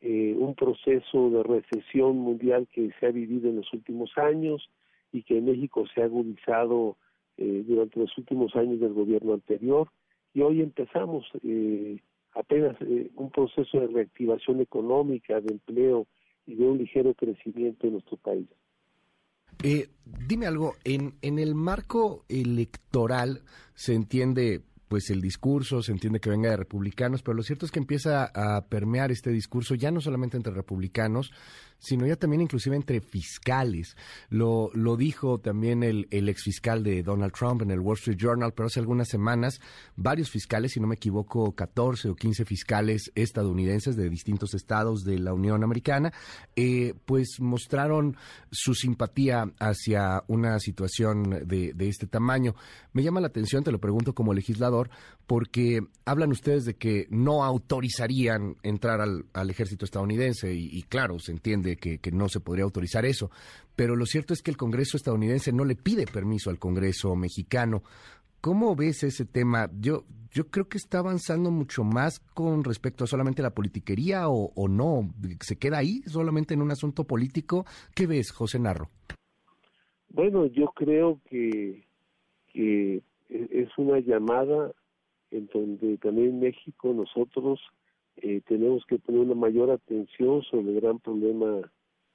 eh, un proceso de recesión mundial que se ha vivido en los últimos años y que en México se ha agudizado eh, durante los últimos años del gobierno anterior. Y hoy empezamos eh, apenas un proceso de reactivación económica, de empleo y de un ligero crecimiento en nuestro país. Eh, dime algo, en, en el marco electoral se entiende pues el discurso, se entiende que venga de republicanos, pero lo cierto es que empieza a permear este discurso ya no solamente entre republicanos, sino ya también inclusive entre fiscales. Lo, lo dijo también el, el exfiscal de Donald Trump en el Wall Street Journal, pero hace algunas semanas varios fiscales, si no me equivoco, 14 o 15 fiscales estadounidenses de distintos estados de la Unión Americana, eh, pues mostraron su simpatía hacia una situación de, de este tamaño. Me llama la atención, te lo pregunto como legislador, porque hablan ustedes de que no autorizarían entrar al, al ejército estadounidense y, claro, se entiende que, no se podría autorizar eso. Pero lo cierto es que el Congreso estadounidense no le pide permiso al Congreso mexicano. ¿Cómo ves ese tema? Yo, yo creo que está avanzando mucho más con respecto a solamente la politiquería o, o no. ¿Se queda ahí solamente en un asunto político? ¿Qué ves, José Narro? Bueno, yo creo que, que es una llamada en donde también México nosotros eh, tenemos que poner una mayor atención sobre el gran problema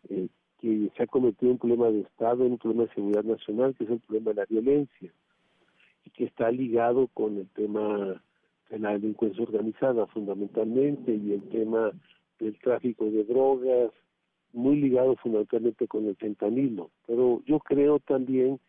eh, que se ha convertido en un problema de Estado, en un problema de seguridad nacional, que es el problema de la violencia, y que está ligado con el tema de la delincuencia organizada fundamentalmente y el tema del tráfico de drogas, muy ligado fundamentalmente con el fentanilo. Pero yo creo también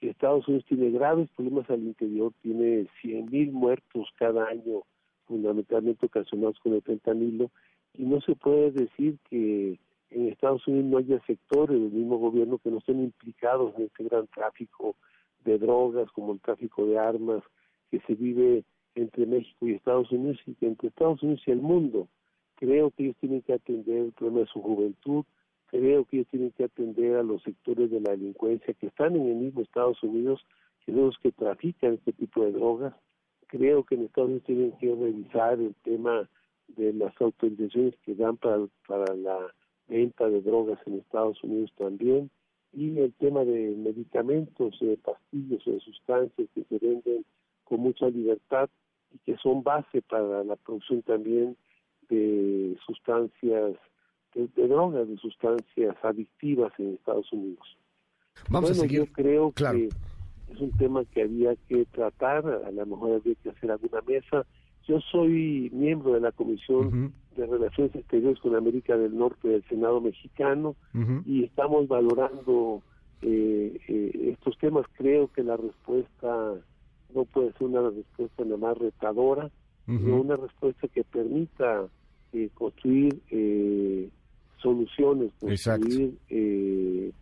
Estados Unidos tiene graves problemas al interior, tiene 100.000 muertos cada año fundamentalmente ocasionados con el fentanilo, y no se puede decir que en Estados Unidos no haya sectores del mismo gobierno que no estén implicados en este gran tráfico de drogas, como el tráfico de armas que se vive entre México y Estados Unidos y entre Estados Unidos y el mundo. Creo que ellos tienen que atender el problema de su juventud, creo que ellos tienen que atender a los sectores de la delincuencia que están en el mismo Estados Unidos, que son los que trafican este tipo de drogas, creo que en Estados Unidos tienen que revisar el tema de las autorizaciones que dan para, para la venta de drogas en Estados Unidos también y el tema de medicamentos, de pastillas o de sustancias que se venden con mucha libertad y que son base para la producción también de sustancias, de, drogas, de sustancias adictivas en Estados Unidos. Vamos a seguir. Yo creo que es un tema que había que tratar, a lo mejor había que hacer alguna mesa. Yo soy miembro de la Comisión de Relaciones Exteriores con América del Norte del Senado mexicano y estamos valorando eh, eh, estos temas. Creo que la respuesta no puede ser una respuesta nada más retadora, sino una respuesta que permita eh, construir eh, soluciones, construir eh,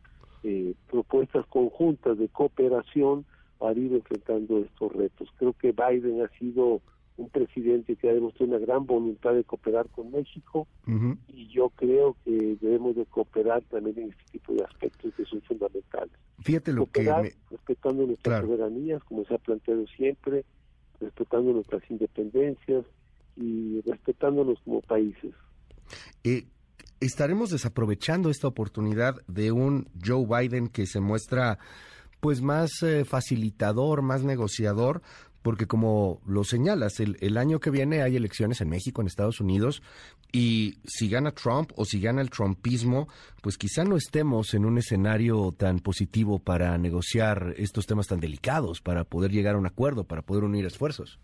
eh, propuestas conjuntas de cooperación para ir enfrentando estos retos. Creo que Biden ha sido un presidente que ha demostrado una gran voluntad de cooperar con México y yo creo que debemos de cooperar también en este tipo de aspectos que son fundamentales. Fíjate lo que respetando nuestras soberanías, como se ha planteado siempre, respetando nuestras independencias y respetándonos como países. Eh, estaremos desaprovechando esta oportunidad de un Joe Biden que se muestra pues más eh, facilitador, más negociador, porque como lo señalas, el, año que viene hay elecciones en México, en Estados Unidos, y si gana Trump o si gana el trumpismo, pues quizá no estemos en un escenario tan positivo para negociar estos temas tan delicados, para poder llegar a un acuerdo, para poder unir esfuerzos.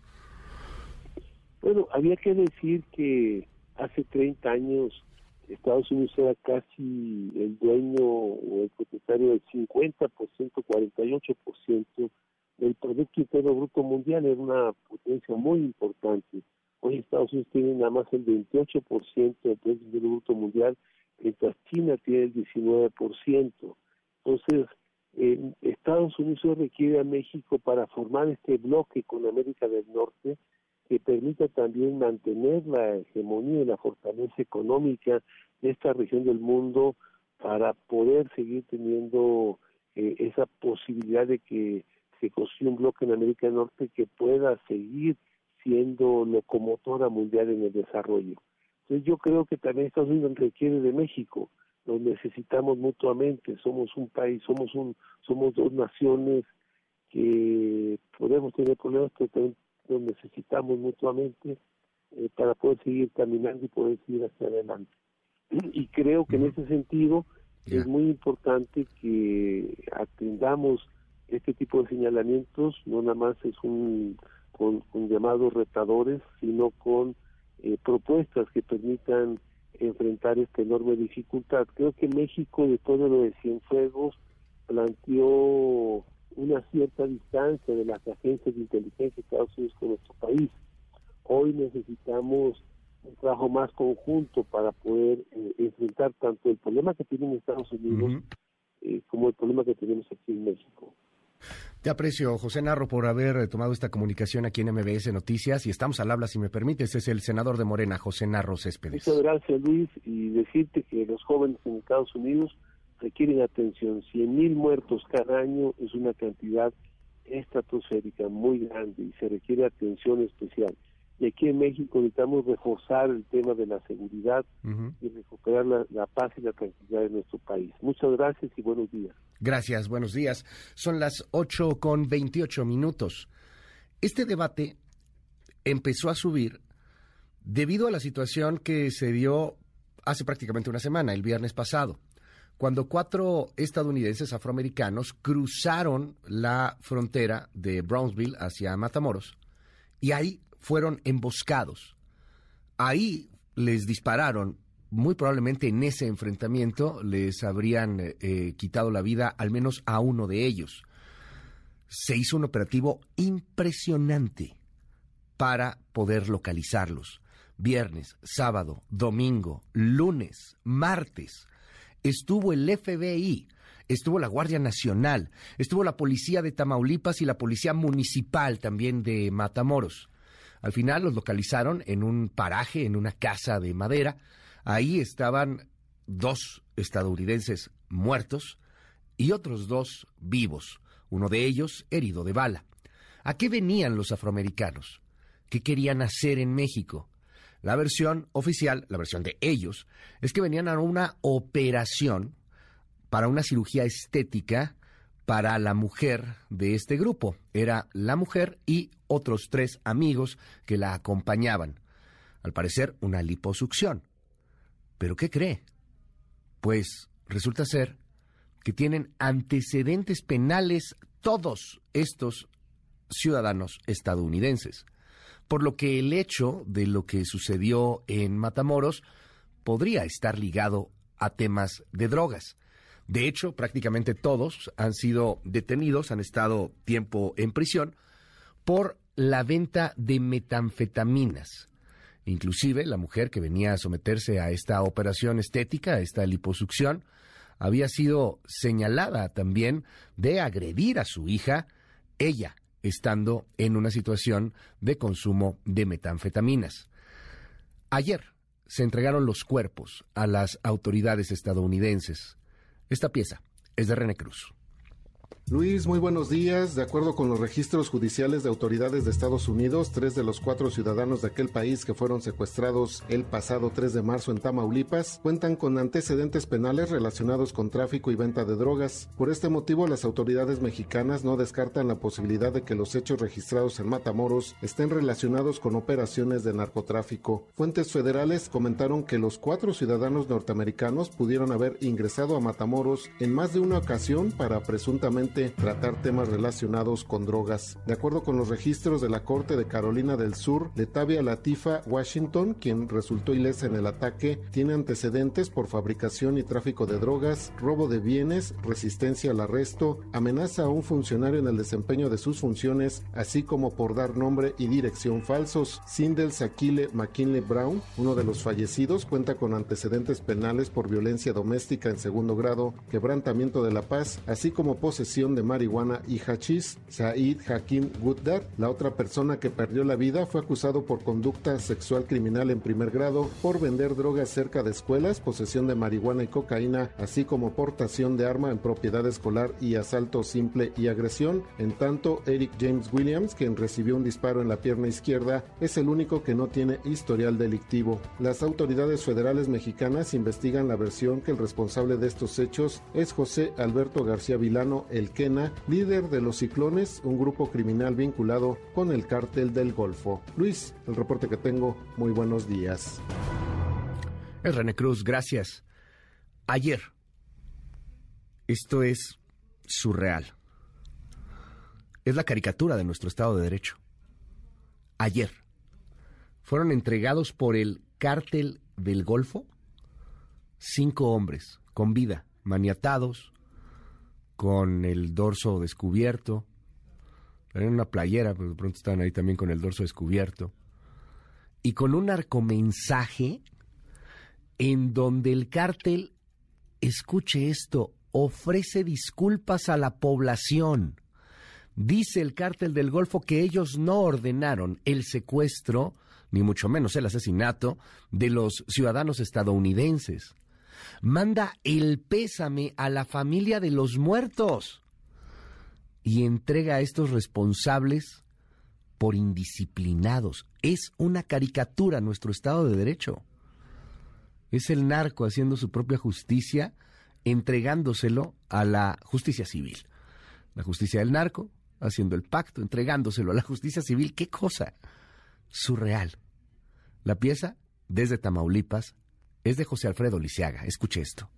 Bueno, había que decir que hace 30 años Estados Unidos era casi el dueño o el propietario del 50%, 48% del Producto Interno Bruto Mundial, era una potencia muy importante. Hoy Estados Unidos tiene nada más el 28% del Producto Interno Bruto Mundial, mientras China tiene el 19%. Entonces, eh, Estados Unidos requiere a México para formar este bloque con América del Norte, que permita también mantener la hegemonía y la fortaleza económica de esta región del mundo para poder seguir teniendo eh, esa posibilidad de que se construya un bloque en América del Norte que pueda seguir siendo locomotora mundial en el desarrollo. Entonces yo creo que también Estados Unidos requiere de México, lo necesitamos mutuamente, somos un país, somos un, somos dos naciones que podemos tener problemas, pero también lo necesitamos mutuamente eh, para poder seguir caminando y poder seguir hacia adelante. Y creo que en ese sentido es muy importante que atendamos este tipo de señalamientos, no nada más es un con, llamados retadores, sino con eh, propuestas que permitan enfrentar esta enorme dificultad. Creo que México, de todo lo de Cienfuegos, planteó una cierta distancia de las agencias de inteligencia de Estados Unidos con nuestro país. Hoy necesitamos un trabajo más conjunto para poder eh, enfrentar tanto el problema que tienen Estados Unidos eh, como el problema que tenemos aquí en México. Te aprecio, José Narro, por haber tomado esta comunicación aquí en MBS Noticias y estamos al habla, si me permites, es el senador de Morena, José Narro Céspedes. Muchas gracias, Luis, y decirte que los jóvenes en Estados Unidos requieren atención. 100 mil muertos cada año es una cantidad estratosférica muy grande y se requiere atención especial. Y aquí en México necesitamos reforzar el tema de la seguridad y recuperar la, paz y la tranquilidad de nuestro país. Muchas gracias y buenos días. Gracias, buenos días. Son las 8 con 28 minutos. Este debate empezó a subir debido a la situación que se dio hace prácticamente una semana, el viernes pasado, cuando cuatro estadounidenses afroamericanos cruzaron la frontera de Brownsville hacia Matamoros y ahí fueron emboscados. Ahí les dispararon, muy probablemente en ese enfrentamiento les habrían eh, quitado la vida al menos a uno de ellos. Se hizo un operativo impresionante para poder localizarlos. Viernes, sábado, domingo, lunes, martes. Estuvo el FBI, estuvo la Guardia Nacional, estuvo la Policía de Tamaulipas y la Policía Municipal también de Matamoros. Al final los localizaron en un paraje, en una casa de madera. Ahí estaban dos estadounidenses muertos y otros dos vivos, uno de ellos herido de bala. ¿A qué venían los afroamericanos? ¿Qué querían hacer en México? La versión oficial, la versión de ellos, es que venían a una operación para una cirugía estética para la mujer de este grupo. Era la mujer y otros tres amigos que la acompañaban. Al parecer, una liposucción. ¿Pero qué cree? Pues resulta ser que tienen antecedentes penales todos estos ciudadanos estadounidenses. Por lo que el hecho de lo que sucedió en Matamoros podría estar ligado a temas de drogas. De hecho, prácticamente todos han sido detenidos, han estado tiempo en prisión por la venta de metanfetaminas. Inclusive la mujer que venía a someterse a esta operación estética, a esta liposucción, había sido señalada también de agredir a su hija, ella estando en una situación de consumo de metanfetaminas. Ayer se entregaron los cuerpos a las autoridades estadounidenses. Esta pieza es de René Cruz. Luis, muy buenos días. De acuerdo con los registros judiciales de autoridades de Estados Unidos, tres de los cuatro ciudadanos de aquel país que fueron secuestrados el pasado 3 de marzo en Tamaulipas cuentan con antecedentes penales relacionados con tráfico y venta de drogas. Por este motivo, las autoridades mexicanas no descartan la posibilidad de que los hechos registrados en Matamoros estén relacionados con operaciones de narcotráfico. Fuentes federales comentaron que los cuatro ciudadanos norteamericanos pudieron haber ingresado a Matamoros en más de una ocasión para presuntamente tratar temas relacionados con drogas. De acuerdo con los registros de la Corte de Carolina del Sur, Letavia Latifa Washington, quien resultó ilesa en el ataque, tiene antecedentes por fabricación y tráfico de drogas, robo de bienes, resistencia al arresto, amenaza a un funcionario en el desempeño de sus funciones, así como por dar nombre y dirección falsos. Sindel Sakile McKinley Brown, uno de los fallecidos, cuenta con antecedentes penales por violencia doméstica en segundo grado, quebrantamiento de la paz, así como posesión de marihuana y hachís. Said Hakim Guddar, la otra persona que perdió la vida, fue acusado por conducta sexual criminal en primer grado por vender drogas cerca de escuelas, posesión de marihuana y cocaína, así como portación de arma en propiedad escolar y asalto simple y agresión. En tanto, Eric James Williams, quien recibió un disparo en la pierna izquierda, es el único que no tiene historial delictivo. Las autoridades federales mexicanas investigan la versión que el responsable de estos hechos es José Alberto García Vilano, el Quena, líder de los Ciclones, un grupo criminal vinculado con el cártel del Golfo. Luis, el reporte que tengo, muy buenos días. Es René Cruz, gracias. Ayer, esto es surreal. Es la caricatura de nuestro Estado de Derecho. Ayer fueron entregados por el cártel del Golfo cinco hombres con vida, maniatados, con el dorso descubierto. En una playera, pero de pronto estaban ahí también con el dorso descubierto. Y con un arcomensaje en donde el cártel, escuche esto, ofrece disculpas a la población. Dice el cártel del Golfo que ellos no ordenaron el secuestro, ni mucho menos el asesinato, de los ciudadanos estadounidenses manda el pésame a la familia de los muertos y entrega a estos responsables por indisciplinados. Es una caricatura nuestro Estado de Derecho. Es el narco haciendo su propia justicia, entregándoselo a la justicia civil. La justicia del narco haciendo el pacto, entregándoselo a la justicia civil. ¿Qué cosa? Surreal. La pieza, desde Tamaulipas, es de José Alfredo Lisiaga. Escuche esto.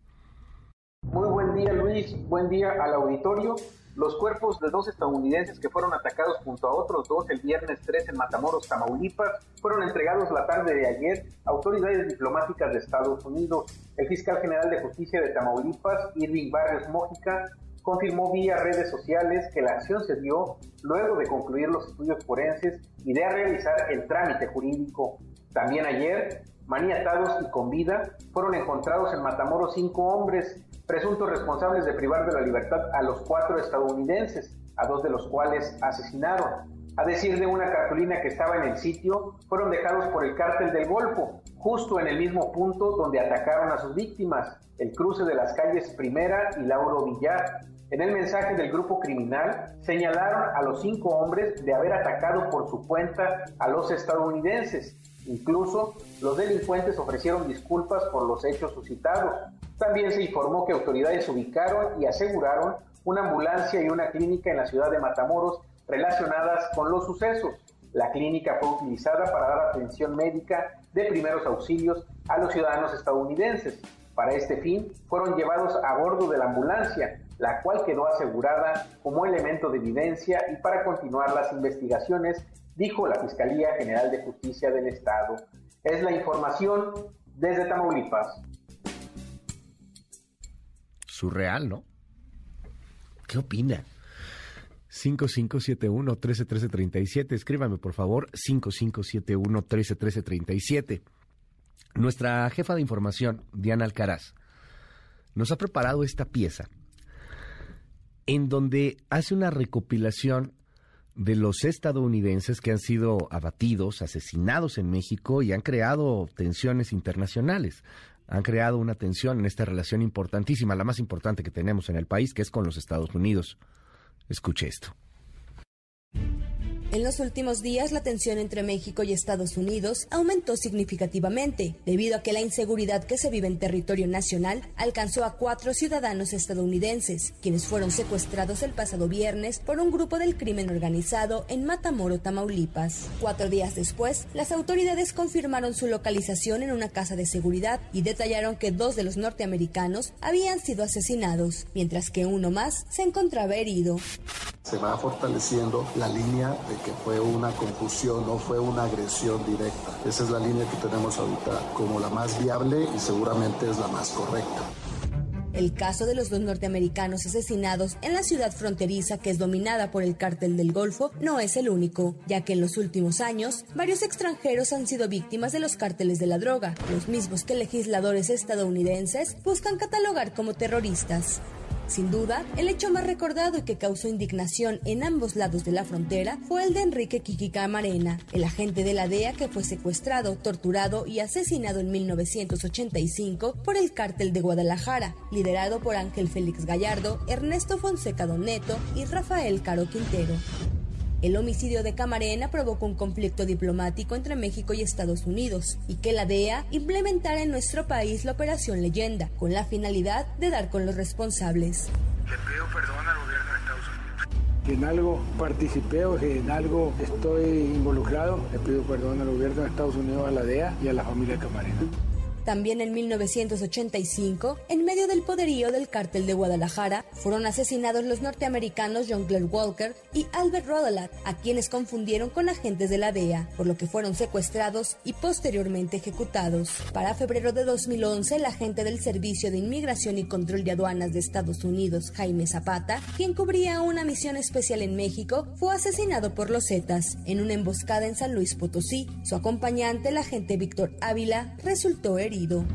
Muy buen día Luis, buen día al auditorio. Los cuerpos de dos estadounidenses que fueron atacados junto a otros dos el viernes 3 en Matamoros, Tamaulipas, fueron entregados la tarde de ayer a autoridades diplomáticas de Estados Unidos. El fiscal general de justicia de Tamaulipas, Irving Barrios Mójica, confirmó vía redes sociales que la acción se dio luego de concluir los estudios forenses y de realizar el trámite jurídico. También ayer, maniatados y con vida, fueron encontrados en Matamoros cinco hombres, presuntos responsables de privar de la libertad a los cuatro estadounidenses, a dos de los cuales asesinaron. A decir de una cartulina que estaba en el sitio, fueron dejados por el cártel del Golfo, justo en el mismo punto donde atacaron a sus víctimas, el cruce de las calles Primera y Lauro Villar. En el mensaje del grupo criminal señalaron a los cinco hombres de haber atacado por su cuenta a los estadounidenses Incluso los delincuentes ofrecieron disculpas por los hechos suscitados. También se informó que autoridades ubicaron y aseguraron una ambulancia y una clínica en la ciudad de Matamoros relacionadas con los sucesos. La clínica fue utilizada para dar atención médica de primeros auxilios a los ciudadanos estadounidenses. Para este fin, fueron llevados a bordo de la ambulancia, la cual quedó asegurada como elemento de evidencia y para continuar las investigaciones, dijo la Fiscalía General de Justicia del Estado. Es la información desde Tamaulipas. Surreal, ¿no? ¿Qué opina? 5571-131337. Escríbame, por favor, 5571-131337. Nuestra jefa de información, Diana Alcaraz, nos ha preparado esta pieza en donde hace una recopilación de los estadounidenses que han sido abatidos, asesinados en México y han creado tensiones internacionales. Han creado una tensión en esta relación importantísima, la más importante que tenemos en el país, que es con los Estados Unidos. Escuche esto. En los últimos días, la tensión entre México y Estados Unidos aumentó significativamente, debido a que la inseguridad que se vive en territorio nacional alcanzó a cuatro ciudadanos estadounidenses, quienes fueron secuestrados el pasado viernes por un grupo del crimen organizado en Matamoro, Tamaulipas. Cuatro días después, las autoridades confirmaron su localización en una casa de seguridad y detallaron que dos de los norteamericanos habían sido asesinados, mientras que uno más se encontraba herido. Se va fortaleciendo la línea de que fue una confusión, no fue una agresión directa. Esa es la línea que tenemos ahorita como la más viable y seguramente es la más correcta. El caso de los dos norteamericanos asesinados en la ciudad fronteriza que es dominada por el cártel del Golfo no es el único, ya que en los últimos años varios extranjeros han sido víctimas de los cárteles de la droga, los mismos que legisladores estadounidenses buscan catalogar como terroristas. Sin duda, el hecho más recordado y que causó indignación en ambos lados de la frontera fue el de Enrique Kiki Camarena, el agente de la DEA que fue secuestrado, torturado y asesinado en 1985 por el cártel de Guadalajara, liderado por Ángel Félix Gallardo, Ernesto Fonseca Doneto y Rafael Caro Quintero. El homicidio de Camarena provocó un conflicto diplomático entre México y Estados Unidos y que la DEA implementara en nuestro país la Operación Leyenda con la finalidad de dar con los responsables. Le pido perdón al gobierno de Estados Unidos. Si en algo participé o si en algo estoy involucrado, le pido perdón al gobierno de Estados Unidos, a la DEA y a la familia Camarena. También en 1985, en medio del poderío del cártel de Guadalajara, fueron asesinados los norteamericanos John Clare Walker y Albert Rodelat, a quienes confundieron con agentes de la DEA, por lo que fueron secuestrados y posteriormente ejecutados. Para febrero de 2011, el agente del Servicio de Inmigración y Control de Aduanas de Estados Unidos, Jaime Zapata, quien cubría una misión especial en México, fue asesinado por los Zetas en una emboscada en San Luis Potosí. Su acompañante, el agente Víctor Ávila, resultó herido herido.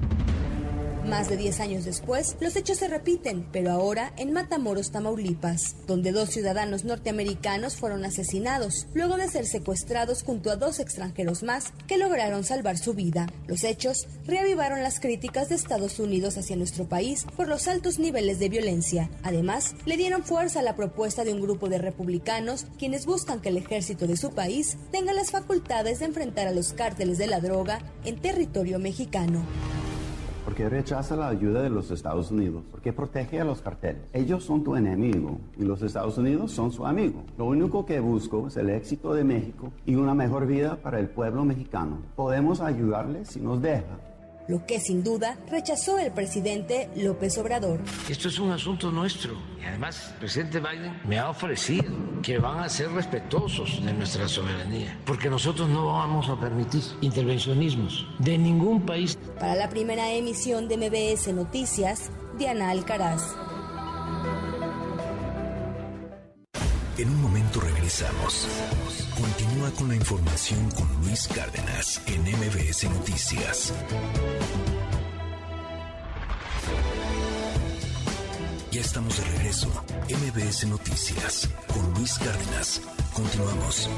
Más de 10 años después, los hechos se repiten, pero ahora en Matamoros, Tamaulipas, donde dos ciudadanos norteamericanos fueron asesinados, luego de ser secuestrados junto a dos extranjeros más que lograron salvar su vida. Los hechos reavivaron las críticas de Estados Unidos hacia nuestro país por los altos niveles de violencia. Además, le dieron fuerza a la propuesta de un grupo de republicanos quienes buscan que el ejército de su país tenga las facultades de enfrentar a los cárteles de la droga en territorio mexicano porque rechaza la ayuda de los Estados Unidos, porque protege a los carteles. Ellos son tu enemigo y los Estados Unidos son su amigo. Lo único que busco es el éxito de México y una mejor vida para el pueblo mexicano. Podemos ayudarles si nos deja lo que sin duda rechazó el presidente López Obrador. Esto es un asunto nuestro y además el presidente Biden me ha ofrecido que van a ser respetuosos de nuestra soberanía, porque nosotros no vamos a permitir intervencionismos de ningún país. Para la primera emisión de MBS Noticias, Diana Alcaraz. En un momento Continúa con la información con Luis Cárdenas en MBS Noticias. Ya estamos de regreso. MBS Noticias con Luis Cárdenas. Continuamos.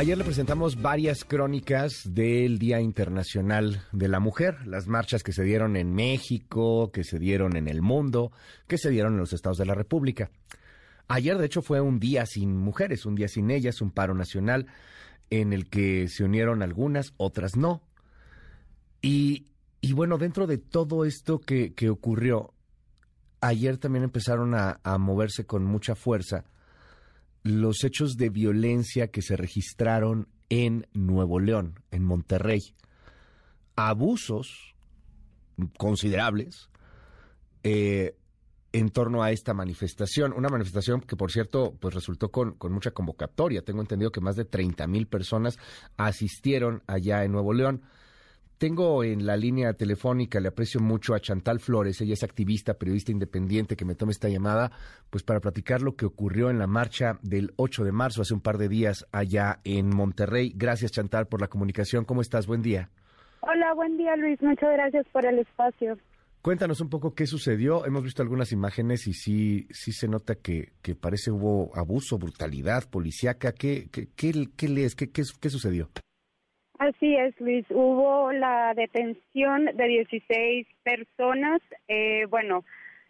Ayer le presentamos varias crónicas del Día Internacional de la Mujer, las marchas que se dieron en México, que se dieron en el mundo, que se dieron en los estados de la República. Ayer, de hecho, fue un día sin mujeres, un día sin ellas, un paro nacional en el que se unieron algunas, otras no. Y, bueno, dentro de todo esto que, que ocurrió, ayer también empezaron a, moverse con mucha fuerza los hechos de violencia que se registraron en Nuevo León, en Monterrey. Abusos considerables eh, en torno a esta manifestación. Una manifestación que, por cierto, pues resultó con, con mucha convocatoria. Tengo entendido que más de 30 mil personas asistieron allá en Nuevo León. Tengo en la línea telefónica, le aprecio mucho a Chantal Flores, ella es activista, periodista independiente, que me tome esta llamada, pues para platicar lo que ocurrió en la marcha del 8 de marzo, hace un par de días, allá en Monterrey. Gracias, Chantal, por la comunicación. ¿Cómo estás? Buen día. Hola, buen día, Luis. Muchas gracias por el espacio. Cuéntanos un poco qué sucedió. Hemos visto algunas imágenes y sí, sí se nota que, que parece hubo abuso, brutalidad policíaca. ¿Qué, qué, qué, qué lees? ¿Qué, qué, qué sucedió? Así es, Luis. Hubo la detención de 16 personas. Eh, bueno,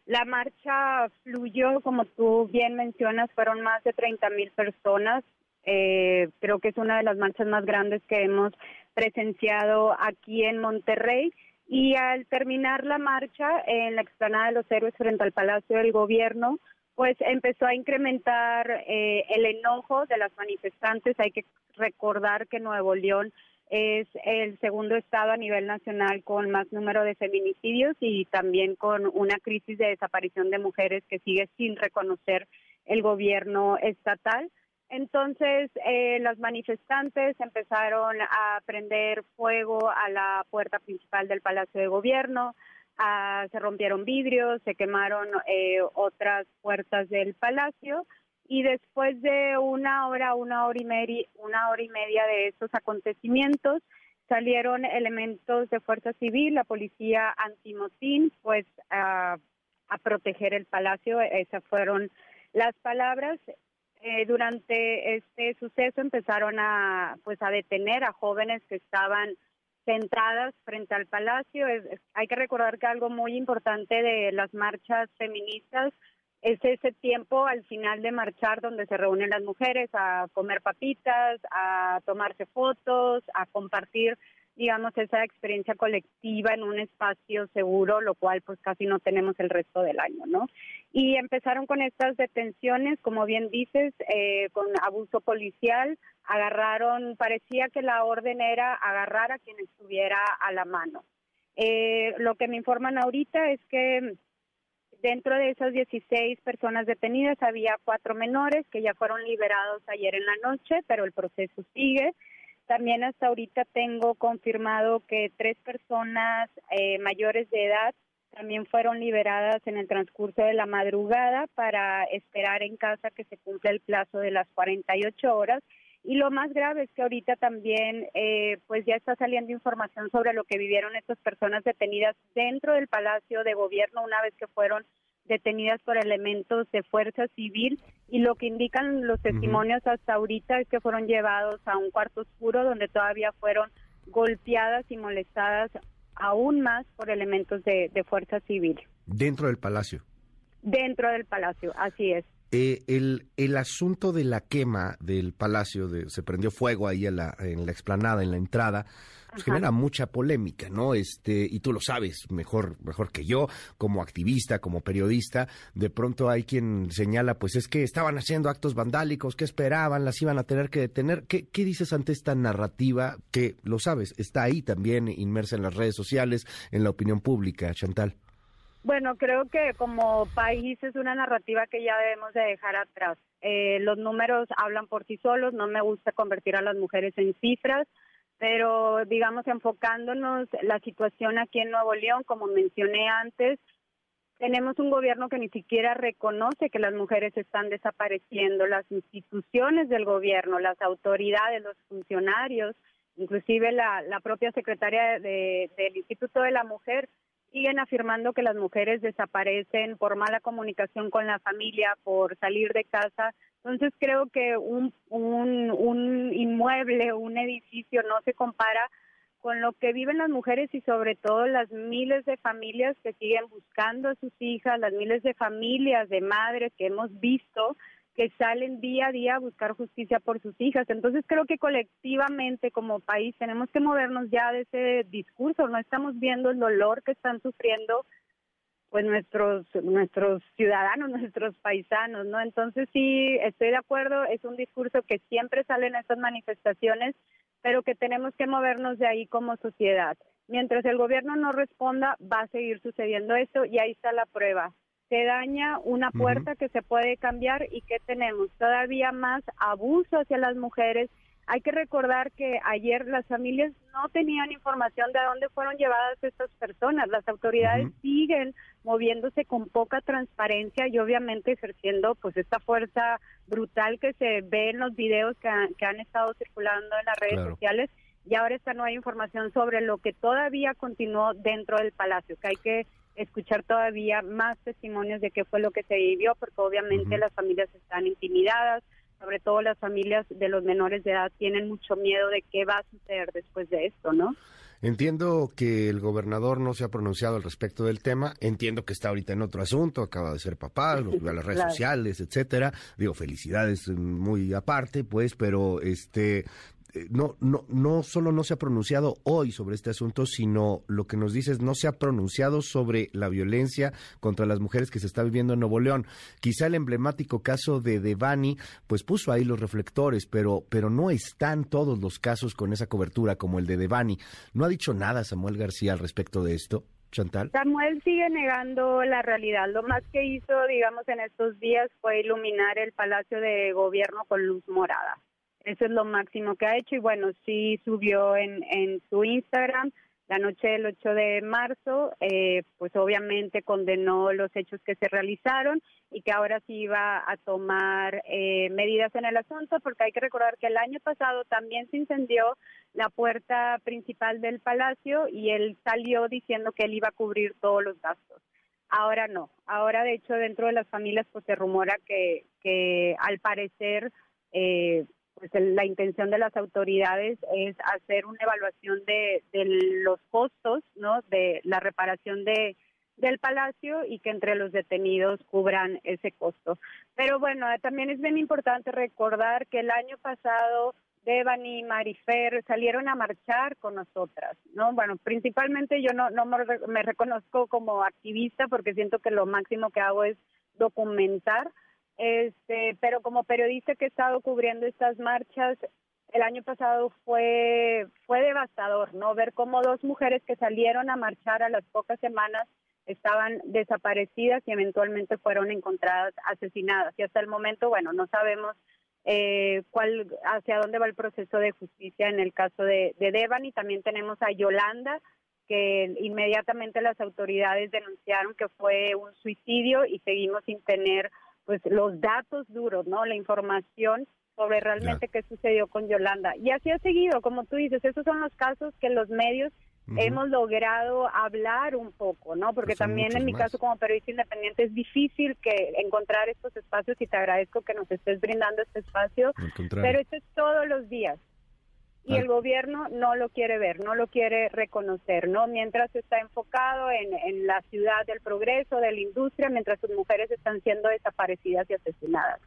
la marcha fluyó, como tú bien mencionas, fueron más de 30 mil personas. Eh, creo que es una de las marchas más grandes que hemos presenciado aquí en Monterrey. Y al terminar la marcha en la explanada de los héroes frente al Palacio del Gobierno, pues empezó a incrementar eh, el enojo de las manifestantes. Hay que recordar que Nuevo León es el segundo estado a nivel nacional con más número de feminicidios y también con una crisis de desaparición de mujeres que sigue sin reconocer el gobierno estatal. Entonces, eh, los manifestantes empezaron a prender fuego a la puerta principal del Palacio de Gobierno, se rompieron vidrios, se quemaron eh, otras puertas del palacio y después de una hora, una hora y media, de estos acontecimientos, salieron elementos de fuerza civil, la policía antimotín, pues a, a proteger el palacio. Esas fueron las palabras. Eh, durante este suceso empezaron a, pues, a detener a jóvenes que estaban sentadas frente al palacio. hay que recordar que algo muy importante de las marchas feministas es ese tiempo al final de marchar donde se reúnen las mujeres a comer papitas, a tomarse fotos, a compartir, digamos, esa experiencia colectiva en un espacio seguro, lo cual pues casi no tenemos el resto del año, ¿no? Y empezaron con estas detenciones, como bien dices, eh, con abuso policial, agarraron, parecía que la orden era agarrar a quien estuviera a la mano. Eh, lo que me informan ahorita es que Dentro de esas 16 personas detenidas había cuatro menores que ya fueron liberados ayer en la noche, pero el proceso sigue. También hasta ahorita tengo confirmado que tres personas eh, mayores de edad también fueron liberadas en el transcurso de la madrugada para esperar en casa que se cumpla el plazo de las 48 horas y lo más grave es que ahorita también, eh, pues ya está saliendo información sobre lo que vivieron estas personas detenidas dentro del Palacio de Gobierno una vez que fueron detenidas por elementos de fuerza civil y lo que indican los testimonios hasta ahorita es que fueron llevados a un cuarto oscuro donde todavía fueron golpeadas y molestadas aún más por elementos de fuerza civil. Dentro del palacio. Dentro del palacio, así es. Eh, el, el, asunto de la quema del palacio, de, se prendió fuego ahí en la, en la explanada, en la entrada, pues genera mucha polémica, ¿no? Este, y tú lo sabes mejor, mejor que yo, como activista, como periodista, de pronto hay quien señala, pues es que estaban haciendo actos vandálicos, que esperaban, las iban a tener que detener. ¿Qué, qué dices ante esta narrativa que, lo sabes, está ahí también inmersa en las redes sociales, en la opinión pública, Chantal? Bueno, creo que como país es una narrativa que ya debemos de dejar atrás. Eh, los números hablan por sí solos, no me gusta convertir a las mujeres en cifras, pero digamos enfocándonos la situación aquí en Nuevo León, como mencioné antes, tenemos un gobierno que ni siquiera reconoce que las mujeres están desapareciendo, las instituciones del gobierno, las autoridades, los funcionarios, inclusive la, la propia secretaria de, del Instituto de la Mujer siguen afirmando que las mujeres desaparecen por mala comunicación con la familia, por salir de casa. Entonces creo que un, un, un inmueble, un edificio no se compara con lo que viven las mujeres y sobre todo las miles de familias que siguen buscando a sus hijas, las miles de familias de madres que hemos visto que salen día a día a buscar justicia por sus hijas. Entonces creo que colectivamente como país tenemos que movernos ya de ese discurso, no estamos viendo el dolor que están sufriendo pues nuestros nuestros ciudadanos, nuestros paisanos, ¿no? Entonces sí, estoy de acuerdo, es un discurso que siempre sale en estas manifestaciones, pero que tenemos que movernos de ahí como sociedad. Mientras el gobierno no responda, va a seguir sucediendo esto y ahí está la prueba. Se daña una puerta que se puede cambiar y que tenemos todavía más abuso hacia las mujeres. Hay que recordar que ayer las familias no tenían información de a dónde fueron llevadas estas personas. Las autoridades siguen moviéndose con poca transparencia y obviamente ejerciendo pues esta fuerza brutal que se ve en los videos que, han estado circulando en las redes sociales. Y ahora esta no hay información sobre lo que todavía continuó dentro del palacio, que hay que escuchar todavía más testimonios de qué fue lo que se vivió, porque obviamente las familias están intimidadas, sobre todo las familias de los menores de edad tienen mucho miedo de qué va a suceder después de esto, ¿no? Entiendo que el gobernador no se ha pronunciado al respecto del tema. Entiendo que está ahorita en otro asunto, acaba de ser papá, a las redes sociales, etcétera. Digo, felicidades muy aparte, pues, pero este no, no, no solo no se ha pronunciado hoy sobre este asunto, sino lo que nos dice es no se ha pronunciado sobre la violencia contra las mujeres que se está viviendo en Nuevo León. Quizá el emblemático caso de Devani, pues puso ahí los reflectores, pero, pero no están todos los casos con esa cobertura como el de Devani. ¿No ha dicho nada Samuel García al respecto de esto? Chantal. Samuel sigue negando la realidad. Lo más que hizo, digamos, en estos días fue iluminar el Palacio de Gobierno con luz morada. Eso es lo máximo que ha hecho. Y bueno, sí subió en, en su Instagram. La noche del 8 de marzo, eh, pues obviamente condenó los hechos que se realizaron y que ahora sí iba a tomar eh, medidas en el asunto, porque hay que recordar que el año pasado también se incendió la puerta principal del palacio y él salió diciendo que él iba a cubrir todos los gastos. Ahora no, ahora de hecho dentro de las familias pues se rumora que, que al parecer eh, pues la intención de las autoridades es hacer una evaluación de, los costos, ¿no? De la reparación de del palacio y que entre los detenidos cubran ese costo. Pero bueno, también es bien importante recordar que el año pasado Devani y Marifer salieron a marchar con nosotras, ¿no? Bueno, principalmente yo no, no me reconozco como activista porque siento que lo máximo que hago es documentar, este, pero como periodista que he estado cubriendo estas marchas, el año pasado fue fue devastador, ¿no? Ver cómo dos mujeres que salieron a marchar a las pocas semanas estaban desaparecidas y eventualmente fueron encontradas asesinadas. Y hasta el momento, bueno, no sabemos eh, cuál hacia dónde va el proceso de justicia en el caso de, de Devan y también tenemos a Yolanda que inmediatamente las autoridades denunciaron que fue un suicidio y seguimos sin tener pues los datos duros, ¿no? La información sobre realmente qué sucedió con Yolanda. Y así ha seguido, como tú dices, esos son los casos que los medios hemos logrado hablar un poco, ¿no? Porque también en mi caso como periodista independiente es difícil que encontrar estos espacios y te agradezco que nos estés brindando este espacio, pero esto es todos los días y el gobierno no lo quiere ver, no lo quiere reconocer, ¿no? Mientras está enfocado en, en la ciudad del progreso, de la industria, mientras sus mujeres están siendo desaparecidas y asesinadas.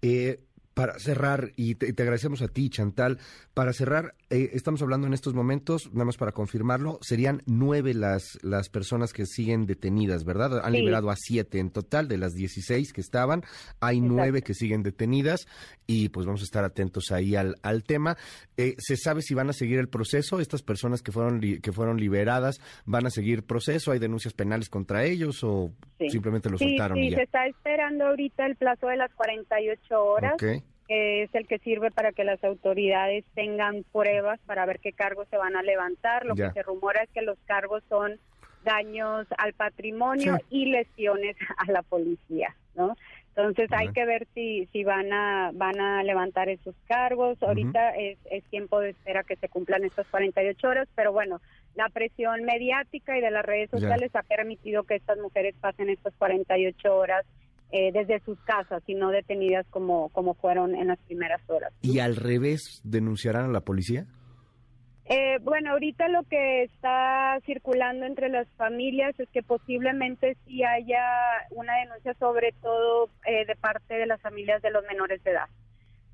Eh, para cerrar, y te, agradecemos a ti, Chantal, para cerrar, eh, estamos hablando en estos momentos, nada más para confirmarlo, serían nueve las, las personas que siguen detenidas, ¿verdad? Han liberado a siete en total de las dieciséis que estaban, hay nueve que siguen detenidas y pues vamos a estar atentos ahí al, al tema. Eh, ¿Se sabe si van a seguir el proceso? ¿Estas personas que fueron, que fueron liberadas van a seguir proceso? ¿Hay denuncias penales contra ellos o simplemente los soltaron? Sí, se está esperando ahorita el plazo de las 48 horas que es el que sirve para que las autoridades tengan pruebas para ver qué cargos se van a levantar. Lo que se rumora es que los cargos son daños al patrimonio y lesiones a la policía, ¿no? Entonces hay que ver si si van a van a levantar esos cargos. Ahorita es, es tiempo de espera que se cumplan estas 48 horas, pero bueno, la presión mediática y de las redes sociales ha permitido que estas mujeres pasen estas 48 horas eh, desde sus casas y no detenidas como, como fueron en las primeras horas. ¿Y al revés denunciarán a la policía? Eh, bueno, ahorita lo que está circulando entre las familias es que posiblemente sí haya una denuncia, sobre todo eh, de parte de las familias de los menores de edad.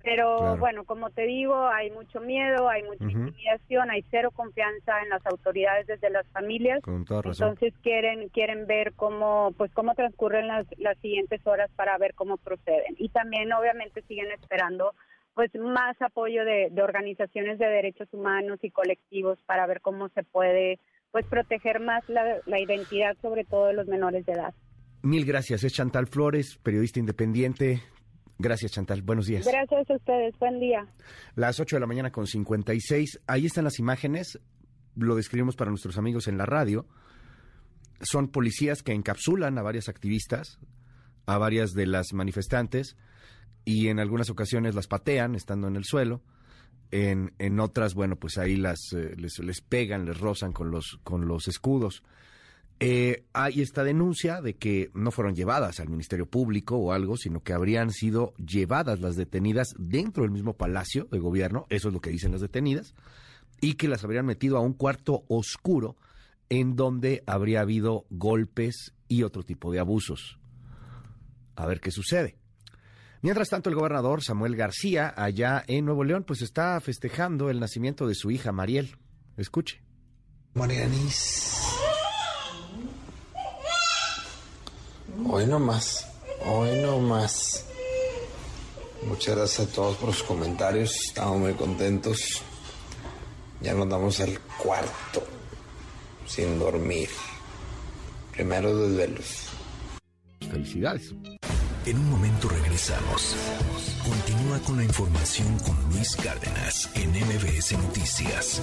Pero bueno, como te digo, hay mucho miedo, hay mucha intimidación, hay cero confianza en las autoridades desde las familias. Entonces quieren quieren ver cómo pues cómo transcurren las, las siguientes horas para ver cómo proceden. Y también obviamente siguen esperando pues más apoyo de, organizaciones de derechos humanos y colectivos para ver cómo se puede pues proteger más la, la identidad sobre todo de los menores de edad. Mil gracias. Es Chantal Flores, periodista independiente. Gracias, Chantal. Buenos días. Gracias a ustedes. Buen día. Las 8 de la mañana con 56. Ahí están las imágenes. Lo describimos para nuestros amigos en la radio. Son policías que encapsulan a varias activistas, a varias de las manifestantes, y en algunas ocasiones las patean estando en el suelo. En, en otras, bueno, pues ahí las, eh, les, les pegan, les rozan con los, con los escudos. Eh, hay esta denuncia de que no fueron llevadas al Ministerio Público o algo, sino que habrían sido llevadas las detenidas dentro del mismo Palacio de Gobierno, eso es lo que dicen las detenidas, y que las habrían metido a un cuarto oscuro en donde habría habido golpes y otro tipo de abusos. A ver qué sucede. Mientras tanto, el gobernador Samuel García, allá en Nuevo León, pues está festejando el nacimiento de su hija Mariel. Escuche. Marianis Hoy no más, hoy no más. Muchas gracias a todos por sus comentarios, estamos muy contentos. Ya nos damos al cuarto, sin dormir. Primero desvelos. Felicidades. En un momento regresamos. Continúa con la información con Luis Cárdenas en MBS Noticias.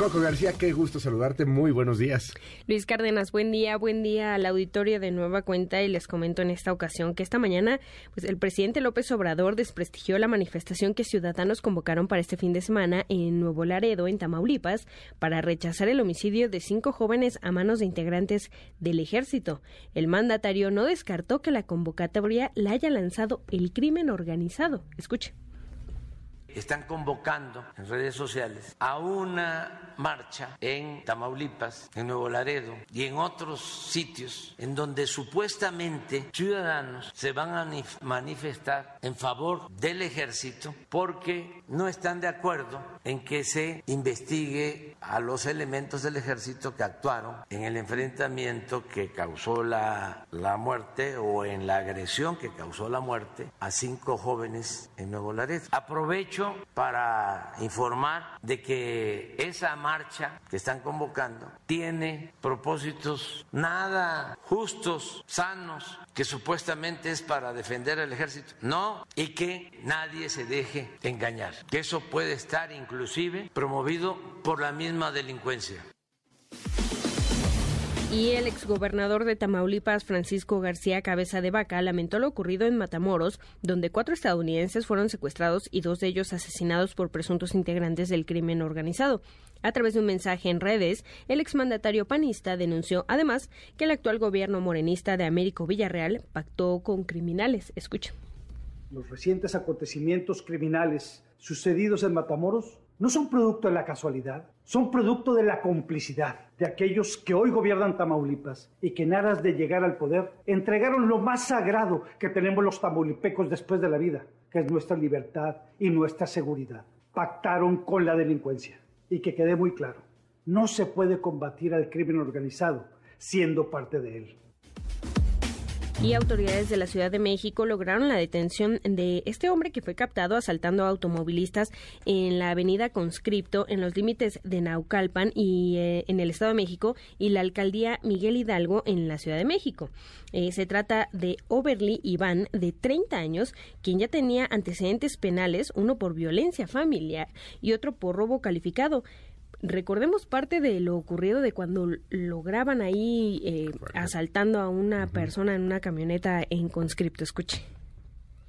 Coco García, qué gusto saludarte. Muy buenos días. Luis Cárdenas, buen día, buen día al auditorio de Nueva Cuenta y les comento en esta ocasión que esta mañana pues el presidente López Obrador desprestigió la manifestación que ciudadanos convocaron para este fin de semana en Nuevo Laredo, en Tamaulipas, para rechazar el homicidio de cinco jóvenes a manos de integrantes del ejército. El mandatario no descartó que la convocatoria la haya lanzado el crimen organizado. Escuche están convocando en redes sociales a una marcha en Tamaulipas, en Nuevo Laredo y en otros sitios en donde supuestamente ciudadanos se van a manifestar en favor del ejército porque no están de acuerdo en que se investigue a los elementos del ejército que actuaron en el enfrentamiento que causó la, la muerte o en la agresión que causó la muerte a cinco jóvenes en Nuevo Laredo. Aprovecho para informar de que esa marcha que están convocando tiene propósitos nada justos, sanos, que supuestamente es para defender al ejército. No, y que nadie se deje engañar. Que eso puede estar inclusive promovido por la misma delincuencia. Y el exgobernador de Tamaulipas, Francisco García Cabeza de Vaca, lamentó lo ocurrido en Matamoros, donde cuatro estadounidenses fueron secuestrados y dos de ellos asesinados por presuntos integrantes del crimen organizado. A través de un mensaje en redes, el exmandatario panista denunció además que el actual gobierno morenista de Américo Villarreal pactó con criminales. Escucha. Los recientes acontecimientos criminales sucedidos en Matamoros no son producto de la casualidad, son producto de la complicidad de aquellos que hoy gobiernan Tamaulipas y que en aras de llegar al poder entregaron lo más sagrado que tenemos los tamaulipecos después de la vida, que es nuestra libertad y nuestra seguridad. Pactaron con la delincuencia. Y que quede muy claro, no se puede combatir al crimen organizado siendo parte de él y autoridades de la Ciudad de México lograron la detención de este hombre que fue captado asaltando a automovilistas en la avenida Conscripto en los límites de Naucalpan y eh, en el Estado de México y la alcaldía Miguel Hidalgo en la Ciudad de México. Eh, se trata de Overly Iván, de 30 años, quien ya tenía antecedentes penales, uno por violencia familiar y otro por robo calificado recordemos parte de lo ocurrido de cuando lo graban ahí eh, asaltando a una persona en una camioneta en conscripto. Escuche.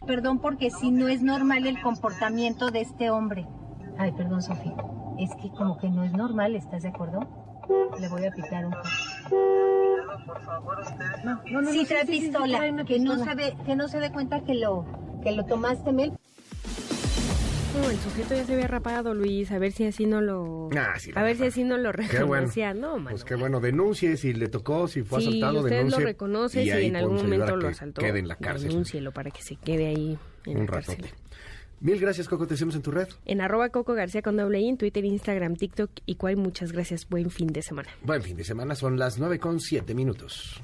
Perdón porque si no es normal el comportamiento de este hombre. Ay, perdón, Sofía. Es que como que no es normal, ¿estás de acuerdo? Le voy a pitar un poco. No, no, no, sí, trae pistola, que no se ve, que no se dé cuenta que lo que lo tomaste, Mel. No, el sujeto ya se había rapado, Luis. A ver si así no lo. a ver si así no lo reconocía. No, mano. Pues qué bueno, denuncie si le tocó, si fue sí, asaltado, usted denuncie. lo reconoce si en algún momento lo asaltó. Quede en la cárcel. Denúncielo para que se quede ahí en Un la cárcel. ratote. Mil gracias, Coco. Te hacemos en tu red. En arroba Coco García con doble I, en Twitter, Instagram, TikTok y cual muchas gracias. Buen fin de semana. Buen fin de semana, son las nueve con siete minutos.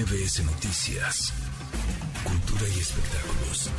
MBS Noticias. Cultura y espectáculos.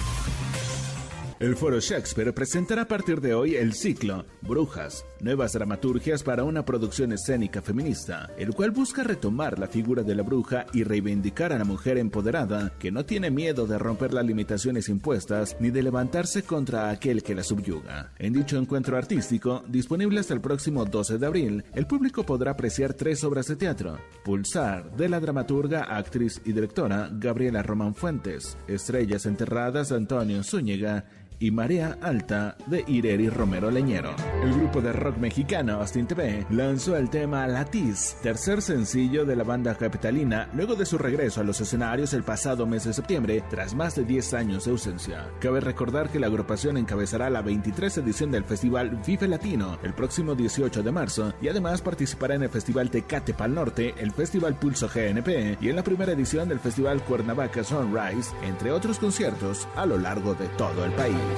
El Foro Shakespeare presentará a partir de hoy el ciclo Brujas, nuevas dramaturgias para una producción escénica feminista, el cual busca retomar la figura de la bruja y reivindicar a la mujer empoderada que no tiene miedo de romper las limitaciones impuestas ni de levantarse contra aquel que la subyuga. En dicho encuentro artístico, disponible hasta el próximo 12 de abril, el público podrá apreciar tres obras de teatro: Pulsar, de la dramaturga, actriz y directora Gabriela Román Fuentes, Estrellas Enterradas de Antonio Zúñiga, y Marea Alta de Ireri Romero Leñero. El grupo de rock mexicano Austin TV lanzó el tema Latiz, tercer sencillo de la banda capitalina luego de su regreso a los escenarios el pasado mes de septiembre tras más de 10 años de ausencia. Cabe recordar que la agrupación encabezará la 23 edición del festival Vive Latino el próximo 18 de marzo y además participará en el festival Tecate Pal Norte, el festival Pulso GNP y en la primera edición del festival Cuernavaca Sunrise, entre otros conciertos a lo largo de todo el país.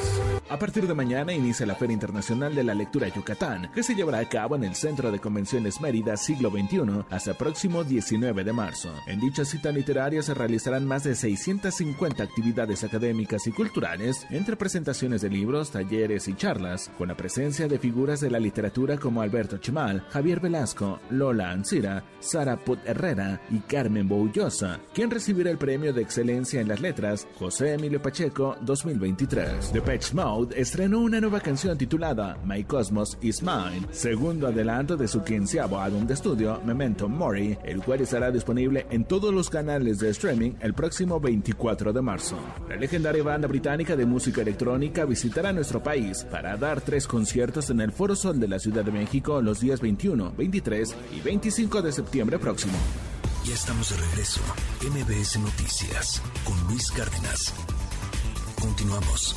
A partir de mañana inicia la Feria Internacional de la Lectura Yucatán, que se llevará a cabo en el Centro de Convenciones Mérida Siglo XXI hasta el próximo 19 de marzo. En dicha cita literaria se realizarán más de 650 actividades académicas y culturales, entre presentaciones de libros, talleres y charlas, con la presencia de figuras de la literatura como Alberto Chimal, Javier Velasco, Lola Ancira, Sara Put Herrera y Carmen Boullosa, quien recibirá el premio de excelencia en las letras José Emilio Pacheco 2023. Depeche Mode estrenó una nueva canción titulada My Cosmos Is Mine, segundo adelanto de su quinceavo álbum de estudio Memento Mori, el cual estará disponible en todos los canales de streaming el próximo 24 de marzo. La legendaria banda británica de música electrónica visitará nuestro país para dar tres conciertos en el Foro Sol de la Ciudad de México los días 21, 23 y 25 de septiembre próximo. Ya estamos de regreso. MBS Noticias con Luis Cárdenas. Continuamos.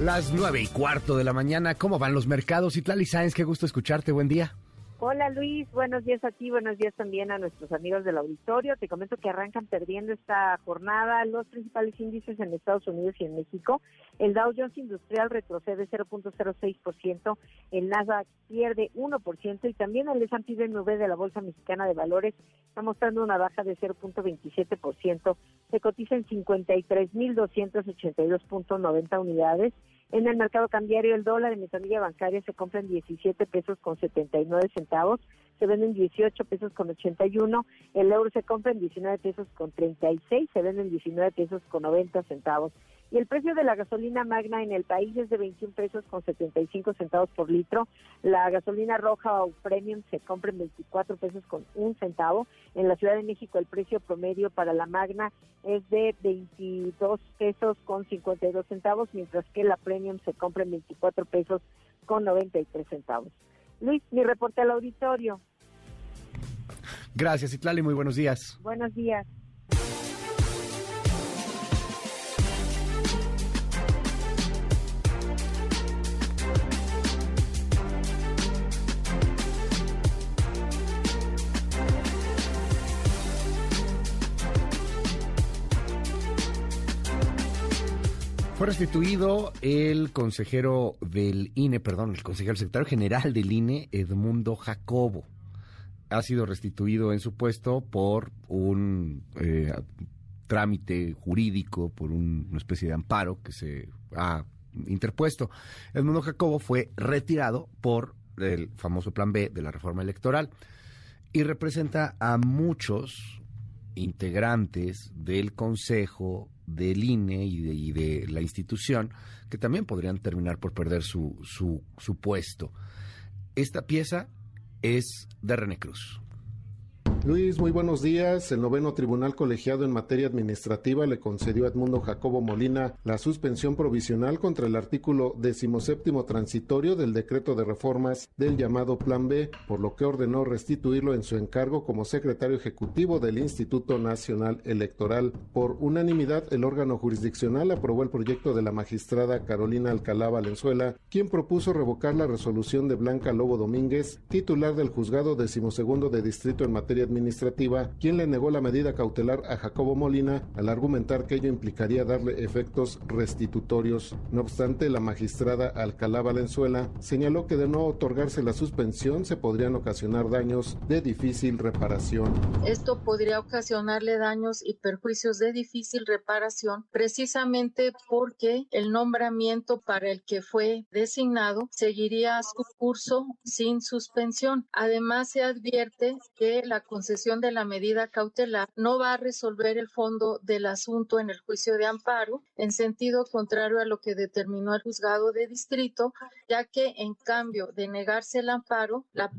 Las nueve y cuarto de la mañana, ¿cómo van los mercados? Itlali Sáenz, qué gusto escucharte, buen día. Hola Luis, buenos días a ti, buenos días también a nuestros amigos del auditorio. Te comento que arrancan perdiendo esta jornada los principales índices en Estados Unidos y en México. El Dow Jones Industrial retrocede 0.06%, el Nasdaq pierde 1% y también el S&P de la Bolsa Mexicana de Valores está mostrando una baja de 0.27%. Se cotiza en 53.282.90 unidades. En el mercado cambiario, el dólar en ventanilla bancaria se compra en 17 pesos con 79 centavos, se vende en 18 pesos con 81, el euro se compra en 19 pesos con 36, se vende en 19 pesos con 90 centavos. Y el precio de la gasolina magna en el país es de 21 pesos con 75 centavos por litro. La gasolina roja o premium se compra en 24 pesos con un centavo. En la Ciudad de México el precio promedio para la magna es de 22 pesos con 52 centavos, mientras que la premium se compra en 24 pesos con 93 centavos. Luis, mi reporte al auditorio. Gracias, Itlali, muy buenos días. Buenos días. Restituido el consejero del INE, perdón, el consejero el secretario general del INE, Edmundo Jacobo. Ha sido restituido en su puesto por un eh, trámite jurídico, por una especie de amparo que se ha interpuesto. Edmundo Jacobo fue retirado por el famoso plan B de la reforma electoral y representa a muchos integrantes del Consejo, del INE y de, la institución que también podrían terminar por perder su, su, su puesto. Esta pieza es de René Cruz. Luis, muy buenos días. El noveno tribunal colegiado en materia administrativa le concedió a Edmundo Jacobo Molina la suspensión provisional contra el artículo decimoséptimo transitorio del decreto de reformas del llamado Plan B, por lo que ordenó restituirlo en su encargo como secretario ejecutivo del Instituto Nacional Electoral. Por unanimidad, el órgano jurisdiccional aprobó el proyecto de la magistrada Carolina Alcalá Valenzuela, quien propuso revocar la resolución de Blanca Lobo Domínguez, titular del juzgado decimosegundo de distrito en materia administrativa, quien le negó la medida cautelar a Jacobo Molina al argumentar que ello implicaría darle efectos restitutorios. No obstante, la magistrada Alcalá Valenzuela señaló que de no otorgarse la suspensión se podrían ocasionar daños de difícil reparación. Esto podría ocasionarle daños y perjuicios de difícil reparación precisamente porque el nombramiento para el que fue designado seguiría su curso sin suspensión. Además, se advierte que la concesión de la medida cautelar no va a resolver el fondo del asunto en el juicio de amparo, en sentido contrario a lo que determinó el juzgado de distrito, ya que en cambio de negarse el amparo, la,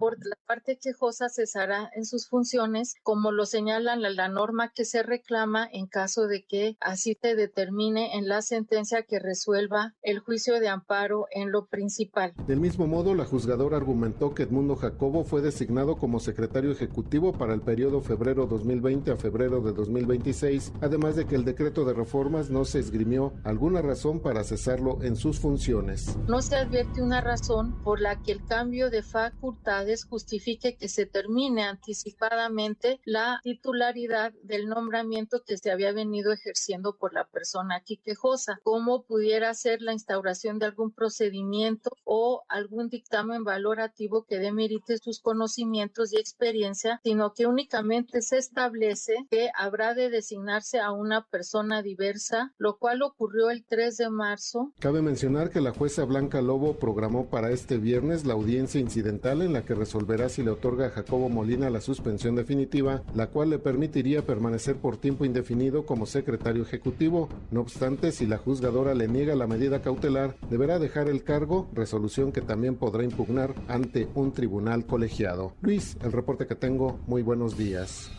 parte quejosa cesará en sus funciones, como lo señala la, la norma que se reclama en caso de que así se determine en la sentencia que resuelva el juicio de amparo en lo principal. Del mismo modo, la juzgadora argumentó que Edmundo Jacobo fue designado como secretario ejecutivo para el periodo febrero 2020 a febrero de 2026, además de que el decreto de reformas no se esgrimió alguna razón para cesarlo en sus funciones. No se advierte una razón por la que el cambio de facultades justifique que se termine anticipadamente la titularidad del nombramiento que se había venido ejerciendo por la persona aquí quejosa, como pudiera ser la instauración de algún procedimiento o algún dictamen valorativo que demerite sus conocimientos y experiencia, sino que únicamente se establece que habrá de designarse a una persona diversa, lo cual ocurrió el 3 de marzo. Cabe mencionar que la jueza Blanca Lobo programó para este viernes la audiencia incidental en la que resolverá si le otorga a Jacobo Molina la suspensión definitiva, la cual le permitiría permanecer por tiempo indefinido como secretario ejecutivo. No obstante, si la juzgadora le niega la medida cautelar, deberá dejar el cargo, resolución que también podrá impugnar ante un tribunal colegiado. Luis, el reporte que tengo, muy buenos días.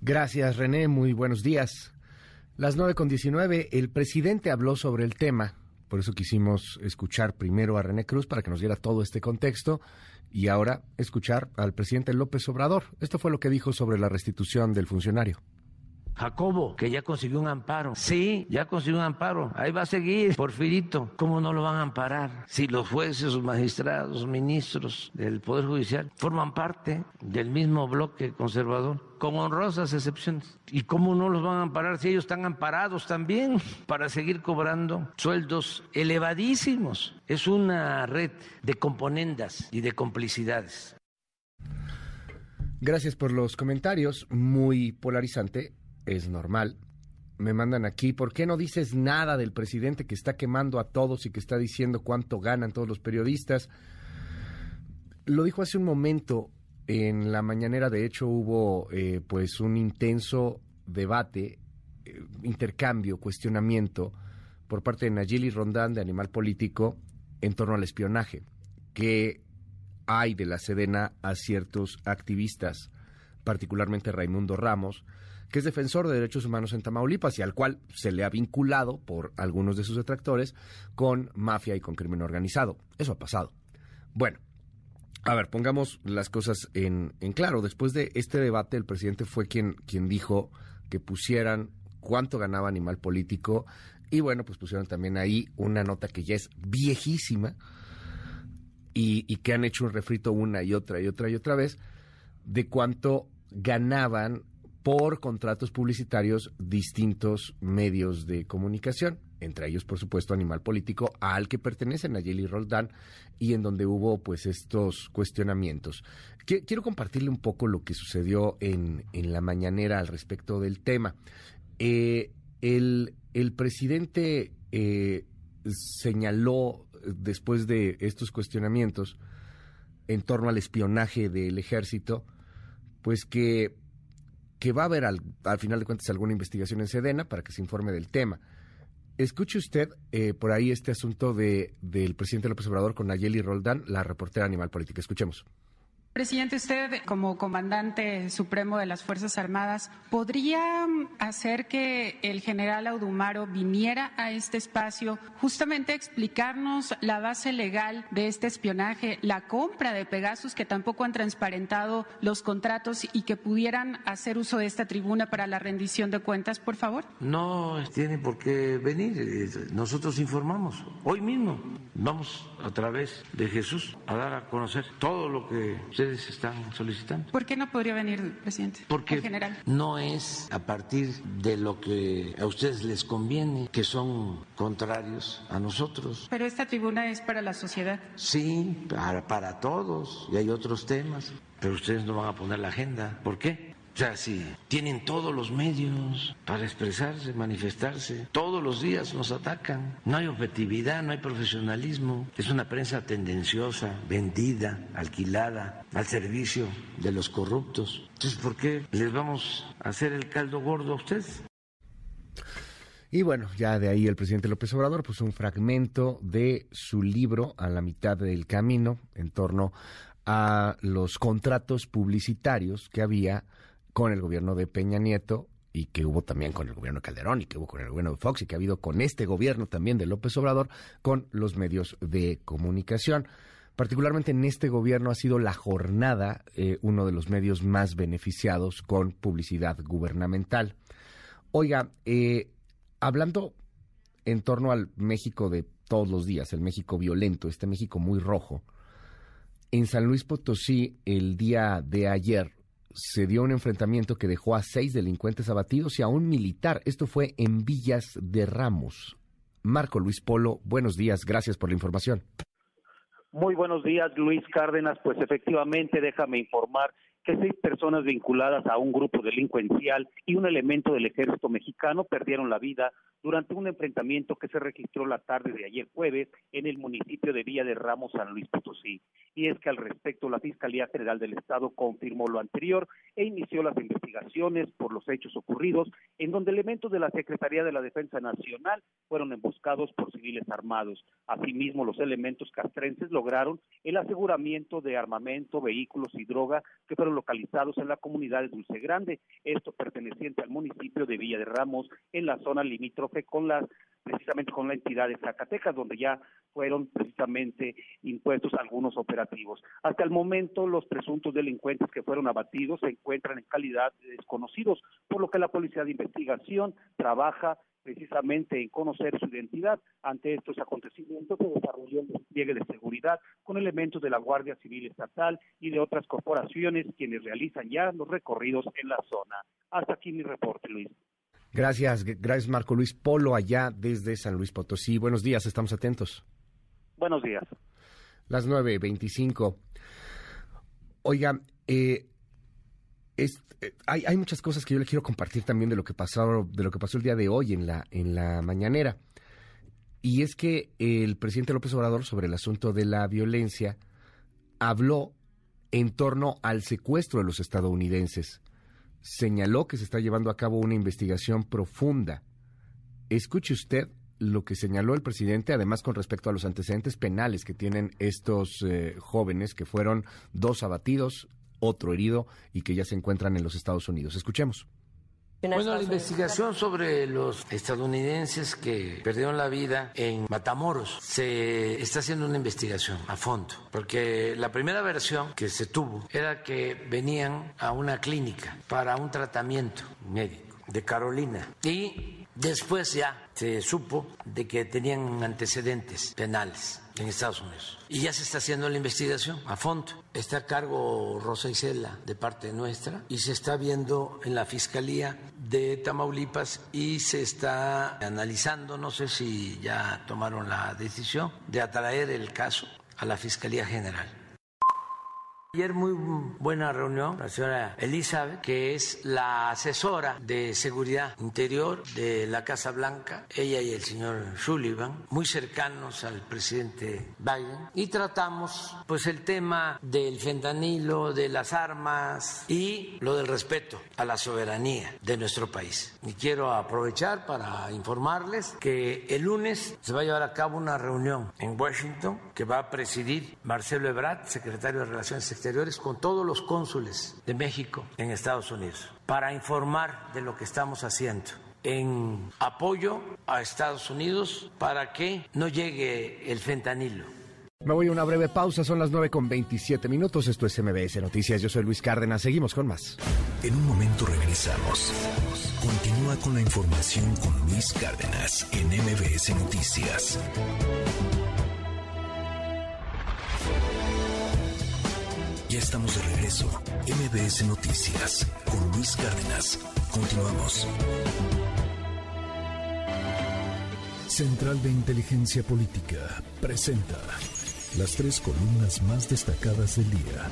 Gracias, René. Muy buenos días. Las 9 con 19, el presidente habló sobre el tema. Por eso quisimos escuchar primero a René Cruz para que nos diera todo este contexto y ahora escuchar al presidente López Obrador. Esto fue lo que dijo sobre la restitución del funcionario. Jacobo, que ya consiguió un amparo. Sí, ya consiguió un amparo. Ahí va a seguir, Porfirito. ¿Cómo no lo van a amparar? Si los jueces, los magistrados, ministros del Poder Judicial forman parte del mismo bloque conservador, con honrosas excepciones. ¿Y cómo no los van a amparar si ellos están amparados también para seguir cobrando sueldos elevadísimos? Es una red de componendas y de complicidades. Gracias por los comentarios, muy polarizante es normal. Me mandan aquí, ¿por qué no dices nada del presidente que está quemando a todos y que está diciendo cuánto ganan todos los periodistas? Lo dijo hace un momento en la mañanera, de hecho hubo eh, pues un intenso debate, eh, intercambio, cuestionamiento por parte de Nayeli Rondán de Animal Político en torno al espionaje que hay de la Sedena a ciertos activistas, particularmente Raimundo Ramos, que es defensor de derechos humanos en Tamaulipas y al cual se le ha vinculado por algunos de sus detractores con mafia y con crimen organizado. Eso ha pasado. Bueno, a ver, pongamos las cosas en, claro. Después de este debate, el presidente fue quien, quien dijo que pusieran cuánto ganaba Animal Político y bueno, pues pusieron también ahí una nota que ya es viejísima y que han hecho un refrito una y otra y otra y otra vez de cuánto ganaban por contratos publicitarios distintos medios de comunicación, entre ellos, por supuesto, Animal Político, al que pertenecen Nayeli Roldán y en donde hubo pues estos cuestionamientos. Quiero compartirle un poco lo que sucedió en, en la mañanera al respecto del tema. eh, el, el, presidente eh, señaló después de estos cuestionamientos en torno al espionaje del ejército, pues que, que va a haber al, al final de cuentas alguna investigación en Sedena para que se informe del tema. Escuche usted eh, por ahí este asunto de, del presidente López Obrador con Nayeli Roldán, la reportera Animal Política. Escuchemos. Presidente, usted como comandante supremo de las Fuerzas Armadas, ¿podría hacer que el general Audumaro viniera a este espacio justamente a explicarnos la base legal de este espionaje, la compra de Pegasus que tampoco han transparentado los contratos y que pudieran hacer uso de esta tribuna para la rendición de cuentas, por favor? No tiene por qué venir. Nosotros informamos. Hoy mismo vamos a través de Jesús a dar a conocer todo lo que ustedes están solicitando. ¿Por qué no podría venir, presidente? Porque general. no es a partir de lo que a ustedes les conviene, que son contrarios a nosotros. Pero esta tribuna es para la sociedad. Sí, para, para todos, y hay otros temas, pero ustedes no van a poner la agenda. ¿Por qué? O sea, si tienen todos los medios para expresarse, manifestarse, todos los días nos atacan. No hay objetividad, no hay profesionalismo. Es una prensa tendenciosa, vendida, alquilada, al servicio de los corruptos. Entonces, ¿por qué les vamos a hacer el caldo gordo a ustedes? Y bueno, ya de ahí el presidente López Obrador puso un fragmento de su libro a la mitad del camino en torno a los contratos publicitarios que había con el gobierno de Peña Nieto y que hubo también con el gobierno de Calderón y que hubo con el gobierno de Fox y que ha habido con este gobierno también de López Obrador con los medios de comunicación. Particularmente en este gobierno ha sido la jornada eh, uno de los medios más beneficiados con publicidad gubernamental. Oiga, eh, hablando en torno al México de todos los días, el México violento, este México muy rojo, en San Luis Potosí el día de ayer se dio un enfrentamiento que dejó a seis delincuentes abatidos y a un militar. Esto fue en Villas de Ramos. Marco Luis Polo, buenos días, gracias por la información. Muy buenos días, Luis Cárdenas. Pues efectivamente, déjame informar que seis personas vinculadas a un grupo delincuencial y un elemento del ejército mexicano perdieron la vida durante un enfrentamiento que se registró la tarde de ayer jueves en el municipio de Villa de Ramos, San Luis Potosí. Y es que al respecto la Fiscalía General del Estado confirmó lo anterior e inició las investigaciones por los hechos ocurridos, en donde elementos de la Secretaría de la Defensa Nacional fueron emboscados por civiles armados. Asimismo, los elementos castrenses lograron el aseguramiento de armamento, vehículos y droga que fueron localizados en la comunidad de Dulce Grande, esto perteneciente al municipio de Villa de Ramos, en la zona limítrofe con la precisamente con la entidad de Zacatecas, donde ya fueron precisamente impuestos algunos operativos. Hasta el momento, los presuntos delincuentes que fueron abatidos se encuentran en calidad de desconocidos, por lo que la Policía de Investigación trabaja precisamente en conocer su identidad. Ante estos acontecimientos se desarrolló un despliegue de seguridad con elementos de la Guardia Civil Estatal y de otras corporaciones quienes realizan ya los recorridos en la zona. Hasta aquí mi reporte, Luis. Gracias, gracias Marco Luis Polo allá desde San Luis Potosí. Buenos días, estamos atentos. Buenos días. Las 9.25. Oiga, eh, eh, hay, hay, muchas cosas que yo le quiero compartir también de lo que pasó, de lo que pasó el día de hoy en la, en la mañanera. Y es que el presidente López Obrador, sobre el asunto de la violencia, habló en torno al secuestro de los estadounidenses. Señaló que se está llevando a cabo una investigación profunda. Escuche usted lo que señaló el presidente, además con respecto a los antecedentes penales que tienen estos eh, jóvenes, que fueron dos abatidos, otro herido y que ya se encuentran en los Estados Unidos. Escuchemos. Bueno, la investigación sobre los estadounidenses que perdieron la vida en Matamoros se está haciendo una investigación a fondo, porque la primera versión que se tuvo era que venían a una clínica para un tratamiento médico de Carolina y Después ya se supo de que tenían antecedentes penales en Estados Unidos. Y ya se está haciendo la investigación a fondo. Está a cargo Rosa Isela de parte nuestra y se está viendo en la Fiscalía de Tamaulipas y se está analizando, no sé si ya tomaron la decisión, de atraer el caso a la Fiscalía General. Ayer muy buena reunión, la señora Elizabeth, que es la asesora de seguridad interior de la Casa Blanca, ella y el señor Sullivan, muy cercanos al presidente Biden, y tratamos pues el tema del fentanilo, de las armas y lo del respeto a la soberanía de nuestro país. Y quiero aprovechar para informarles que el lunes se va a llevar a cabo una reunión en Washington que va a presidir Marcelo Ebrard, secretario de Relaciones Exteriores Exteriores con todos los cónsules de México en Estados Unidos para informar de lo que estamos haciendo en apoyo a Estados Unidos para que no llegue el fentanilo. Me voy a una breve pausa, son las 9 con 27 minutos. Esto es MBS Noticias. Yo soy Luis Cárdenas. Seguimos con más. En un momento regresamos. Continúa con la información con Luis Cárdenas en MBS Noticias. Ya estamos de regreso. MBS Noticias con Luis Cárdenas. Continuamos. Central de Inteligencia Política presenta las tres columnas más destacadas del día.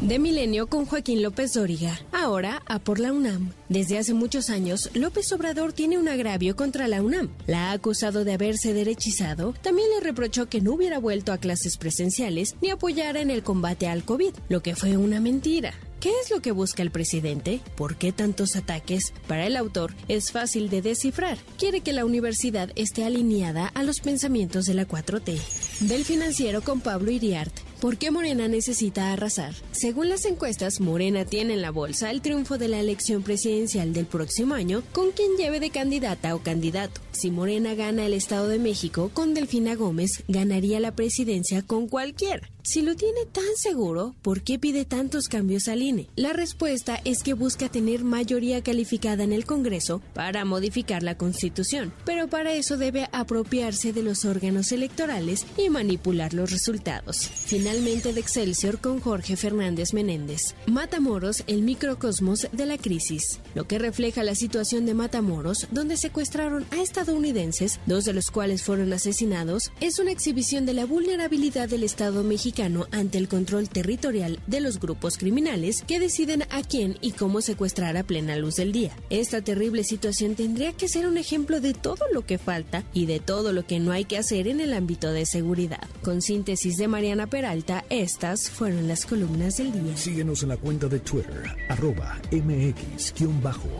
De Milenio con Joaquín López Dóriga. Ahora a por la UNAM. Desde hace muchos años, López Obrador tiene un agravio contra la UNAM. La ha acusado de haberse derechizado. También le reprochó que no hubiera vuelto a clases presenciales ni apoyara en el combate al COVID, lo que fue una mentira. ¿Qué es lo que busca el presidente? ¿Por qué tantos ataques? Para el autor es fácil de descifrar. Quiere que la universidad esté alineada a los pensamientos de la 4T. Del financiero con Pablo Iriart. ¿Por qué Morena necesita arrasar? Según las encuestas, Morena tiene en la bolsa el triunfo de la elección presidencial del próximo año con quien lleve de candidata o candidato. Si Morena gana el Estado de México con Delfina Gómez, ganaría la presidencia con cualquiera. Si lo tiene tan seguro, ¿por qué pide tantos cambios al INE? La respuesta es que busca tener mayoría calificada en el Congreso para modificar la Constitución, pero para eso debe apropiarse de los órganos electorales y manipular los resultados. Finalmente de Excelsior con Jorge Fernández Menéndez. Matamoros, el microcosmos de la crisis, lo que refleja la situación de Matamoros, donde secuestraron a estadounidenses, dos de los cuales fueron asesinados, es una exhibición de la vulnerabilidad del Estado mexicano ante el control territorial de los grupos criminales que deciden a quién y cómo secuestrar a plena luz del día. Esta terrible situación tendría que ser un ejemplo de todo lo que falta y de todo lo que no hay que hacer en el ámbito de seguridad. Con síntesis de Mariana Peralta, estas fueron las columnas del día. Síguenos en la cuenta de Twitter, arroba mx-arma.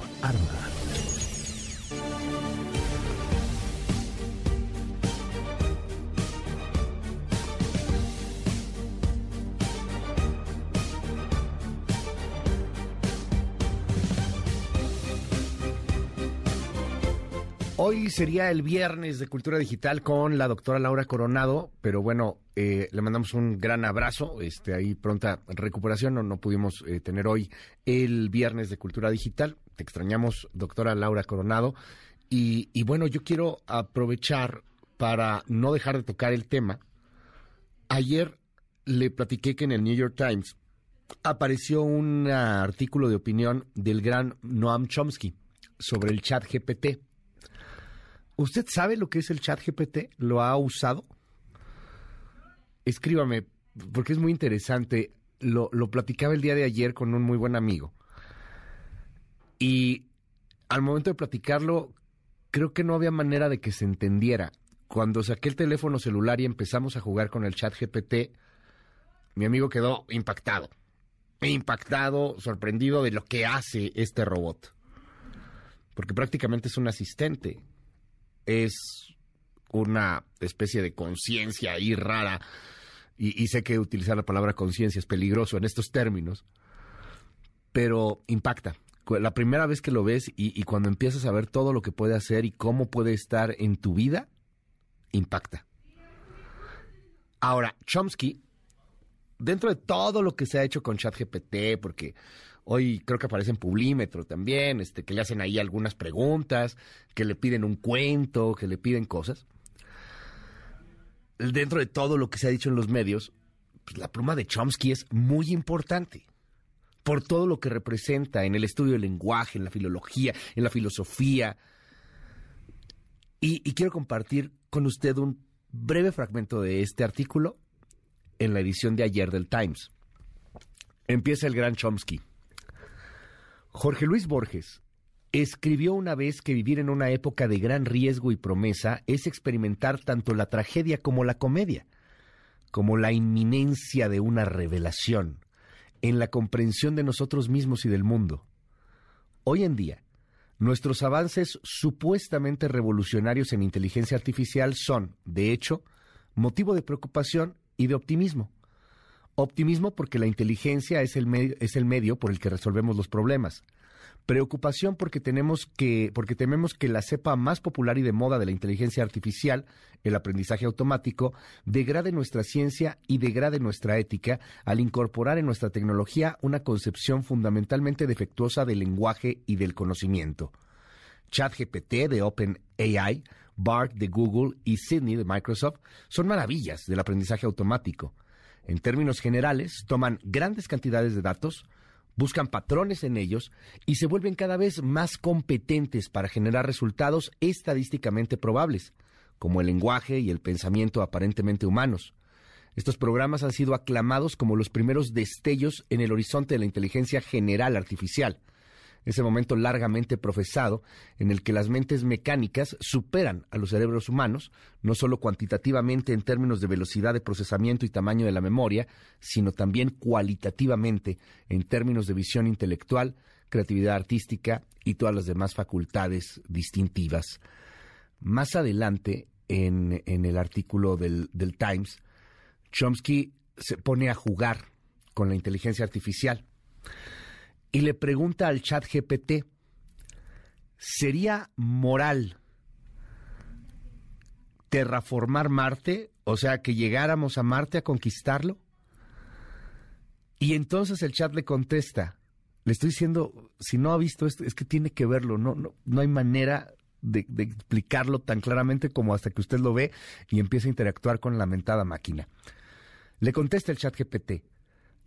Hoy sería el viernes de Cultura Digital con la doctora Laura Coronado, pero bueno, eh, le mandamos un gran abrazo, este, ahí pronta recuperación, no, no pudimos eh, tener hoy el viernes de Cultura Digital, te extrañamos, doctora Laura Coronado, y, y bueno, yo quiero aprovechar para no dejar de tocar el tema. Ayer le platiqué que en el New York Times apareció un artículo de opinión del gran Noam Chomsky sobre el chat GPT. ¿Usted sabe lo que es el chat GPT? ¿Lo ha usado? Escríbame, porque es muy interesante. Lo, platicaba el día de ayer con un muy buen amigo. Y al momento de platicarlo, creo que no había manera de que se entendiera. Cuando saqué el teléfono celular y empezamos a jugar con el chat GPT, mi amigo quedó impactado. Impactado, sorprendido de lo que hace este robot. Porque prácticamente es un asistente es una especie de conciencia ahí rara, y, sé que utilizar la palabra conciencia es peligroso en estos términos, pero impacta. La primera vez que lo ves y, y cuando empiezas a ver todo lo que puede hacer y cómo puede estar en tu vida, impacta. Ahora, Chomsky, dentro de todo lo que se ha hecho con ChatGPT, porque Hoy creo que aparece en Publímetro también, este, que le hacen ahí algunas preguntas, que le piden un cuento, que le piden cosas. Dentro de todo lo que se ha dicho en los medios, pues la pluma de Chomsky es muy importante por todo lo que representa en el estudio del lenguaje, en la filología, en la filosofía. Y, y quiero compartir con usted un breve fragmento de este artículo en la edición de ayer del Times. Empieza el gran Chomsky. Jorge Luis Borges escribió una vez que vivir en una época de gran riesgo y promesa es experimentar tanto la tragedia como la comedia, como la inminencia de una revelación en la comprensión de nosotros mismos y del mundo. Hoy en día, nuestros avances supuestamente revolucionarios en inteligencia artificial son, de hecho, motivo de preocupación y de optimismo. Optimismo porque la inteligencia es el, medio, es el medio por el que resolvemos los problemas. Preocupación porque tenemos que, porque tememos que la cepa más popular y de moda de la inteligencia artificial, el aprendizaje automático, degrade nuestra ciencia y degrade nuestra ética al incorporar en nuestra tecnología una concepción fundamentalmente defectuosa del lenguaje y del conocimiento. ChatGPT de OpenAI, BART de Google y Sydney de Microsoft son maravillas del aprendizaje automático. En términos generales, toman grandes cantidades de datos, buscan patrones en ellos y se vuelven cada vez más competentes para generar resultados estadísticamente probables, como el lenguaje y el pensamiento aparentemente humanos. Estos programas han sido aclamados como los primeros destellos en el horizonte de la inteligencia general artificial, ese momento largamente profesado en el que las mentes mecánicas superan a los cerebros humanos, no solo cuantitativamente en términos de velocidad de procesamiento y tamaño de la memoria, sino también cualitativamente en términos de visión intelectual, creatividad artística y todas las demás facultades distintivas. Más adelante, en, el artículo del, del Times, Chomsky se pone a jugar con la inteligencia artificial y le pregunta al chat GPT, ¿sería moral terraformar Marte? O sea, que llegáramos a Marte a conquistarlo. Y entonces el chat le contesta, le estoy diciendo, si no ha visto esto, es que tiene que verlo, no, no, no hay manera de, de, explicarlo tan claramente como hasta que usted lo ve y empieza a interactuar con la mentada máquina. Le contesta el chat GPT,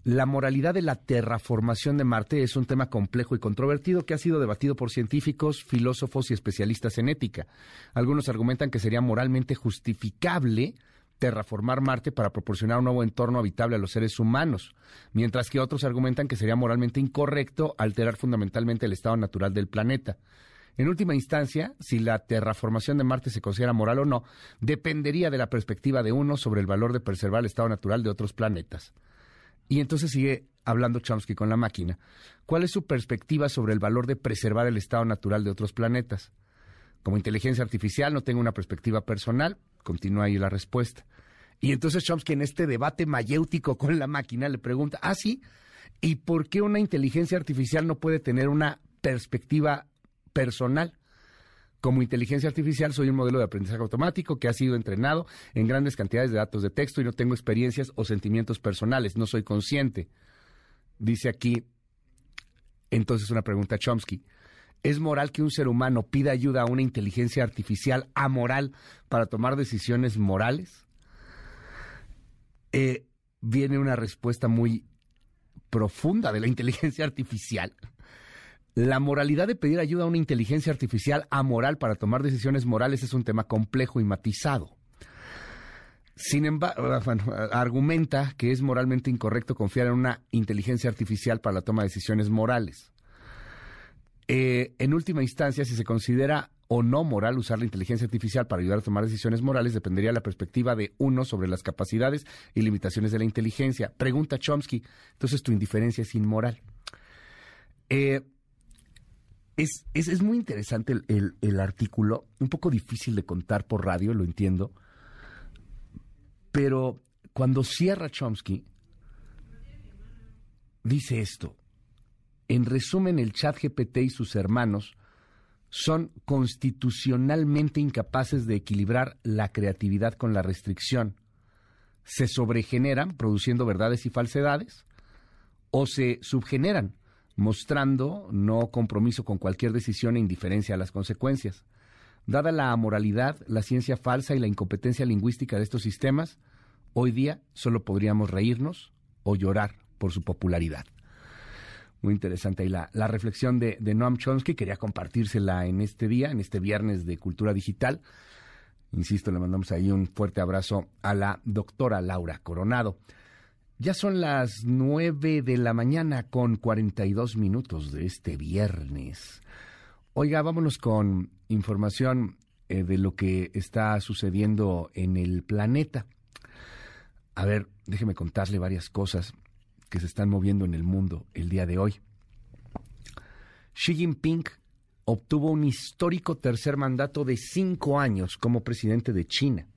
la moralidad de la terraformación de Marte es un tema complejo y controvertido que ha sido debatido por científicos, filósofos y especialistas en ética. Algunos argumentan que sería moralmente justificable terraformar Marte para proporcionar un nuevo entorno habitable a los seres humanos, mientras que otros argumentan que sería moralmente incorrecto alterar fundamentalmente el estado natural del planeta. En última instancia, si la terraformación de Marte se considera moral o no, dependería de la perspectiva de uno sobre el valor de preservar el estado natural de otros planetas. Y entonces sigue hablando Chomsky con la máquina. ¿Cuál es su perspectiva sobre el valor de preservar el estado natural de otros planetas? Como inteligencia artificial no tengo una perspectiva personal, continúa ahí la respuesta. Y entonces Chomsky en este debate mayéutico con la máquina le pregunta, ah, sí, ¿y por qué una inteligencia artificial no puede tener una perspectiva personal? Como inteligencia artificial soy un modelo de aprendizaje automático que ha sido entrenado en grandes cantidades de datos de texto y no tengo experiencias o sentimientos personales, no soy consciente. Dice aquí, entonces una pregunta Chomsky. ¿Es moral que un ser humano pida ayuda a una inteligencia artificial amoral para tomar decisiones morales? Eh, viene una respuesta muy profunda de la inteligencia artificial. La moralidad de pedir ayuda a una inteligencia artificial amoral para tomar decisiones morales es un tema complejo y matizado. Sin embargo, argumenta que es moralmente incorrecto confiar en una inteligencia artificial para la toma de decisiones morales. Eh, en última instancia, si se considera o no moral usar la inteligencia artificial para ayudar a tomar decisiones morales, dependería de la perspectiva de uno sobre las capacidades y limitaciones de la inteligencia. Pregunta Chomsky, entonces tu indiferencia es inmoral. Eh, es, es, muy interesante el, el, artículo, un poco difícil de contar por radio, lo entiendo, pero cuando cierra Chomsky, dice esto. En resumen, el chat GPT y sus hermanos son constitucionalmente incapaces de equilibrar la creatividad con la restricción. Se sobregeneran produciendo verdades y falsedades o se subgeneran mostrando no compromiso con cualquier decisión e indiferencia a las consecuencias. Dada la amoralidad, la ciencia falsa y la incompetencia lingüística de estos sistemas, hoy día solo podríamos reírnos o llorar por su popularidad. Muy interesante ahí la, la reflexión de, de, Noam Chomsky. Quería compartírsela en este día, en este viernes de Cultura Digital. Insisto, le mandamos ahí un fuerte abrazo a la doctora Laura Coronado. Ya son las nueve de la mañana con 42 minutos de este viernes. Oiga, vámonos con información eh, de lo que está sucediendo en el planeta. A ver, déjeme contarle varias cosas que se están moviendo en el mundo el día de hoy. Xi Jinping obtuvo un histórico tercer mandato de cinco años como presidente de China.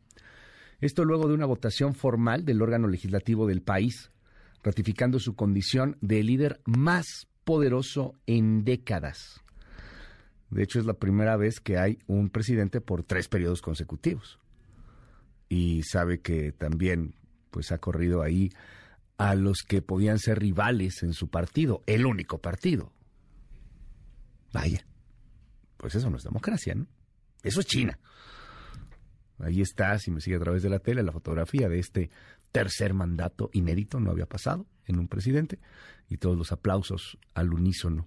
Esto luego de una votación formal del órgano legislativo del país, ratificando su condición de líder más poderoso en décadas. De hecho, es la primera vez que hay un presidente por tres periodos consecutivos. Y sabe que también pues ha corrido ahí a los que podían ser rivales en su partido, el único partido. Vaya, pues eso no es democracia, ¿no? Eso es China. Ahí está, si me sigue a través de la tele, la fotografía de este tercer mandato inédito, no había pasado en un presidente, y todos los aplausos al unísono.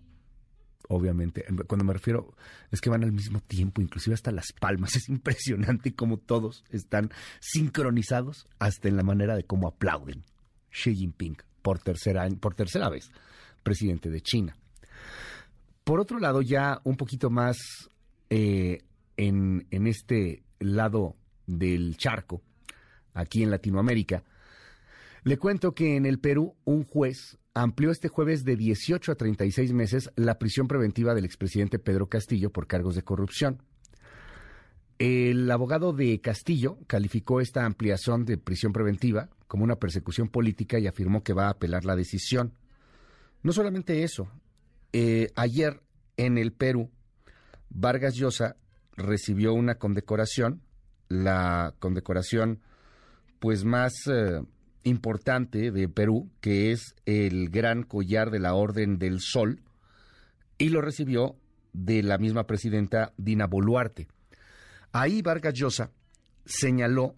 Obviamente, cuando me refiero, es que van al mismo tiempo, inclusive hasta las palmas. Es impresionante cómo todos están sincronizados hasta en la manera de cómo aplauden. Xi Jinping, por tercera, por tercera vez, presidente de China. Por otro lado, ya un poquito más eh, en, en este lado del charco, aquí en Latinoamérica, le cuento que en el Perú un juez amplió este jueves de 18 a 36 meses la prisión preventiva del expresidente Pedro Castillo por cargos de corrupción. El abogado de Castillo calificó esta ampliación de prisión preventiva como una persecución política y afirmó que va a apelar la decisión. No solamente eso, eh, ayer en el Perú, Vargas Llosa recibió una condecoración, la condecoración pues más eh, importante de Perú, que es el Gran Collar de la Orden del Sol, y lo recibió de la misma presidenta Dina Boluarte. Ahí Vargas Llosa señaló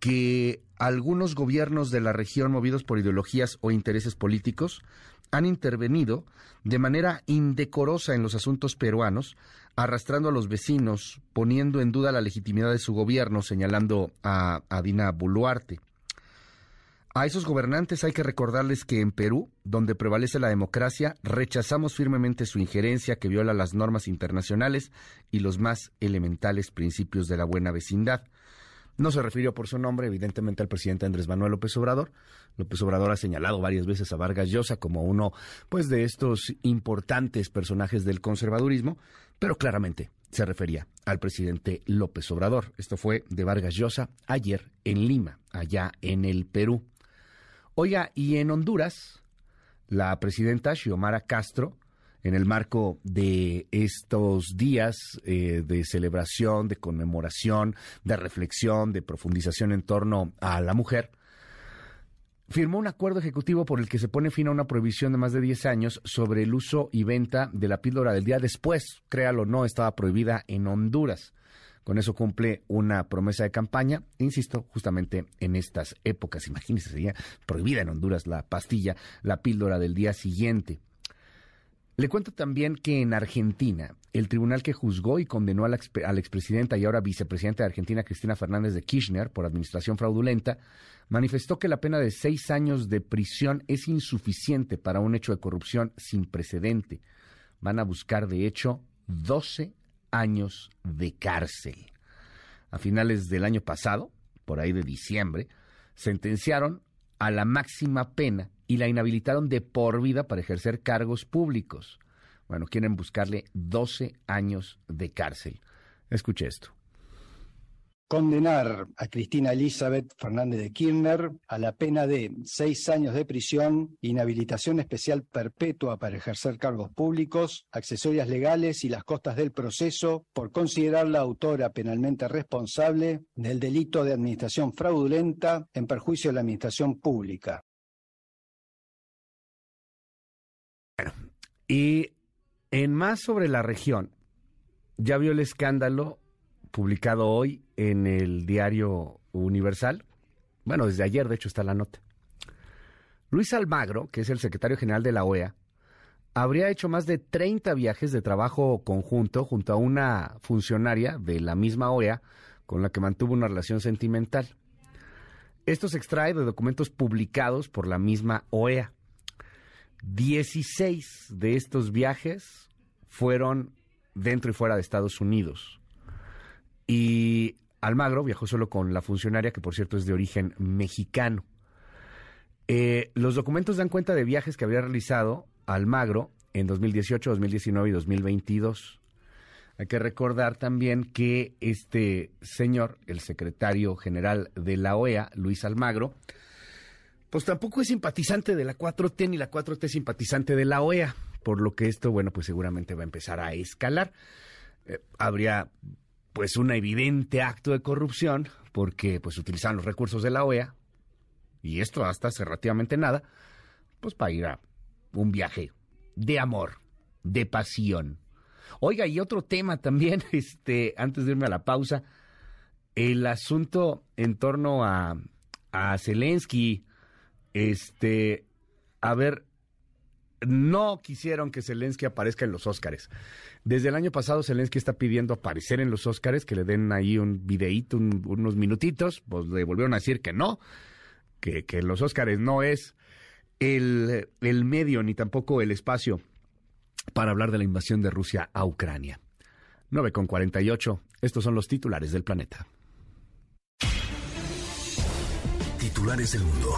que algunos gobiernos de la región movidos por ideologías o intereses políticos han intervenido de manera indecorosa en los asuntos peruanos, arrastrando a los vecinos, poniendo en duda la legitimidad de su gobierno, señalando a, Dina Boluarte. A esos gobernantes hay que recordarles que en Perú, donde prevalece la democracia, rechazamos firmemente su injerencia que viola las normas internacionales y los más elementales principios de la buena vecindad. No se refirió por su nombre, evidentemente, al presidente Andrés Manuel López Obrador. López Obrador ha señalado varias veces a Vargas Llosa como uno, pues, de estos importantes personajes del conservadurismo, pero claramente se refería al presidente López Obrador. Esto fue de Vargas Llosa ayer en Lima, allá en el Perú. Oiga, y en Honduras, la presidenta Xiomara Castro en el marco de estos días eh, de celebración, de conmemoración, de reflexión, de profundización en torno a la mujer, firmó un acuerdo ejecutivo por el que se pone fin a una prohibición de más de 10 años sobre el uso y venta de la píldora del día después. Créalo o no, estaba prohibida en Honduras. Con eso cumple una promesa de campaña, insisto, justamente en estas épocas. Imagínense, sería prohibida en Honduras la pastilla, la píldora del día siguiente. Le cuento también que en Argentina, el tribunal que juzgó y condenó a la, expresidenta y ahora vicepresidenta de Argentina, Cristina Fernández de Kirchner, por administración fraudulenta, manifestó que la pena de seis años de prisión es insuficiente para un hecho de corrupción sin precedente. Van a buscar, de hecho, 12 años de cárcel. A finales del año pasado, por ahí de diciembre, sentenciaron a la máxima pena y la inhabilitaron de por vida para ejercer cargos públicos. Bueno, quieren buscarle 12 años de cárcel. Escuche esto. Condenar a Cristina Elizabeth Fernández de Kirchner a la pena de seis años de prisión, inhabilitación especial perpetua para ejercer cargos públicos, accesorias legales y las costas del proceso por considerarla autora penalmente responsable del delito de administración fraudulenta en perjuicio de la administración pública. Y en más sobre la región, ya vio el escándalo publicado hoy en el diario Universal. Bueno, desde ayer, de hecho, está la nota. Luis Almagro, que es el secretario general de la OEA, habría hecho más de 30 viajes de trabajo conjunto junto a una funcionaria de la misma OEA con la que mantuvo una relación sentimental. Esto se extrae de documentos publicados por la misma OEA. 16 de estos viajes fueron dentro y fuera de Estados Unidos. Y Almagro viajó solo con la funcionaria, que por cierto es de origen mexicano. Eh, los documentos dan cuenta de viajes que había realizado Almagro en 2018, 2019 y 2022. Hay que recordar también que este señor, el secretario general de la OEA, Luis Almagro, pues tampoco es simpatizante de la 4T ni la 4T es simpatizante de la OEA, por lo que esto, bueno, pues seguramente va a empezar a escalar. Eh, habría pues un evidente acto de corrupción porque pues utilizan los recursos de la OEA y esto hasta hace relativamente nada, pues para ir a un viaje de amor, de pasión. Oiga, y otro tema también, este, antes de irme a la pausa, el asunto en torno a, a Zelensky, este, a ver, no quisieron que Zelensky aparezca en los Óscares. Desde el año pasado Zelensky está pidiendo aparecer en los Óscares, que le den ahí un videíto, unos minutitos, pues le volvieron a decir que no, que, que los Óscares no es el, el medio ni tampoco el espacio para hablar de la invasión de Rusia a Ucrania. 9 con 48, estos son los titulares del planeta. Titulares del mundo.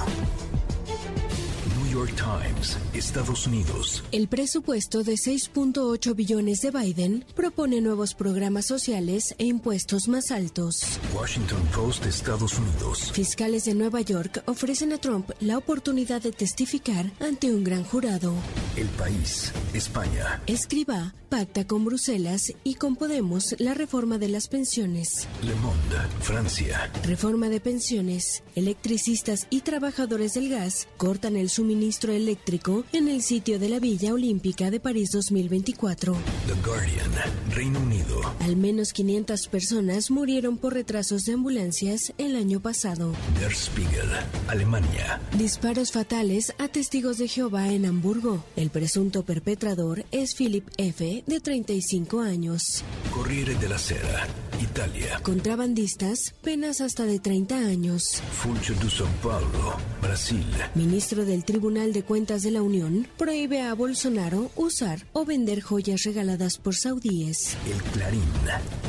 York Times, Estados Unidos. El presupuesto de 6.8 billones de Biden propone nuevos programas sociales e impuestos más altos. Washington Post, Estados Unidos. Fiscales de Nueva York ofrecen a Trump la oportunidad de testificar ante un gran jurado. El país, España. Escriba pacta con Bruselas y con Podemos la reforma de las pensiones. Le Monde, Francia. Reforma de pensiones. Electricistas y trabajadores del gas cortan el suministro eléctrico en el sitio de la Villa Olímpica de París 2024. The Guardian, Reino Unido. Al menos 500 personas murieron por retrasos de ambulancias el año pasado. Der Spiegel, Alemania. Disparos fatales a testigos de Jehová en Hamburgo. El presunto perpetrador es Philip F de 35 años. Corriere de la Sera, Italia. Contrabandistas, penas hasta de 30 años. Funcho de São Paulo, Brasil. Ministro del Tribunal de Cuentas de la Unión prohíbe a Bolsonaro usar o vender joyas regaladas por saudíes. El Clarín,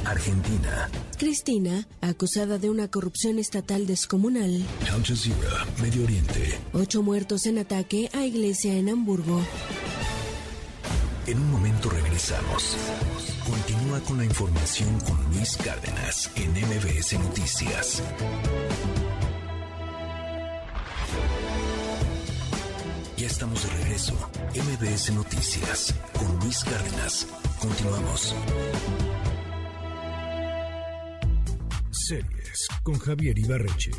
Argentina. Cristina, acusada de una corrupción estatal descomunal. Al Jazeera, Medio Oriente. Ocho muertos en ataque a iglesia en Hamburgo. En un momento regresamos. Continúa con la información con Luis Cárdenas en MBS Noticias. Ya estamos de regreso. MBS Noticias con Luis Cárdenas. Continuamos. Series con Javier Ibarreche.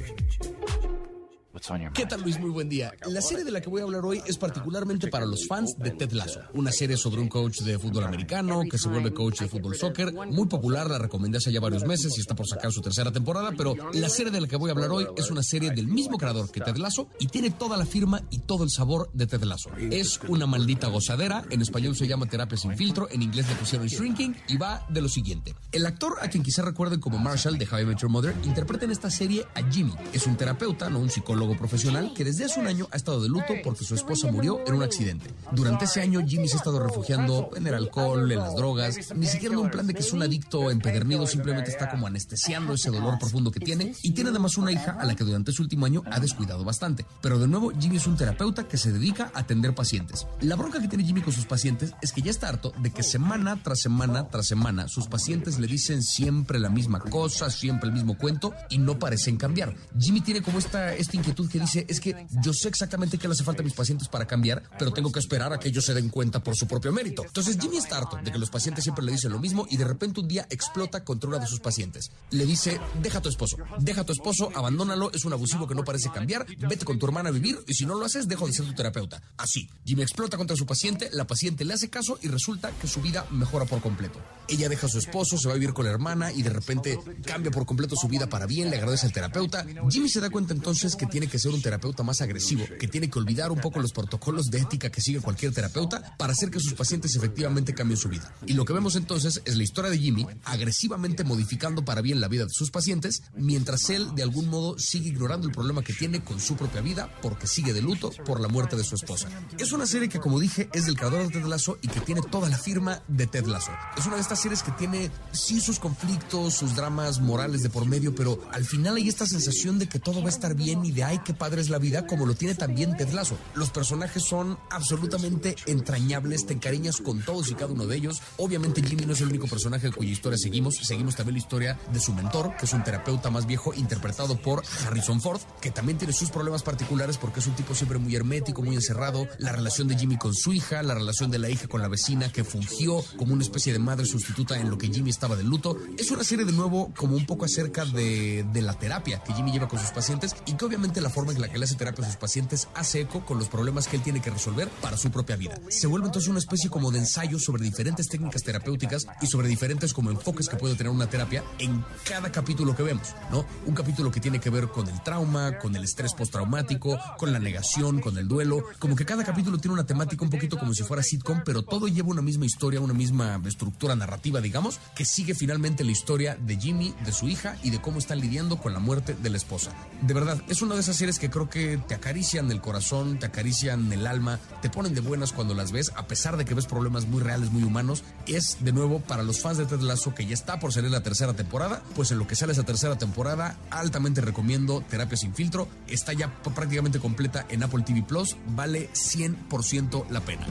¿Qué tal Luis? Muy buen día. La serie de la que voy a hablar hoy es particularmente para los fans de Ted Lasso, una serie sobre un coach de fútbol americano que se vuelve coach de fútbol soccer, muy popular, la recomendé hace ya varios meses y está por sacar su tercera temporada, pero la serie de la que voy a hablar hoy es una serie del mismo creador que Ted Lasso y tiene toda la firma y todo el sabor de Ted Lasso. Es una maldita gozadera, en español se llama terapia sin filtro, en inglés le pusieron shrinking y va de lo siguiente. El actor a quien quizá recuerden como Marshall de How I Met Your Mother interpreta en esta serie a Jimmy. Es un terapeuta, no un psicólogo profesional que desde hace un año ha estado de luto porque su esposa murió en un accidente. Durante ese año Jimmy se ha estado refugiando en el alcohol, en las drogas, ni siquiera en un plan de que es un adicto empedernido, simplemente está como anestesiando ese dolor profundo que tiene y tiene además una hija a la que durante su último año ha descuidado bastante. Pero de nuevo Jimmy es un terapeuta que se dedica a atender pacientes. La bronca que tiene Jimmy con sus pacientes es que ya está harto de que semana tras semana tras semana sus pacientes le dicen siempre la misma cosa, siempre el mismo cuento y no parecen cambiar. Jimmy tiene como esta, esta inquietud que dice es que yo sé exactamente qué le hace falta a mis pacientes para cambiar, pero tengo que esperar a que ellos se den cuenta por su propio mérito. Entonces Jimmy está harto de que los pacientes siempre le dicen lo mismo y de repente un día explota contra uno de sus pacientes. Le dice, deja a tu esposo, deja a tu esposo, abandónalo, es un abusivo que no parece cambiar, vete con tu hermana a vivir y si no lo haces, dejo de ser tu terapeuta. Así, Jimmy explota contra su paciente, la paciente le hace caso y resulta que su vida mejora por completo. Ella deja a su esposo, se va a vivir con la hermana y de repente cambia por completo su vida para bien, le agradece al terapeuta. Jimmy se da cuenta entonces que tiene que que ser un terapeuta más agresivo, que tiene que olvidar un poco los protocolos de ética que sigue cualquier terapeuta para hacer que sus pacientes efectivamente cambien su vida. Y lo que vemos entonces es la historia de Jimmy agresivamente modificando para bien la vida de sus pacientes, mientras él de algún modo sigue ignorando el problema que tiene con su propia vida porque sigue de luto por la muerte de su esposa. Es una serie que, como dije, es del creador de Ted Lasso y que tiene toda la firma de Ted Lasso. Es una de estas series que tiene sí sus conflictos, sus dramas morales de por medio, pero al final hay esta sensación de que todo va a estar bien y de ay, qué padre es la vida, como lo tiene también Ted Lasso. Los personajes son absolutamente entrañables, te encariñas con todos y cada uno de ellos. Obviamente Jimmy no es el único personaje cuya historia seguimos, seguimos también la historia de su mentor, que es un terapeuta más viejo interpretado por Harrison Ford, que también tiene sus problemas particulares porque es un tipo siempre muy hermético, muy encerrado, la relación de Jimmy con su hija, la relación de la hija con la vecina que fungió como una especie de madre sustituta en lo que Jimmy estaba de luto. Es una serie de nuevo como un poco acerca de, de la terapia que Jimmy lleva con sus pacientes y que obviamente la forma en la que le hace terapia a sus pacientes hace eco con los problemas que él tiene que resolver para su propia vida. Se vuelve entonces una especie como de ensayo sobre diferentes técnicas terapéuticas y sobre diferentes como enfoques que puede tener una terapia en cada capítulo que vemos, ¿no? Un capítulo que tiene que ver con el trauma, con el estrés postraumático, con la negación, con el duelo, como que cada capítulo tiene una temática un poquito como si fuera sitcom, pero todo lleva una misma historia, una misma estructura narrativa, digamos, que sigue finalmente la historia de Jimmy, de su hija y de cómo están lidiando con la muerte de la esposa. De verdad, es una de esas series que creo que te acarician el corazón, te acarician el alma, te ponen de buenas cuando las ves, a pesar de que ves problemas muy reales, muy humanos. Es de nuevo para los fans de Ted Lasso que ya está por salir la tercera temporada, pues en lo que sale esa tercera temporada, altamente recomiendo Terapia sin filtro. Está ya prácticamente completa en Apple TV Plus, vale 100% la pena.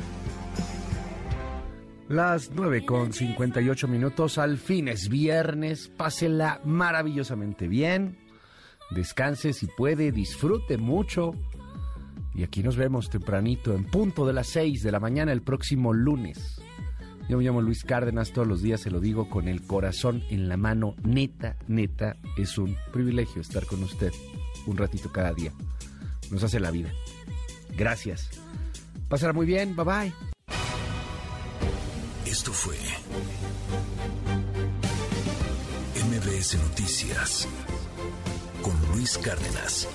Las 9 con 58 minutos, al fin es viernes, pásela maravillosamente bien, descanse si puede, disfrute mucho. Y aquí nos vemos tempranito, en punto de las 6 de la mañana el próximo lunes. Yo me llamo Luis Cárdenas, todos los días se lo digo con el corazón en la mano. Neta, neta, es un privilegio estar con usted un ratito cada día. Nos hace la vida. Gracias. Pasará muy bien, bye bye. Esto fue MBS Noticias con Luis Cárdenas.